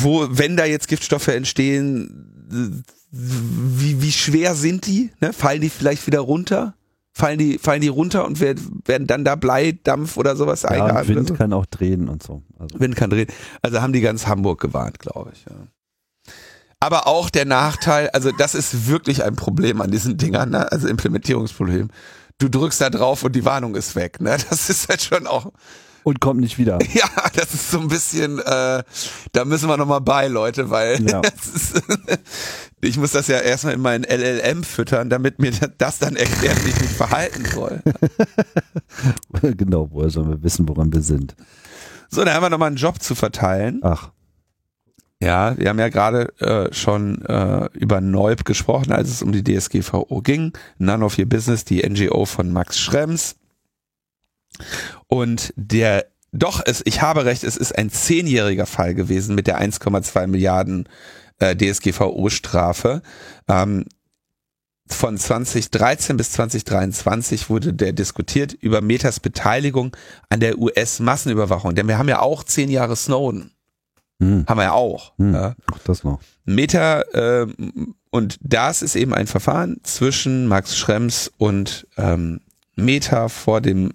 wo, wenn da jetzt Giftstoffe entstehen, wie, wie schwer sind die? Ne? Fallen die vielleicht wieder runter? Fallen die, fallen die runter und werden, werden dann da Bleidampf oder sowas ja, eingeatmet? Wind oder so? kann auch drehen und so. Also, Wind kann drehen. Also haben die ganz Hamburg gewarnt, glaube ich. Ja. Aber auch der Nachteil, also das ist wirklich ein Problem an diesen Dingern, ne? also Implementierungsproblem. Du drückst da drauf und die Warnung ist weg. Ne? <laughs> Das ist halt schon auch, und kommt nicht wieder. <laughs> ja, das ist so ein bisschen, äh, da müssen wir nochmal bei, Leute, weil <laughs> Ja. ist, ich muss das ja erstmal in meinen LLM füttern, damit mir das dann erklärt, wie ich mich verhalten soll. <laughs> genau, woher sollen wir wissen, woran wir sind? So, dann haben wir nochmal einen Job zu verteilen. Ach, Ja, wir haben ja gerade äh, schon äh, über Neub gesprochen, als es um die DSGVO ging. None of Your Business, die NGO von Max Schrems. Und der, doch, es, ich habe recht, es ist ein zehnjähriger Fall gewesen mit der 1,2 Milliarden äh, DSGVO-Strafe. Ähm, von 2013 bis 2023 wurde der diskutiert über Metas Beteiligung an der US-Massenüberwachung. Denn wir haben ja auch zehn Jahre Snowden. hm, Haben wir ja auch. hm, Ja. auch das noch. Meta, ähm, und das ist eben ein Verfahren zwischen Max Schrems und ähm, Meta vor dem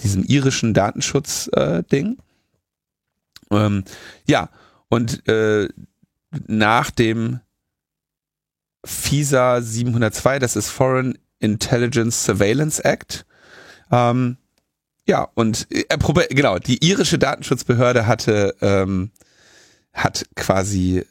diesem irischen Datenschutz-Ding. ähm, ja, und äh, nach dem FISA 702, das ist Foreign Intelligence Surveillance Act, ähm, ja, und äh, genau, die irische Datenschutzbehörde hatte ähm, hat quasi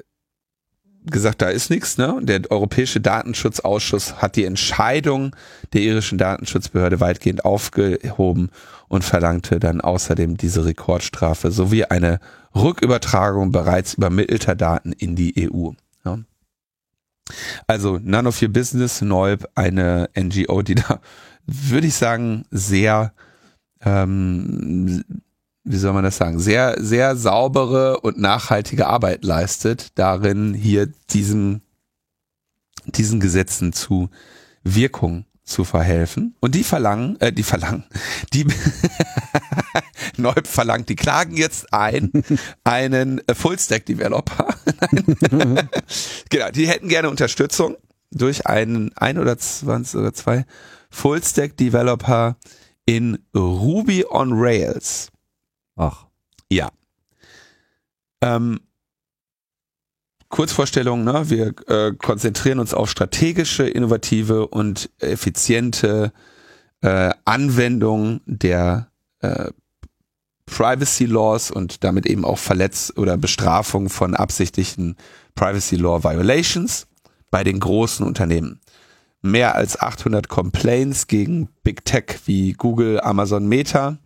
gesagt, da ist nichts, ne? Der Europäische Datenschutzausschuss hat die Entscheidung der irischen Datenschutzbehörde weitgehend aufgehoben und verlangte dann außerdem diese Rekordstrafe sowie eine Rückübertragung bereits übermittelter Daten in die EU. Ja. Also of Your Business, Neub, eine NGO, die da, würde ich sagen, sehr ähm, wie soll man das sagen, sehr, sehr saubere und nachhaltige Arbeit leistet, darin hier diesem, diesen Gesetzen zu Wirkung zu verhelfen. Und die verlangen, äh, die verlangen, die, <laughs> Neub verlangt, die klagen jetzt ein, einen Full-Stack-Developer. <laughs> genau, die hätten gerne Unterstützung durch einen ein oder 20 oder zwei Full-Stack-Developer in Ruby on Rails. Ach. Ja. Ähm, Kurzvorstellung, ne? wir äh, konzentrieren uns auf strategische, innovative und effiziente äh, Anwendung der äh, Privacy Laws und damit eben auch Verletz- oder Bestrafung von absichtlichen Privacy Law Violations bei den großen Unternehmen. Mehr als 800 Complaints gegen Big Tech wie Google, Amazon, Meta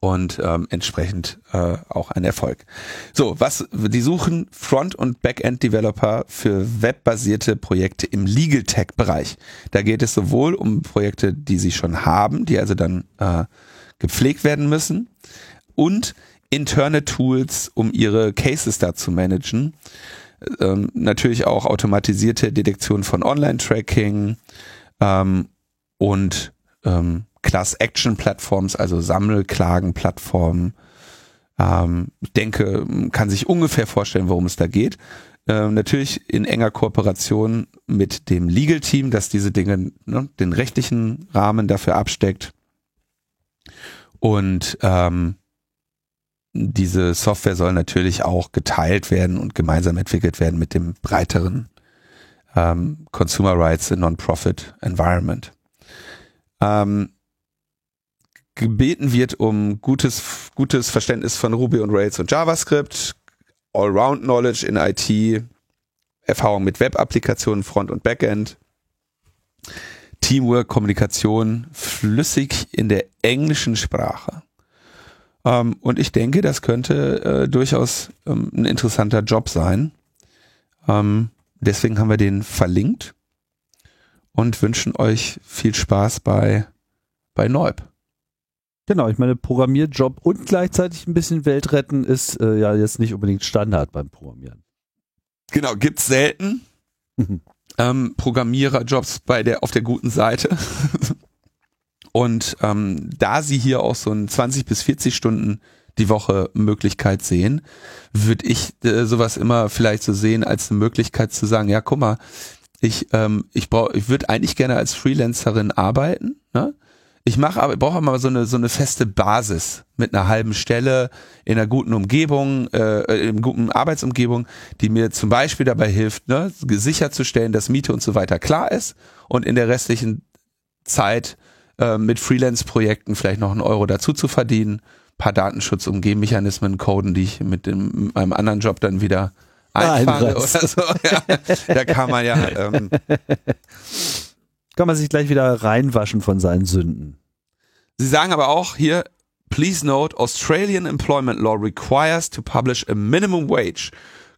und ähm, entsprechend äh, auch ein Erfolg. So, was die suchen Front- und Backend-Developer für webbasierte Projekte im Legal Tech-Bereich. Da geht es sowohl um Projekte, die sie schon haben, die also dann äh, gepflegt werden müssen, und interne Tools, um ihre Cases da zu managen. Ähm, natürlich auch automatisierte Detektion von Online-Tracking ähm, und ähm, Class-Action-Plattforms, also Sammelklagen-Plattformen. Ähm, ich denke, kann sich ungefähr vorstellen, worum es da geht. Ähm, natürlich in enger Kooperation mit dem Legal-Team, das diese Dinge, ne, den rechtlichen Rahmen dafür absteckt. Und ähm, diese Software soll natürlich auch geteilt werden und gemeinsam entwickelt werden mit dem breiteren ähm, Consumer Rights in Non-Profit Environment. Ähm, gebeten wird um gutes, gutes Verständnis von Ruby und Rails und JavaScript, Allround Knowledge in IT, Erfahrung mit Web-Applikationen, Front- und Backend, Teamwork, Kommunikation, flüssig in der englischen Sprache. Ähm, und ich denke, das könnte äh, durchaus ähm, ein interessanter Job sein. Ähm, deswegen haben wir den verlinkt und wünschen euch viel Spaß bei, bei Neub. Genau, ich meine, Programmierjob und gleichzeitig ein bisschen Welt retten ist äh, ja jetzt nicht unbedingt Standard beim Programmieren. Genau, gibt's selten. ähm, Programmiererjobs bei der auf der guten Seite. <laughs> und ähm, da sie hier auch so ein 20 bis 40 Stunden die Woche Möglichkeit sehen, würde ich äh, sowas immer vielleicht so sehen als eine Möglichkeit zu sagen, ja, guck mal, ich ähm, ich brauche ich würde eigentlich gerne als Freelancerin arbeiten, ne? Ich mache aber brauche aber so eine so eine feste Basis mit einer halben Stelle in einer guten Umgebung, äh, in guten Arbeitsumgebung, die mir zum Beispiel dabei hilft, ne, sicherzustellen, dass Miete und so weiter klar ist und in der restlichen Zeit äh, mit Freelance-Projekten vielleicht noch einen Euro dazu zu verdienen, paar Datenschutzumgehmechanismen coden, die ich mit dem meinem anderen Job dann wieder einfahre oder so. <laughs> Ja, da kann man ja ähm, <laughs> Kann man sich gleich wieder reinwaschen von seinen Sünden. Sie sagen aber auch hier, please note, Australian employment law requires to publish a minimum wage.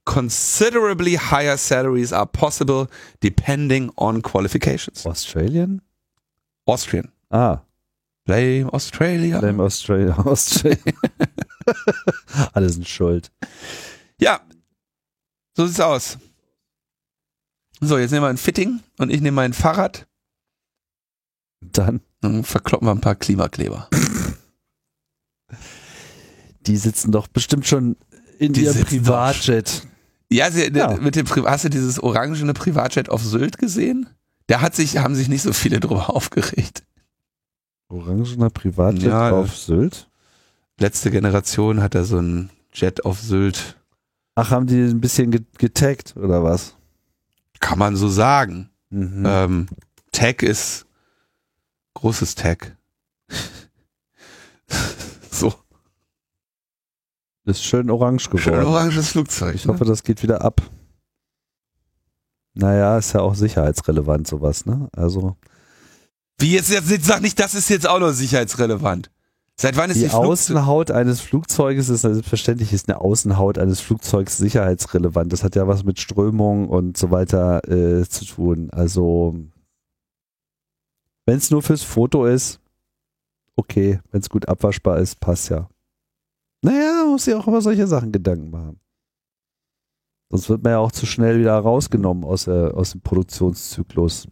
Considerably higher salaries are possible depending on qualifications. Australian? Austrian. Ah, Blame Australia. Blame Australia. <laughs> Australia. <laughs> Alle sind schuld. Ja, so sieht's aus. So, jetzt nehmen wir ein Fitting und ich nehme mein Fahrrad Dann, verkloppen wir ein paar Klimakleber. die sitzen doch bestimmt schon in Die ihrem Privatjet. Ja, sie, Ja. mit dem Pri hast du dieses orangene Privatjet auf Sylt gesehen? Da hat sich, haben sich nicht so viele drüber aufgeregt. Orangener Privatjet Ja, auf Sylt. Letzte Generation hat da so ein Jet auf Sylt. Ach, haben die ein bisschen ge- getaggt oder was? Kann man so sagen. Mhm. Ähm, Tag ist großes Tag. <laughs> so, Ist schön orange schön geworden. oranges Flugzeug. Ich hoffe, das geht wieder ab. Naja, ist ja auch sicherheitsrelevant sowas, ne? Also Wie jetzt, jetzt, jetzt sag nicht, das ist jetzt auch noch sicherheitsrelevant. Seit wann ist die, die Außenhaut eines Flugzeuges ist selbstverständlich ist eine Außenhaut eines Flugzeugs sicherheitsrelevant. Das hat ja was mit Strömung und so weiter äh, zu tun. Also wenn es nur fürs Foto ist, okay. Wenn es gut abwaschbar ist, passt ja. Naja, muss sich auch über solche Sachen Gedanken machen. Sonst wird man ja auch zu schnell wieder rausgenommen aus, der, aus dem Produktionszyklus.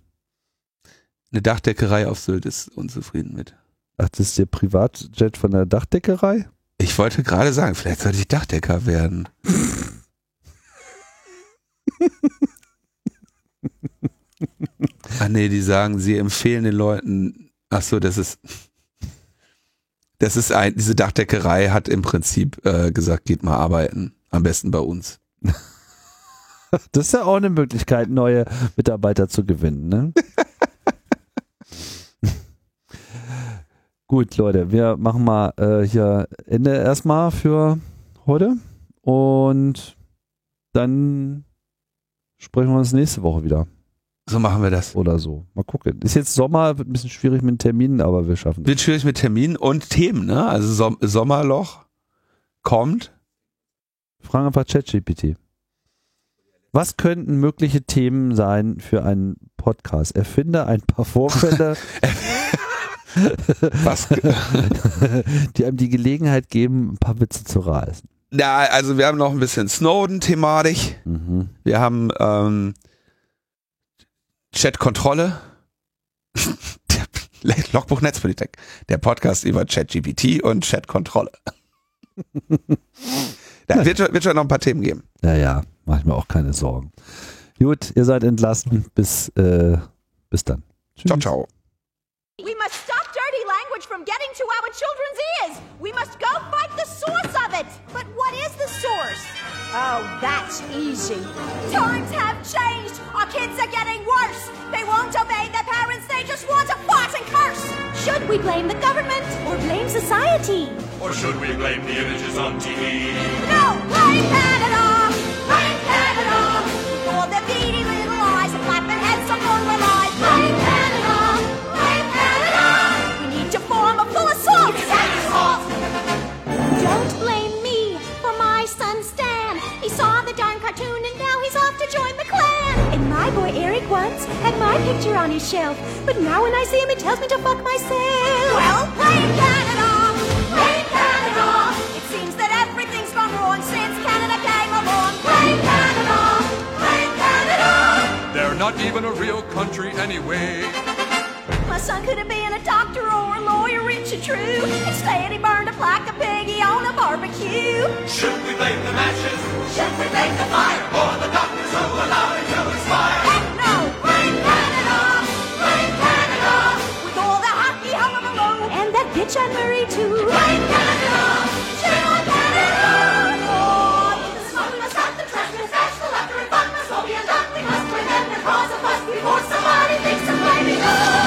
Eine Dachdeckerei auf Sylt ist unzufrieden mit. Ach, das ist der Privatjet von der Dachdeckerei? Ich wollte gerade sagen, vielleicht sollte ich Dachdecker werden. <laughs> ah nee, die sagen, sie empfehlen den Leuten, ach so, das ist, das ist ein, diese Dachdeckerei hat im Prinzip äh, gesagt, geht mal arbeiten, am besten bei uns. <laughs> Das ist ja auch eine Möglichkeit, neue Mitarbeiter zu gewinnen, ne? <laughs> Gut, Leute, wir machen mal äh, hier Ende erstmal für heute und dann sprechen wir uns nächste Woche wieder So machen wir das. oder so. Mal gucken. Ist jetzt Sommer, wird ein bisschen schwierig mit Terminen, aber wir schaffen das. Wird schwierig mit Terminen und Themen, ne? Also Som Sommerloch kommt. Fragen einfach ChatGPT. Was könnten mögliche Themen sein für einen Podcast? Erfinde ein paar Vorfälle, <laughs> <laughs> <laughs> die einem die Gelegenheit geben, ein paar Witze zu reißen. ja, also wir haben noch ein bisschen Snowden-Thematik. Mhm. Wir haben ähm, Chat-Kontrolle. <laughs> Der <laughs> Logbuch Netzpolitik. Der Podcast über ChatGPT und Chat-Kontrolle. <laughs> Da wird, schon- wird schon noch ein paar Themen geben. Ja, ja, mach ich mir auch keine Sorgen. Gut, ihr seid entlassen. Bis, äh, bis dann. Ciao, ciao. We must stop dirty language from getting to our children's ears. We must go fight the source of it. But what is the source? Oh, that's easy. Times have changed. Our kids are getting worse. They won't obey their parents. They just want to fart and curse. Should we blame the government or blame society? Or should we blame the images on TV? No, blame Canada. Blame Canada. For their beady little eyes and flapping heads on normal my boy Eric once had my picture on his shelf. But now when I see him, he tells me to fuck myself. Well, blame Canada. Blame Canada. It seems that everything's gone wrong since Canada came along. Blame Canada. Blame Canada. They're not even a real country anyway. My son could have been a doctor or a it's true. Instead, he burned up like a piggy on a barbecue. Should we blame the matches? Should we blame the fire? Or the doctors who allowed it to expire? Heck no! Blame Canada! Blame Canada! With all the hockey hullabaloo and that bitch Anne Marie too. Blame Canada! Should Oh, must the trash must the must. We must before somebody thinks of blaming us.